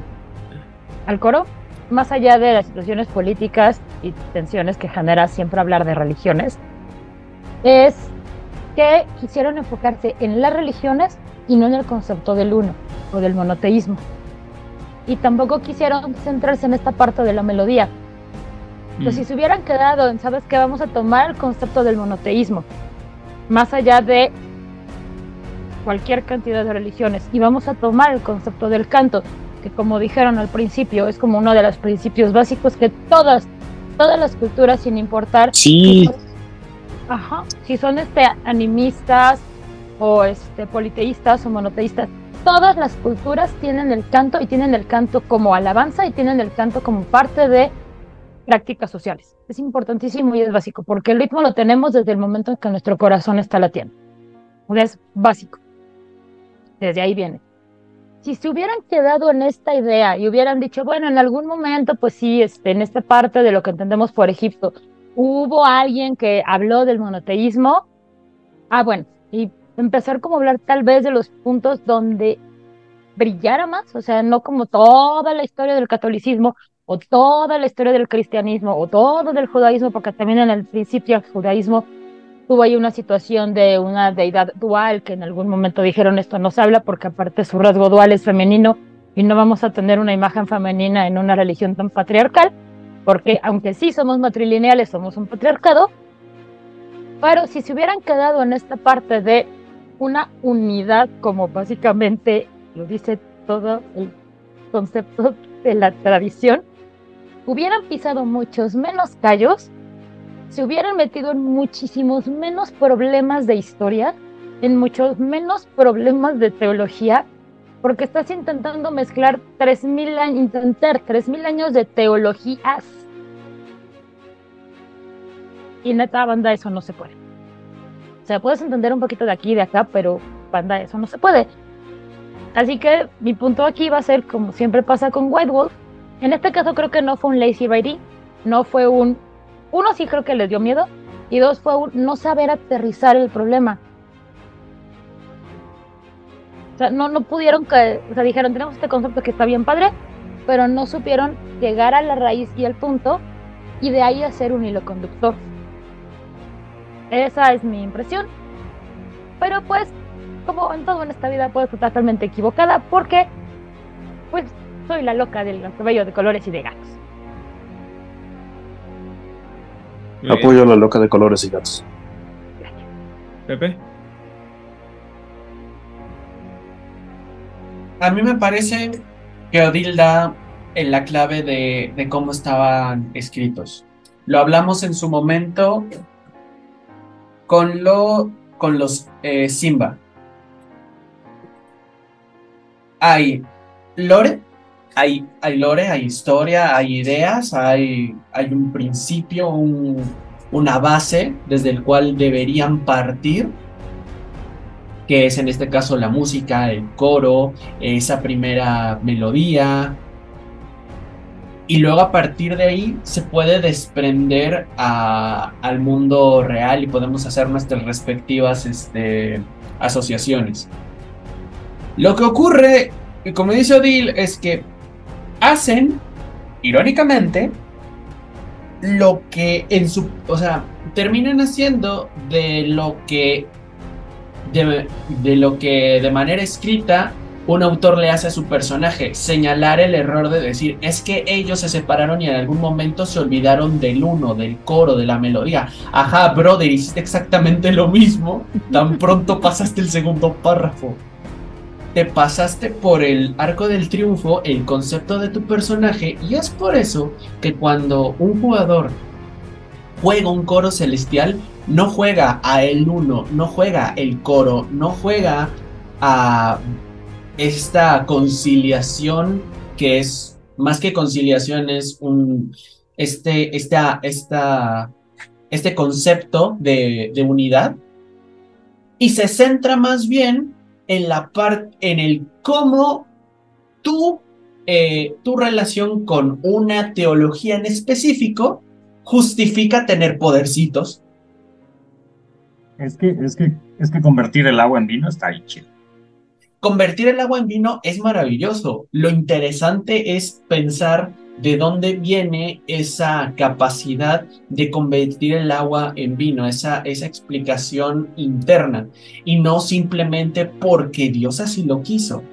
al coro, más allá de las situaciones políticas y tensiones que genera siempre hablar de religiones, es que quisieron enfocarse en las religiones y no en el concepto del uno o del monoteísmo. Y tampoco quisieron centrarse en esta parte de la melodía. Pues si se hubieran quedado en, ¿sabes qué? Vamos a tomar el concepto del monoteísmo, más allá de cualquier cantidad de religiones, y vamos a tomar el concepto del canto, que como dijeron al principio, es como uno de los principios básicos que todas, todas las culturas, sin importar sí. Ajá. Si son este animistas o este politeístas o monoteístas, todas las culturas tienen el canto y tienen el canto como alabanza y tienen el canto como parte de prácticas sociales. Es importantísimo y es básico, porque el ritmo lo tenemos desde el momento en que nuestro corazón está latiendo. Es básico. Desde ahí viene. Si se hubieran quedado en esta idea y hubieran dicho, bueno, en algún momento, pues sí, este, en esta parte de lo que entendemos por Egipto, hubo alguien que habló del monoteísmo. Ah, bueno, y empezar como a hablar tal vez de los puntos donde brillara más, o sea, no como toda la historia del catolicismo o toda la historia del cristianismo o todo del judaísmo, porque también en el principio el judaísmo tuvo ahí una situación de una deidad dual que en algún momento dijeron esto no se habla porque aparte su rasgo dual es femenino y no vamos a tener una imagen femenina en una religión tan patriarcal porque aunque sí somos matrilineales, somos un patriarcado, pero si se hubieran quedado en esta parte de una unidad, como básicamente lo dice todo el concepto de la tradición, hubieran pisado muchos menos callos, se hubieran metido en muchísimos menos problemas de historia, en muchos menos problemas de teología porque estás intentando mezclar 3000 años, intentar 3000 años de teologías. Y neta, banda, eso no se puede. O sea, puedes entender un poquito de aquí y de acá, pero banda, eso no se puede. Así que mi punto aquí va a ser, como siempre pasa con White Wolf, en este caso creo que no fue un lazy writing, no fue un... Uno sí creo que les dio miedo, y dos fue un no saber aterrizar el problema. O sea, no, no pudieron que, o sea, dijeron, tenemos este concepto que está bien padre, pero no supieron llegar a la raíz y al punto y de ahí hacer un hilo conductor. Esa es mi impresión. Pero pues, como en todo en esta vida, puedo estar totalmente equivocada porque, pues, soy la loca del cabello de colores y de gatos. Apoyo a la loca de colores y gatos. Pepe. A mí me parece que Odil da en la clave de, de cómo estaban escritos. Lo hablamos en su momento con, lo, con los eh, Simba. Hay lore, hay, hay lore, hay historia, hay ideas, hay, hay un principio, un, una base desde el cual deberían partir, que es en este caso la música, el coro, esa primera melodía. Y luego a partir de ahí se puede desprender a- al mundo real y podemos hacer nuestras respectivas este, asociaciones. Lo que ocurre, como dice Odil, es que hacen, irónicamente, lo que en su. O sea, terminan haciendo de lo que. De lo que de manera escrita un autor le hace a su personaje. Señalar el error de decir, es que ellos se separaron y en algún momento se olvidaron del uno, del coro, de la melodía. Ajá, brother, hiciste exactamente lo mismo. Tan pronto pasaste el segundo párrafo te pasaste por el arco del triunfo, el concepto de tu personaje, y es por eso que cuando un jugador juega un coro celestial, no juega a el uno, no juega el coro, no juega a esta conciliación que es más que conciliación, es un este, esta, esta, este concepto de, unidad y se centra más bien en la parte, en el cómo tú, eh, tu relación con una teología en específico justifica tener podercitos. Es que, es que, es que convertir el agua en vino está ahí chido. Convertir el agua en vino es maravilloso. Lo interesante es pensar de dónde viene esa capacidad de convertir el agua en vino, esa, esa explicación interna, y no simplemente porque Dios así lo quiso.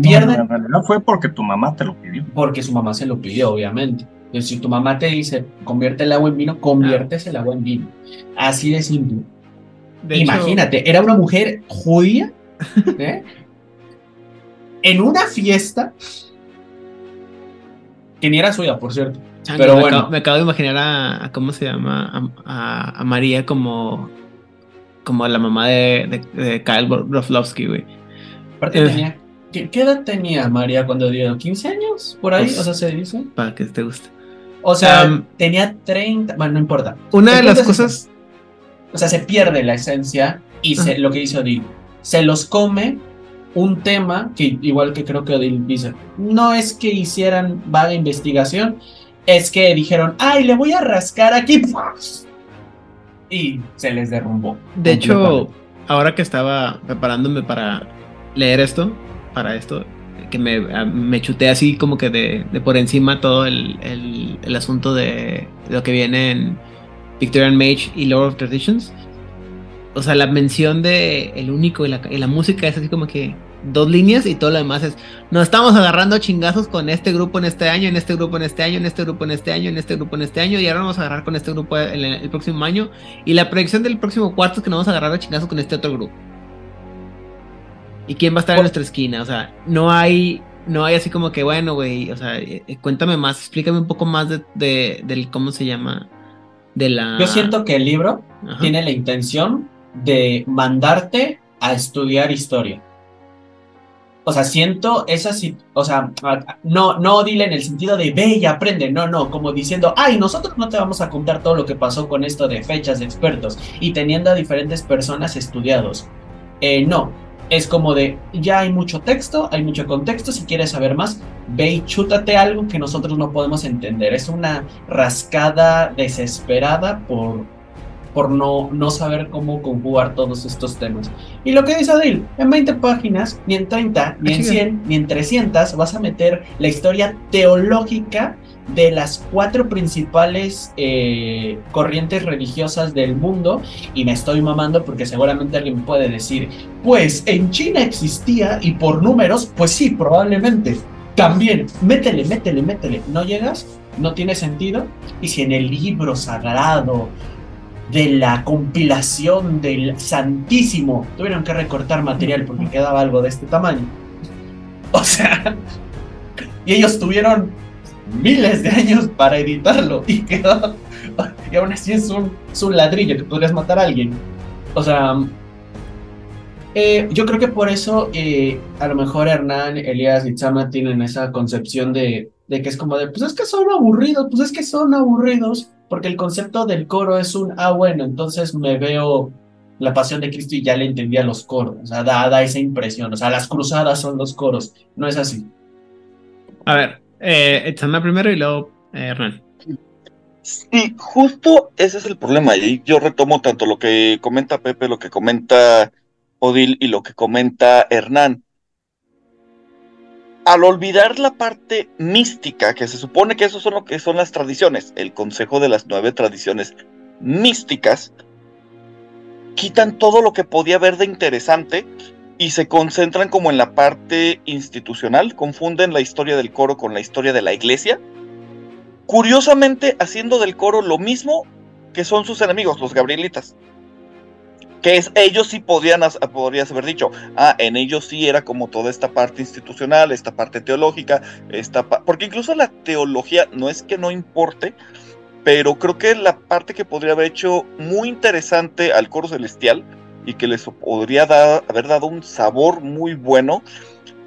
Pierden No, realidad fue porque tu mamá te lo pidió. porque su mamá se lo pidió, obviamente. Entonces, si tu mamá te dice, convierte el agua en vino, conviertes el agua en vino. Así de simple. De hecho- Imagínate, era una mujer judía ¿eh? En una fiesta que ni era suya, por cierto. Chango, Pero me, bueno. acabo, me acabo de imaginar a, a- ¿cómo se llama? A, a- a María como como la mamá de, de, de Kyle Broflovsky, güey. Aparte Eh. tenía, ¿qué, qué edad tenía María cuando dio? ¿15 años? Por ahí, Pues, o sea, se dice. Para que te guste. O sea, Am, tenía 30, bueno, no importa. Una de las cosas-. O sea, se pierde la esencia y se, lo que dice Odil, se los come un tema que igual que creo que Odil dice, no es que hicieran vaga investigación, es que dijeron, ay, le voy a rascar aquí. Y se les derrumbó. De hecho, ahora que estaba preparándome para leer esto, para esto, que me, me chuté así como que de, de por encima todo el, el- el asunto de, de lo que viene en Victorian Mage y Lord of Traditions. O sea, la mención de el único y la, y la música es así como que dos líneas y todo lo demás es nos estamos agarrando chingazos con este grupo en este año, en este grupo en este año, en este grupo en este año, en este grupo en este año y ahora vamos a agarrar con este grupo el, el próximo año y la predicción del próximo cuarto es que nos vamos a agarrar a chingazos con este otro grupo. ¿Y quién va a estar en nuestra esquina? O sea, no hay no hay así como que bueno, güey, o sea, eh, eh, cuéntame más, explícame un poco más de, de- del cómo se llama de la Yo siento que el libro Ajá. tiene la intención de mandarte a estudiar historia. o sea, siento esa, o sea, no, no dile en el sentido de ve y aprende, no, no, como diciendo, ay, nosotros no te vamos a contar todo lo que pasó con esto de fechas de expertos y teniendo a diferentes personas estudiados. Eh, no, es como de, ya hay mucho texto, hay mucho contexto, si quieres saber más, ve y chútate algo que nosotros no podemos entender. Es una rascada desesperada por, por no, no saber cómo conjugar todos estos temas. Y lo que dice Adil, en 20 páginas, ni en 30, ni en 100, ni en 300, vas a meter la historia teológica de las cuatro principales eh, corrientes religiosas del mundo y me estoy mamando porque seguramente alguien puede decir, pues en China existía y por números, pues sí, probablemente. También, métele, métele, métele. No llegas, no tiene sentido. Y si en el libro sagrado de la compilación del Santísimo tuvieron que recortar material porque quedaba algo de este tamaño. O sea, y ellos tuvieron miles de años para editarlo y quedó. Y aún así es un, un ladrillo que podrías matar a alguien. O sea, eh, yo creo que por eso eh, a lo mejor Hernán, Elías y Chama tienen esa concepción de, de que es como de, pues es que son aburridos, pues es que son aburridos, porque el concepto del coro es un, ah, bueno, entonces me veo la pasión de Cristo y ya le entendí a los coros, o sea, da, da esa impresión, o sea, las cruzadas son los coros, no es así. A ver, eh, primero y luego eh, Hernán. Sí, justo ese es el problema. Y yo retomo tanto lo que comenta Pepe, lo que comenta Odil y lo que comenta Hernán. Al olvidar la parte mística, que se supone que eso son lo que son las tradiciones, el consejo de las nueve tradiciones místicas, quitan todo lo que podía haber de interesante y se concentran como en la parte institucional, confunden la historia del coro con la historia de la iglesia curiosamente haciendo del coro lo mismo que son sus enemigos, los gabrielitas. Que es, ellos sí podían, podrías haber dicho, ah, en ellos sí era como toda esta parte institucional, esta parte teológica, esta pa- porque incluso la teología no es que no importe, pero creo que la parte que podría haber hecho muy interesante al coro celestial y que les podría haber dado un sabor muy bueno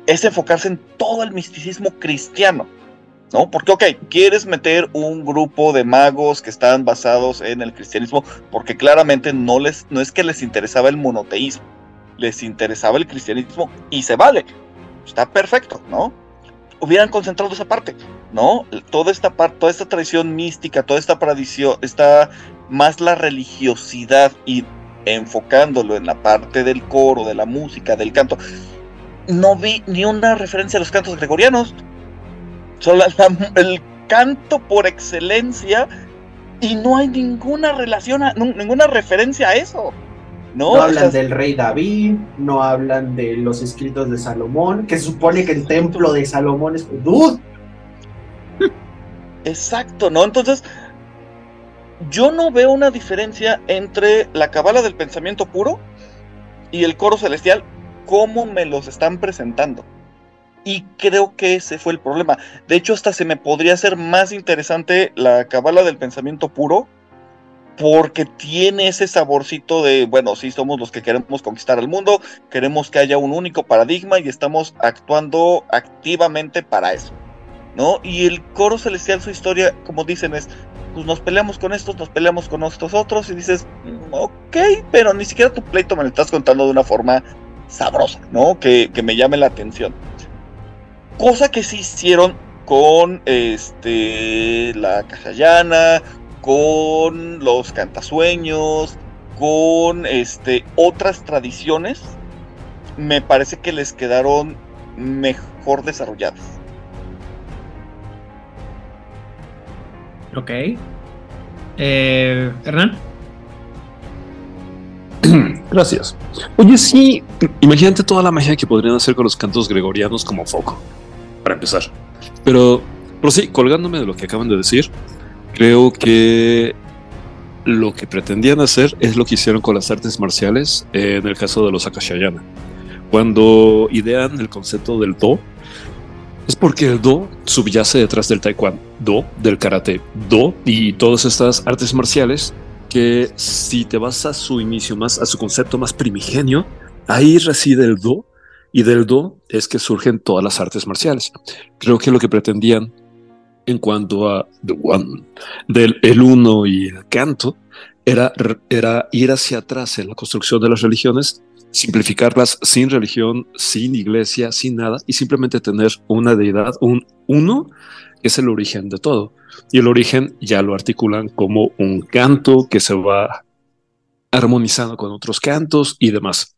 es enfocarse en todo el misticismo cristiano. ¿No? Porque, ok, quieres meter un grupo de magos que están basados en el cristianismo, porque claramente no, les, no es que les interesaba el monoteísmo, les interesaba el cristianismo y se vale, está perfecto, ¿no? Hubieran concentrado esa parte, ¿no? Toda esta parte, toda esta tradición mística, toda esta tradición, está más la religiosidad y enfocándolo en la parte del coro, de la música, del canto. No vi ni una referencia a los cantos gregorianos. Son la- la- el canto por excelencia y no hay ninguna relación, a- ninguna referencia a eso. No, hablan del rey David, no hablan de los escritos de Salomón, que se supone que el templo de Salomón es... ¡Dude! Exacto, ¿no? Entonces, yo no veo una diferencia entre la cabala del pensamiento puro y el coro celestial, cómo me los están presentando. Y creo que ese fue el problema. De hecho, hasta se me podría hacer más interesante la cabala del pensamiento puro, porque tiene ese saborcito de, bueno, sí somos los que queremos conquistar el mundo, queremos que haya un único paradigma y estamos actuando activamente para eso. ¿no? Y el coro celestial, su historia, como dicen, es, pues nos peleamos con estos, nos peleamos con estos otros, y dices, "Mm, ok, pero ni siquiera tu pleito me lo estás contando de una forma sabrosa, ¿no? Que, que me llame la atención. Cosa que sí hicieron con este la Cajayana, con los cantasueños, con este otras tradiciones, me parece que les quedaron mejor desarrolladas. Ok. Eh, Hernán. Gracias. Oye, sí, imagínate toda la magia que podrían hacer con los cantos gregorianos como foco, para empezar. Pero, pero sí, colgándome de lo que acaban de decir, creo que lo que pretendían hacer es lo que hicieron con las artes marciales en el caso de los Akashayana. Cuando idean el concepto del Do, es porque el Do subyace detrás del taekwondo, del karate, Do y todas estas artes marciales que si te vas a su inicio más, a su concepto más primigenio, ahí reside el Do Y del Do es que surgen todas las artes marciales. Creo que lo que pretendían en cuanto a del el uno y el canto, era, era ir hacia atrás en la construcción de las religiones, simplificarlas sin religión, sin iglesia, sin nada, y simplemente tener una deidad, un uno, que es el origen de todo. Y el origen ya lo articulan como un canto que se va armonizando con otros cantos y demás.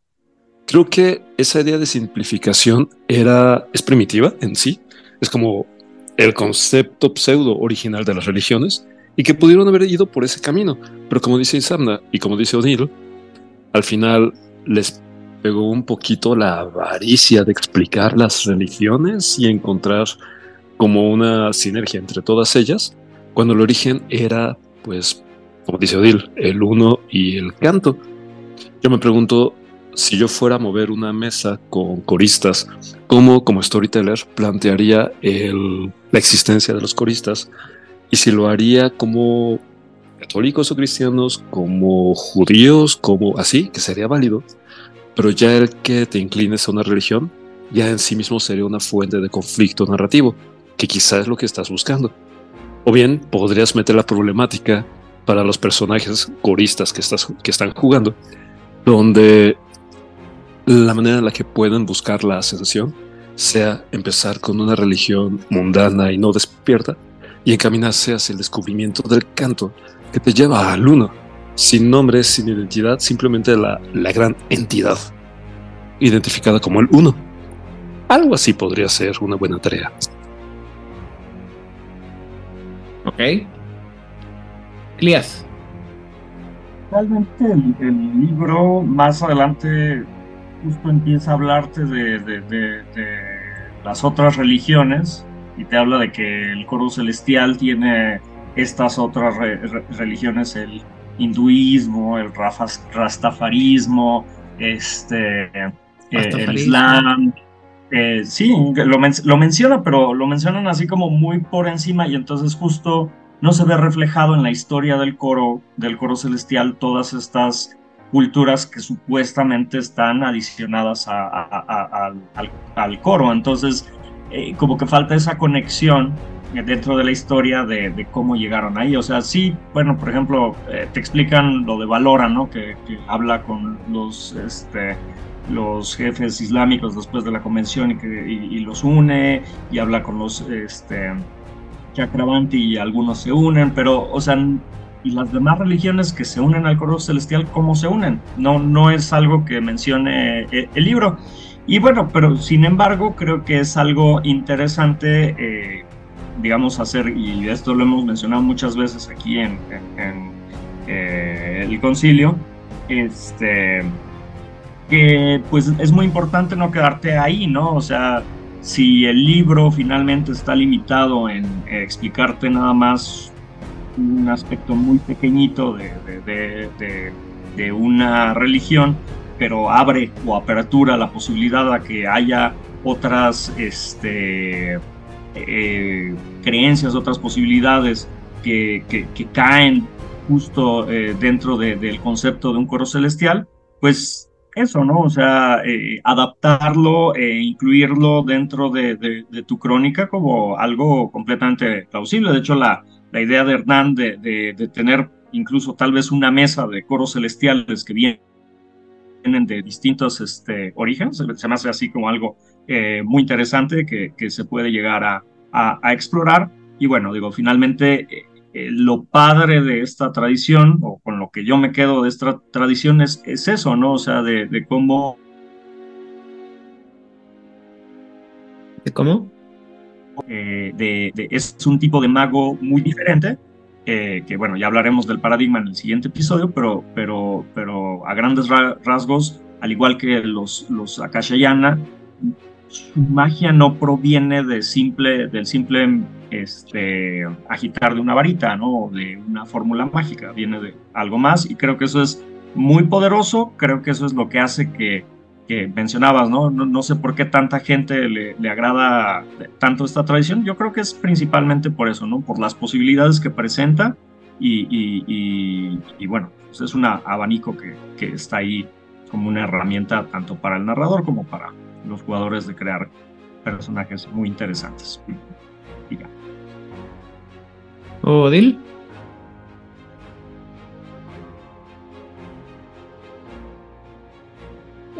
Creo que esa idea de simplificación era, es primitiva en sí, es como el concepto pseudo original de las religiones y que pudieron haber ido por ese camino. Pero como dice Isamna y como dice O'Neill, al final les pegó un poquito la avaricia de explicar las religiones y encontrar como una sinergia entre todas ellas, cuando el origen era, pues, como dice Odil, el uno y el canto. Yo me pregunto, si yo fuera a mover una mesa con coristas, ¿cómo como storyteller plantearía la existencia de los coristas? Y si lo haría como católicos o cristianos, como judíos, como así, que sería válido. Pero ya el que te inclines a una religión, ya en sí mismo sería una fuente de conflicto narrativo, que quizás es lo que estás buscando. O bien podrías meter la problemática para los personajes coristas que, estás, que están jugando, donde la manera en la que pueden buscar la ascensión sea empezar con una religión mundana y no despierta y encaminarse hacia el descubrimiento del canto que te lleva al uno, sin nombre, sin identidad, simplemente la, la gran entidad identificada como el uno. Algo así podría ser una buena tarea. Ok. Elías. Realmente el, libro más adelante justo empieza a hablarte de, las otras religiones y te habla de que el coro celestial tiene estas otras religiones, el hinduismo, el rastafarismo, este, eh, el islam. Eh, sí, lo, lo menciona, pero lo mencionan así como muy por encima y entonces justo no se ve reflejado en la historia del coro, del coro celestial, todas estas culturas que supuestamente están adicionadas al, coro. Entonces, eh, como que falta esa conexión dentro de la historia de, cómo llegaron ahí. O sea, sí, bueno, por ejemplo, eh, te explican lo de Valora, ¿no? Que, habla con los, este, jefes islámicos después de la convención y, que, los une, y habla con los, este, y algunos se unen, pero, o sea, y las demás religiones que se unen al coro celestial, ¿cómo se unen? No, no es algo que mencione eh, el, libro. Y bueno, pero sin embargo, creo que es algo interesante, eh, digamos, hacer, y esto lo hemos mencionado muchas veces aquí en, eh, el concilio, este, que pues es muy importante no quedarte ahí, ¿no? O sea, si el libro finalmente está limitado en explicarte nada más un aspecto muy pequeñito de, una religión, pero abre o apertura la posibilidad a que haya otras este, eh, creencias, otras posibilidades que, caen justo eh, dentro del concepto de un coro celestial, pues eso, ¿no? O sea, eh, adaptarlo e incluirlo dentro de, tu crónica como algo completamente plausible. De hecho, la, la idea de Hernán de, tener incluso tal vez una mesa de coros celestiales que vienen de distintos este, orígenes, se me hace así como algo eh, muy interesante que, que, se puede llegar a, a, explorar. Y bueno, digo, finalmente eh, lo padre de esta tradición, o con lo que yo me quedo de esta tradición, es, eso, ¿no? O sea, de, cómo... ¿De cómo? Eh, es un tipo de mago muy diferente, eh, que bueno, ya hablaremos del paradigma en el siguiente episodio, pero, pero, pero a grandes rasgos, al igual que los, los Akashayana, su magia no proviene de simple, del simple este, agitar de una varita, ¿no? de una fórmula mágica, viene de algo más y creo que eso es muy poderoso, creo que eso es lo que hace que, que mencionabas, ¿no? ¿no? sé por qué tanta gente le, le, agrada tanto esta tradición, yo creo que es principalmente por eso, ¿no? Por las posibilidades que presenta y, y, y, bueno, pues es un abanico que, que está ahí como una herramienta tanto para el narrador como para los jugadores de crear personajes muy interesantes. Y. Odil.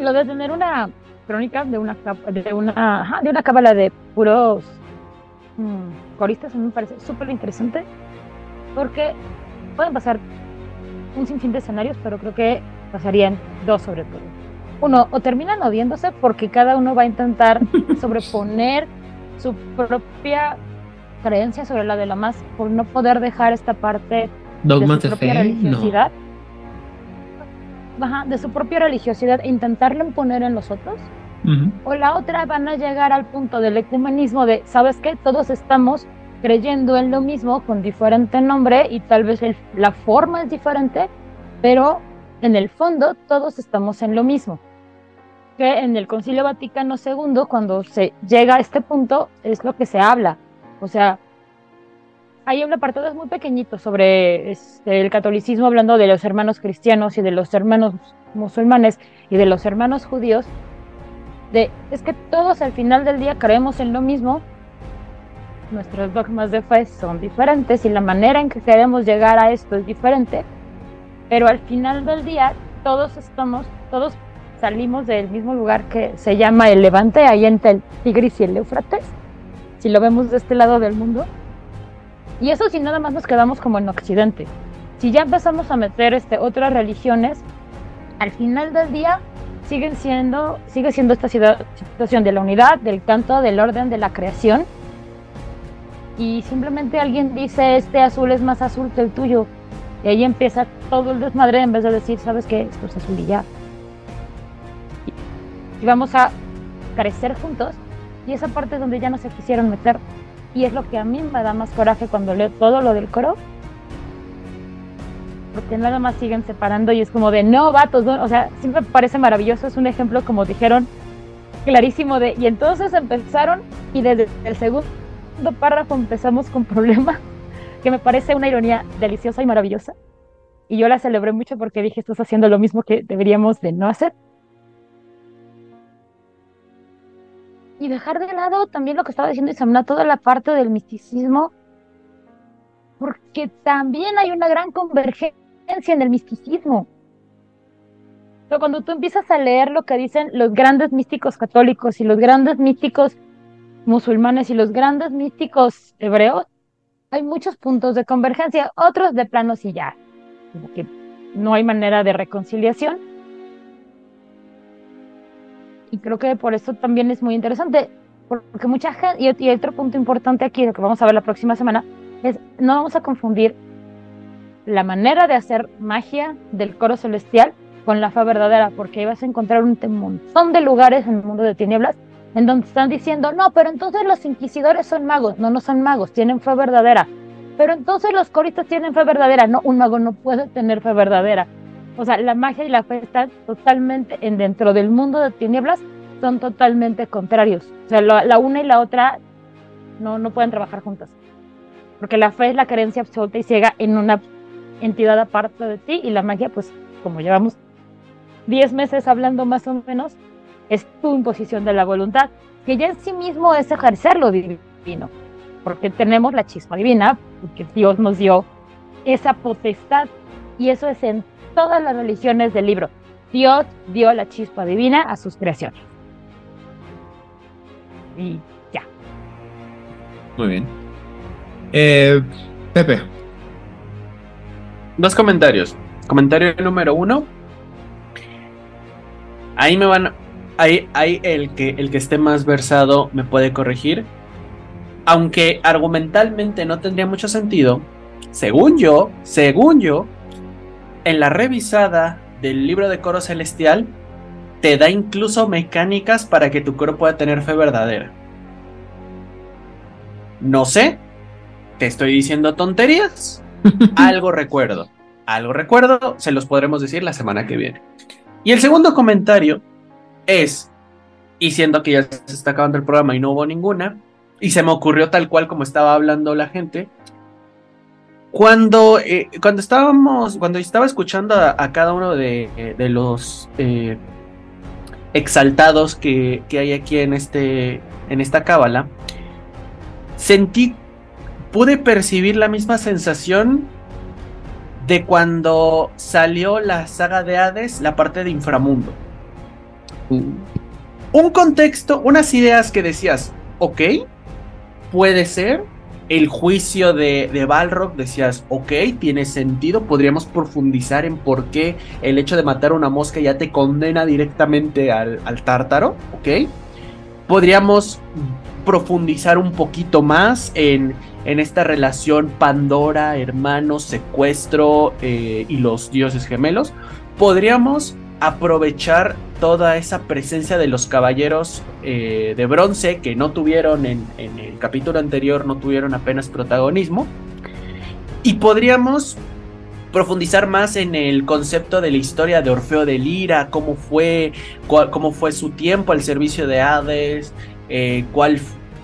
Lo de tener una crónica de una de una de una cábala de puros mm, coristas me parece súper interesante porque pueden pasar un sinfín de escenarios, pero creo que pasarían dos sobre todo. Uno, o terminan odiándose porque cada uno va a intentar sobreponer su propia creencia sobre la de la más por no poder dejar esta parte Dogmas de su propia no. Ajá, de su propia religiosidad e intentarla imponer en los otros. Ujú. O la otra van a llegar al punto del ecumenismo de, ¿sabes qué? Todos estamos creyendo en lo mismo con diferente nombre y tal vez el- la forma es diferente, pero en el fondo todos estamos en lo mismo. Que en el Concilio Vaticano II, cuando se llega a este punto, es lo que se habla. O sea, hay un apartado muy pequeñito sobre este, el catolicismo, hablando de los hermanos cristianos y de los hermanos musulmanes y de los hermanos judíos, de es que todos al final del día creemos en lo mismo, nuestros dogmas de fe son diferentes y la manera en que queremos llegar a esto es diferente, pero al final del día todos estamos, todos salimos del mismo lugar que se llama el Levante, ahí entre el Tigris y el Éufrates, si lo vemos de este lado del mundo. Y eso si nada más nos quedamos como en Occidente. Si ya empezamos a meter este, otras religiones, al final del día siguen siendo, sigue siendo esta situación de la unidad, del canto, del orden, de la creación. Y simplemente alguien dice, este azul es más azul que el tuyo. Y ahí empieza todo el desmadre en vez de decir, ¿sabes qué? Esto es azul y ya. Y vamos a crecer juntos. Y esa parte es donde ya no se quisieron meter. Y es lo que a mí me da más coraje cuando leo todo lo del coro. Porque nada más siguen separando y es como de, no, vatos, no". o sea, siempre parece maravilloso. Es un ejemplo, como dijeron, clarísimo de, y entonces empezaron y desde el segundo párrafo empezamos con problemas, que me parece una ironía deliciosa y maravillosa. Y yo la celebré mucho porque dije, estás haciendo lo mismo que deberíamos de no hacer. Y dejar de lado también lo que estaba diciendo Isamna, toda la parte del misticismo, porque también hay una gran convergencia en el misticismo. Pero cuando tú empiezas a leer lo que dicen los grandes místicos católicos y los grandes místicos musulmanes y los grandes místicos hebreos, hay muchos puntos de convergencia, otros de planos y ya, como que no hay manera de reconciliación. Y creo que por eso también es muy interesante, porque mucha gente, y, y otro punto importante aquí, lo que vamos a ver la próxima semana, es no vamos a confundir la manera de hacer magia del coro celestial con la fe verdadera, porque ahí vas a encontrar un montón de lugares en el mundo de tinieblas en donde están diciendo, no, pero entonces los inquisidores son magos, no, no son magos, tienen fe verdadera. Pero entonces los coristas tienen fe verdadera, no, un mago no puede tener fe verdadera. O sea, la magia y la fe están totalmente en dentro del mundo de tinieblas, son totalmente contrarios. O sea, la, la una y la otra no, no pueden trabajar juntas. Porque la fe es la creencia absoluta y ciega en una entidad aparte de ti y la magia, pues como llevamos 10 meses hablando más o menos, es tu imposición de la voluntad, que ya en sí mismo es ejercer lo divino, porque tenemos la chispa divina, porque Dios nos dio esa potestad y eso es en todas las religiones del libro. Dios dio la chispa divina a sus creaciones. Y ya. Muy bien. Eh, Pepe. Dos comentarios. Comentario número uno. Ahí me van. Ahí, ahí el, que, el que esté más versado me puede corregir. Aunque argumentalmente no tendría mucho sentido. Según yo, según yo, en la revisada del libro de coro celestial, te da incluso mecánicas para que tu coro pueda tener fe verdadera. No sé, te estoy diciendo tonterías. algo recuerdo, algo recuerdo, se los podremos decir la semana que viene. Y el segundo comentario es, y siendo que ya se está acabando el programa y no hubo ninguna, y se me ocurrió tal cual como estaba hablando la gente, cuando, eh, cuando estábamos, cuando estaba escuchando a, a cada uno de, de los eh, exaltados que, que hay aquí en, este, en esta cábala, sentí, pude percibir la misma sensación de cuando salió la saga de Hades, la parte de inframundo. Un contexto, unas ideas que decías, ok, puede ser. El juicio de, de Balrog, decías, ok, tiene sentido, podríamos profundizar en por qué el hecho de matar una mosca ya te condena directamente al, al tártaro, ok. Podríamos profundizar un poquito más en, en esta relación Pandora, hermano, secuestro eh, y los dioses gemelos. Podríamos aprovechar toda esa presencia de los caballeros eh, de bronce que no tuvieron en, el capítulo anterior, no tuvieron apenas protagonismo. Y podríamos profundizar más en el concepto de la historia de Orfeo de Lira, cómo fue, cuál, cómo fue su tiempo al servicio de Hades, eh, cuál,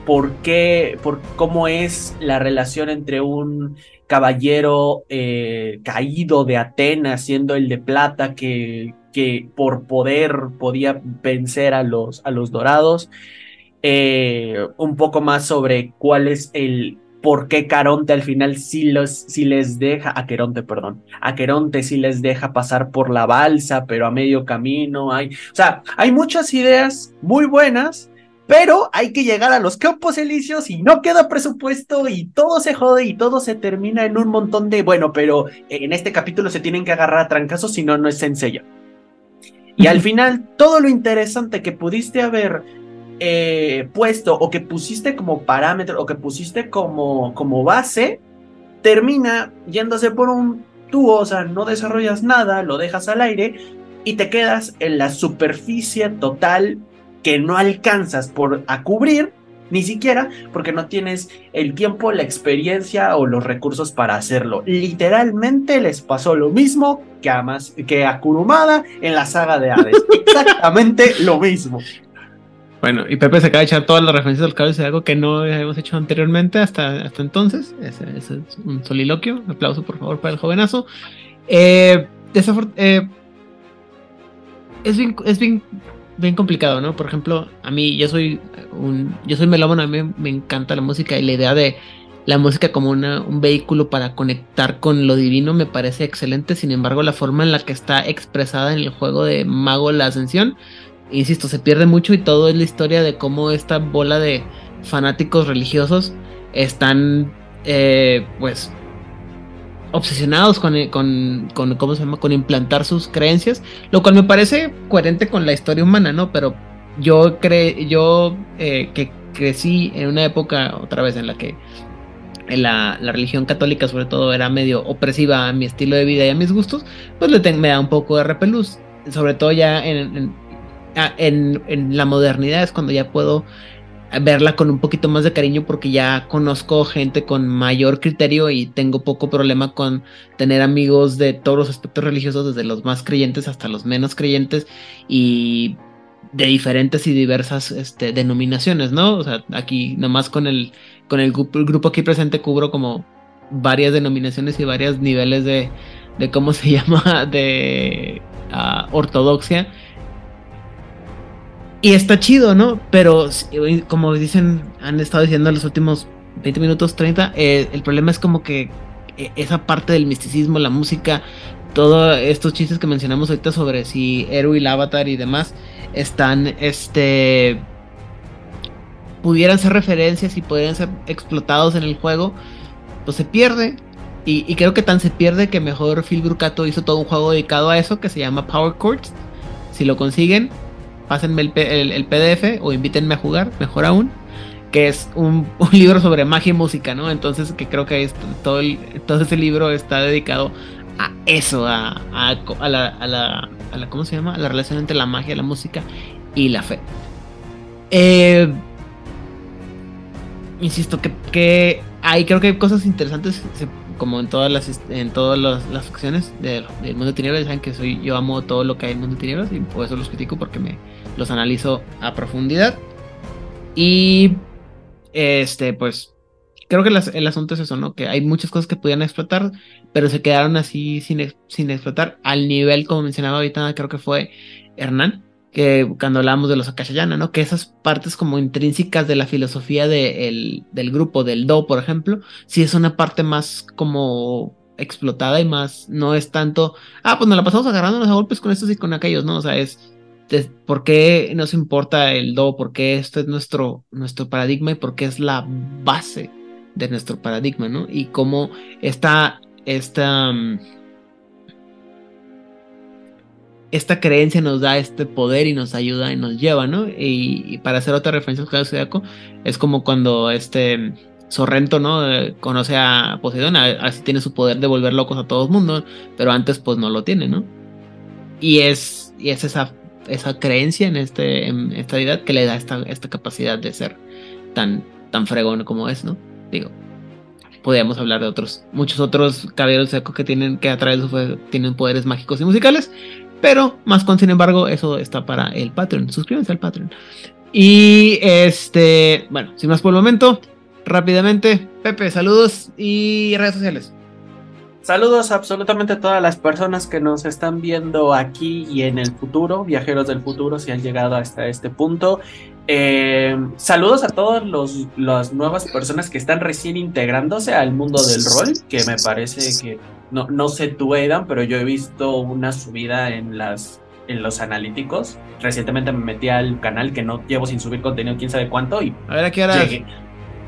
por qué, por cómo es la relación entre un caballero eh, caído de Atenas, siendo el de plata que, que por poder podía vencer a los, a los dorados. Eh, un poco más sobre cuál es el por qué Caronte al final sí, les deja, a Queronte, perdón, a Queronte sí les deja pasar por la balsa, pero a medio camino hay, o sea, hay muchas ideas muy buenas, pero hay que llegar a los campos elíseos y no queda presupuesto y todo se jode y todo se termina en un montón de, bueno, pero en este capítulo se tienen que agarrar a trancazos, si no, no es sencillo. Y al final, todo lo interesante que pudiste haber eh, puesto o que pusiste como parámetro o que pusiste como, como base, termina yéndose por un tubo, o sea, no desarrollas nada, lo dejas al aire y te quedas en la superficie total que no alcanzas por a cubrir ni siquiera porque no tienes el tiempo, la experiencia o los recursos para hacerlo. Literalmente les pasó lo mismo que a, Mas, que a Kurumada en la saga de Hades. Exactamente lo mismo. Bueno, y Pepe se acaba de echar todas las referencias del caballo, es algo que no habíamos hecho anteriormente hasta, hasta entonces. Ese, ese es un soliloquio. Un aplauso, por favor, para el jovenazo. Eh, eh, es, bien, es bien bien complicado, ¿no? Por ejemplo, a mí, yo soy un, yo soy melómano, a mí me encanta la música y la idea de la música como una, un vehículo para conectar con lo divino me parece excelente. Sin embargo, la forma en la que está expresada en el juego de Mago la Ascensión, insisto, se pierde mucho y todo es la historia de cómo esta bola de fanáticos religiosos están, eh, pues, obsesionados con, con, con, ¿cómo se llama? Con implantar sus creencias, lo cual me parece coherente con la historia humana, ¿no? Pero yo cre yo eh, que crecí en una época, otra vez, en la que la, la, religión católica sobre todo era medio opresiva a mi estilo de vida y a mis gustos, pues le me da un poco de repelús, sobre todo ya en, en, en, en la modernidad es cuando ya puedo verla con un poquito más de cariño porque ya conozco gente con mayor criterio y tengo poco problema con tener amigos de todos los aspectos religiosos, desde los más creyentes hasta los menos creyentes y de diferentes y diversas este, denominaciones, ¿no? O sea, aquí nomás con el, con el grupo, aquí presente cubro como varias denominaciones y varios niveles de, de cómo se llama, de uh, ortodoxia y está chido, ¿no? Pero como dicen, han estado diciendo en los últimos 20 minutos, 30, eh, el problema es como que eh, esa parte del misticismo, la música, todos estos chistes que mencionamos ahorita sobre si Eru y el Avatar y demás están, este, pudieran ser referencias y pudieran ser explotados en el juego, pues se pierde. Y, creo que tan se pierde que mejor Phil Brucato hizo todo un juego dedicado a eso que se llama Power Chords. Si lo consiguen, pásenme el, PDF o invítenme a jugar, mejor aún, que es un, libro sobre magia y música, ¿no? Entonces, que creo que todo, el, ese libro está dedicado a eso, a, a, la, a, la, a la, ¿cómo se llama? A la relación entre la magia, la música y la fe. Eh, insisto que, que hay, creo que hay cosas interesantes, como en todas las en todas las, las facciones del, mundo de tinieblas, saben que soy, yo amo todo lo que hay en el mundo de tinieblas y por eso los critico porque me, los analizo a profundidad. Y este, pues, creo que el asunto es eso, ¿no? Que hay muchas cosas que podían explotar, pero se quedaron así sin, sin explotar al nivel, como mencionaba ahorita, creo que fue Hernán, que cuando hablamos de los Akashayana, ¿no? Que esas partes como intrínsecas de la filosofía de el- del grupo, del Do, por ejemplo, sí es una parte más como explotada y más, no es tanto, ah, pues nos la pasamos agarrándonos a golpes con estos y con aquellos, ¿no? O sea, es por qué nos importa el Do, por qué esto es nuestro, nuestro paradigma y por qué es la base de nuestro paradigma, ¿no? Y cómo esta, esta, mm, esta creencia nos da este poder y nos ayuda y nos lleva, ¿no? Y, para hacer otra referencia al Claudio Zodiaco, es como cuando este Sorrento, ¿no? Eh, conoce a Poseidón, a- así tiene su poder de volver locos a todo el mundo, pero antes pues no lo tiene, ¿no? Y es, y es esa, esa creencia en, este, en esta deidad que le da esta, esta capacidad de ser tan, tan fregón como es, ¿no? Digo, podríamos hablar de otros, muchos otros caballeros secos que tienen, que a través de su tienen poderes mágicos y musicales, pero más con sin embargo, eso está para el Patreon. Suscríbanse al Patreon. Y este, bueno, sin más por el momento, rápidamente, Pepe, saludos y redes sociales. Saludos a absolutamente todas las personas que nos están viendo aquí y en el futuro, viajeros del futuro, si han llegado hasta este punto. Eh, saludos a todas las nuevas personas que están recién integrándose al mundo del rol, que me parece que, no, no sé tú, Aidan, pero yo he visto una subida en las en los analíticos. Recientemente me metí al canal que no llevo sin subir contenido quién sabe cuánto y A ver, ¿a qué hora? llegué,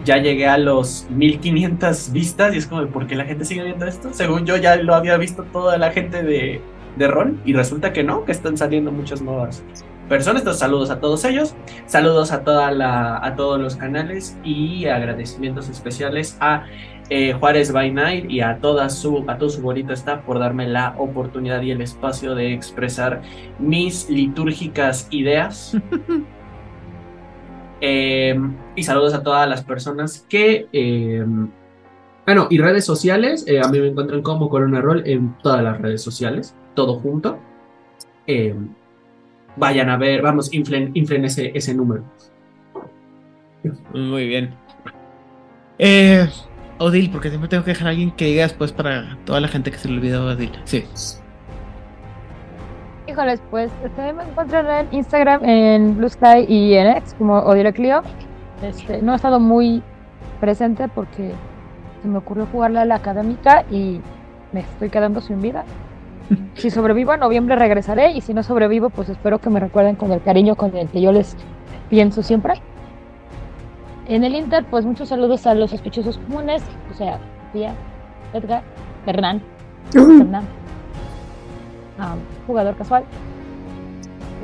ya llegué a los 1500 vistas y es como, ¿por qué la gente sigue viendo esto? Según yo ya lo había visto toda la gente de, de rol y resulta que no, que están saliendo muchas nuevas personas. Entonces, saludos a todos ellos, saludos a, toda la, a todos los canales y agradecimientos especiales a eh, Juárez by Night y a, toda su, a todo su bonito staff por darme la oportunidad y el espacio de expresar mis litúrgicas ideas. Eh, y saludos a todas las personas que. eh, bueno, y redes sociales. eh, a mí me encuentran como Corona Roll en todas las redes sociales, todo junto. Eh, vayan a ver, vamos, inflen, inflen ese, ese número. Muy bien. Eh, Odil, porque siempre tengo que dejar a alguien que diga después para toda la gente que se le olvidó Odil. Sí. Híjoles, pues este, me encuentran en Instagram, en Blue Sky y en X como Odile Clio. Este, no he estado muy presente porque se me ocurrió jugarla a la académica y me estoy quedando sin vida. Si sobrevivo en noviembre regresaré y si no sobrevivo, pues espero que me recuerden con el cariño con el que yo les pienso siempre. En el Inter, pues muchos saludos a los sospechosos comunes, o sea, Sofía, Edgar, Hernán, Hernán, a jugador casual,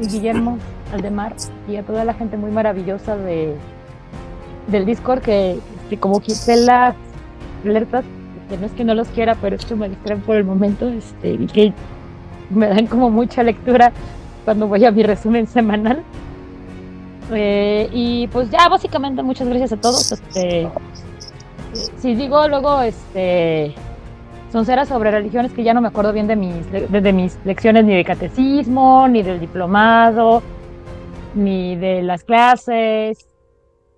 y Guillermo, Aldemar y a toda la gente muy maravillosa de del Discord que, como quité las alertas, que no es que no los quiera, pero es que me distraen por el momento este, y que me dan como mucha lectura cuando voy a mi resumen semanal. Eh, y pues ya, básicamente, muchas gracias a todos. Este, eh, si digo luego, este, sonceras sobre religiones que ya no me acuerdo bien de mis, de, de mis lecciones ni de catecismo, ni del diplomado, ni de las clases.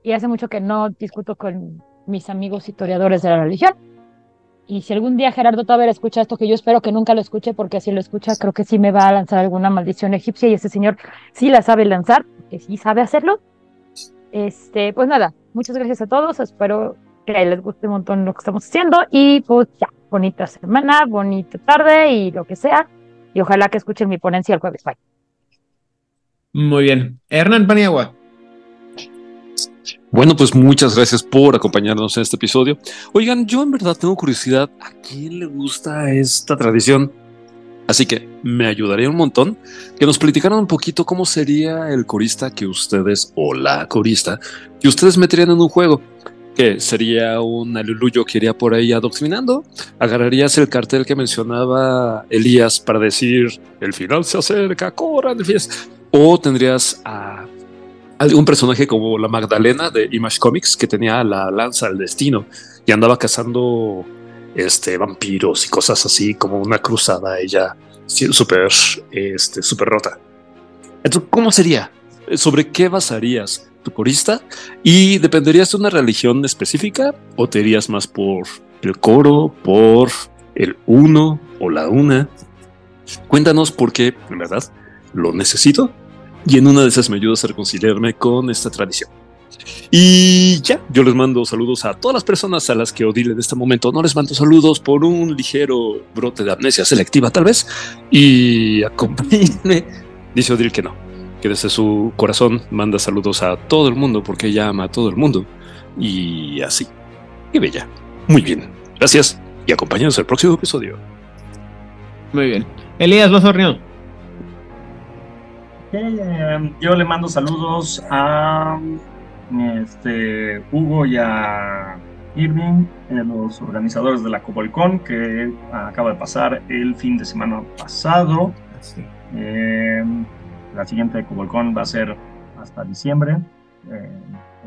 Y hace mucho que no discuto con mis amigos historiadores de la religión. Y si algún día Gerardo Taver escucha esto, que yo espero que nunca lo escuche, porque si lo escucha, creo que sí me va a lanzar alguna maldición egipcia y ese señor sí la sabe lanzar, que sí sabe hacerlo. Este, pues nada, muchas gracias a todos. Espero que les guste un montón lo que estamos haciendo. Y pues ya, bonita semana, bonita tarde y lo que sea. Y ojalá que escuchen mi ponencia el jueves. Bye. Muy bien. Hernán Paniagua. Bueno, pues muchas gracias por acompañarnos en este episodio. Oigan, yo en verdad tengo curiosidad, ¿a quién le gusta esta tradición? Así que me ayudaría un montón que nos platicaran un poquito cómo sería el corista que ustedes, o la corista, que ustedes meterían en un juego. Que sería un aleluyo que iría por ahí adoctrinando. Agarrarías el cartel que mencionaba Elías para decir el final se acerca, corran, fíjense. O tendrías a algún personaje como la Magdalena de Image Comics que tenía la lanza del destino y andaba cazando este vampiros y cosas así como una cruzada ella súper este súper rota. Entonces, ¿cómo sería? ¿Sobre qué basarías tu corista? ¿Y dependerías de una religión específica o te irías más por el coro, por el uno o la una? Cuéntanos por qué, en verdad, lo necesito y en una de esas me ayudas a reconciliarme con esta tradición. Y ya, yo les mando saludos a todas las personas a las que Odile en este momento no les mando saludos por un ligero brote de amnesia selectiva, tal vez. Y acompáñenme. Dice Odile que no, que desde su corazón manda saludos a todo el mundo porque ella ama a todo el mundo. Y así. Qué bella. Muy bien. Gracias y acompáñanos al próximo episodio. Muy bien. Elías Losornio. Eh, yo le mando saludos a este, Hugo y a Irving, eh, los organizadores de la Cobolcon, que acaba de pasar el fin de semana pasado. Eh, la siguiente Cobolcon va a ser hasta diciembre, eh,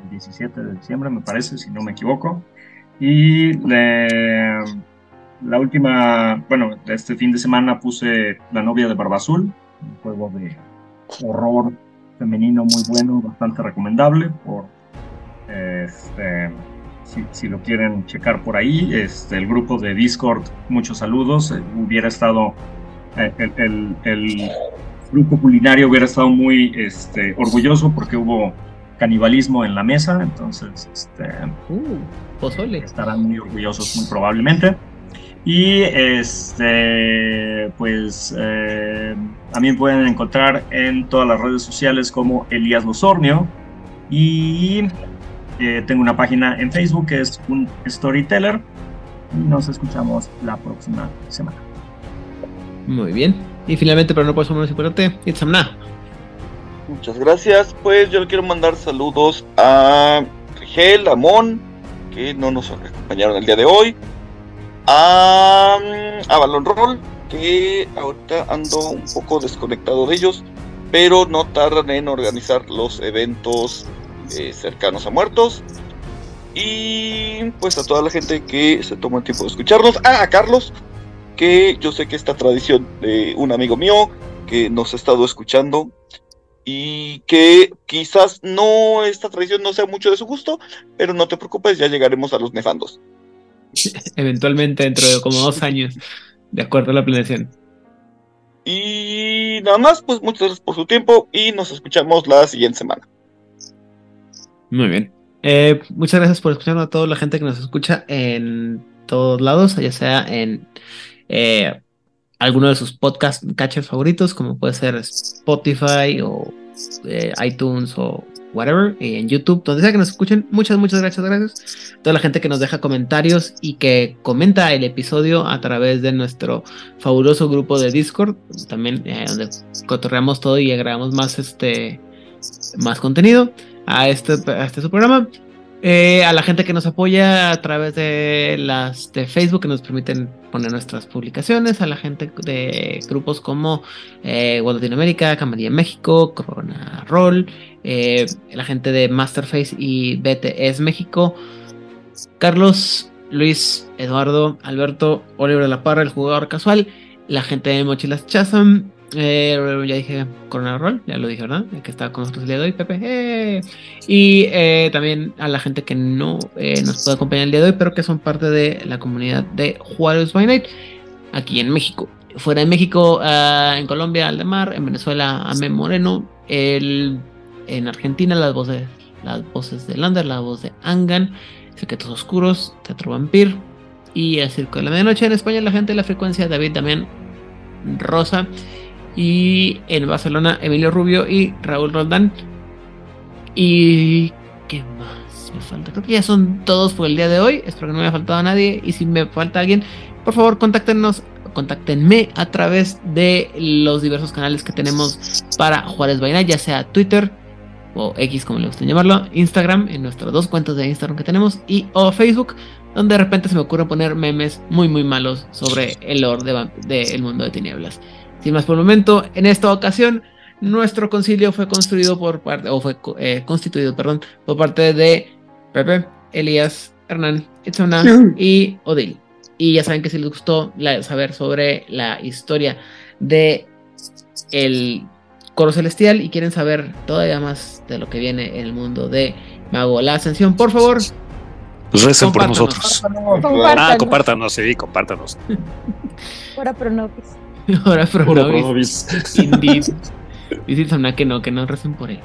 el 17 de diciembre, me parece, si no me equivoco. Y le- la última, bueno, este fin de semana puse La novia de Barba Azul, un juego de horror femenino muy bueno, bastante recomendable por este, si, si lo quieren checar por ahí, este, el grupo de Discord, muchos saludos. eh, Hubiera estado, eh, el, el- el grupo culinario hubiera estado muy este, orgulloso porque hubo canibalismo en la mesa, entonces este, pozole. estarán muy orgullosos muy probablemente. Y este, pues eh, me pueden encontrar en todas las redes sociales como Elías Losornio. Y eh, tengo una página en Facebook que es un storyteller. Y nos escuchamos la próxima semana. Muy bien. Y finalmente, pero no por eso menos importante, Itzamna. Muchas gracias. Pues yo le quiero mandar saludos a Rigel, a Mon, que no nos acompañaron el día de hoy. A, a Balon Roll, que ahorita ando un poco desconectado de ellos, pero no tardan en organizar los eventos eh, cercanos a muertos. Y pues a toda la gente que se toma el tiempo de escucharnos. Ah, a Carlos, que yo sé que esta tradición de un amigo mío que nos ha estado escuchando y que quizás no esta tradición no sea mucho de su gusto, pero no te preocupes, ya llegaremos a los nefandos. Eventualmente, dentro de como dos años, de acuerdo a la planeación. Y nada más, pues muchas gracias por su tiempo y nos escuchamos la siguiente semana. Muy bien. Eh, muchas gracias por escuchar a toda la gente que nos escucha en todos lados, ya sea en eh, alguno de sus podcast catchers favoritos, como puede ser Spotify o eh, iTunes o whatever, y en YouTube, donde sea que nos escuchen. Muchas, muchas gracias, gracias. Toda la gente que nos deja comentarios y que comenta el episodio a través de nuestro fabuloso grupo de Discord, también eh, donde cotorreamos todo y agregamos más este más contenido a este, a este su programa. Eh, a la gente que nos apoya a través de las de Facebook que nos permiten poner nuestras publicaciones, a la gente de grupos como eh, Latinoamérica, Camarilla México, Corona Roll, eh, la gente de Masterface y BTS México, Carlos, Luis, Eduardo, Alberto, Oliver de la Parra, el jugador casual, la gente de Mochilas Chazam, eh, ya dije Corona Roll, ya lo dije, ¿verdad? El que está con nosotros el día de hoy, Pepe. ¡eh! Y eh, también a la gente que no eh, nos puede acompañar el día de hoy, pero que son parte de la comunidad de Juárez by Night, aquí en México. Fuera de México, ah, en Colombia, Aldemar, en Venezuela, Ame Moreno, el, en Argentina, las voces, las voces de Lander, la voz de Angan, Secretos Oscuros, Teatro Vampir y El Circo de la Medianoche. En España, la gente de la frecuencia, David también, Rosa. Y en Barcelona, Emilio Rubio y Raúl Roldán. Y. ¿Qué más me falta? Creo que ya son todos por el día de hoy. Espero que no me haya faltado a nadie. Y si me falta alguien, por favor, contáctenos. Contáctenme a través de los diversos canales que tenemos para Juárez Vaina, ya sea Twitter o X, como le gusten llamarlo, Instagram, en nuestras dos cuentas de Instagram que tenemos, y o Facebook, donde de repente se me ocurre poner memes muy, muy malos sobre el lore del de, el mundo de tinieblas. Sin más por el momento, en esta ocasión, nuestro concilio fue construido por parte, o fue eh, constituido, perdón, por parte de Pepe, Elías, Hernán, Itzona y Odil. Y ya saben que si les gustó la, saber sobre la historia de el coro celestial y quieren saber todavía más de lo que viene en el mundo de Mago la Ascensión, por favor, Recen por Compártanos. nosotros. Compártanos. Ah, compártanos, sí, compártanos. Ahora Pronobis. Ahora. Pronovis. Indeed. Dice Samna que no, que no recen por él.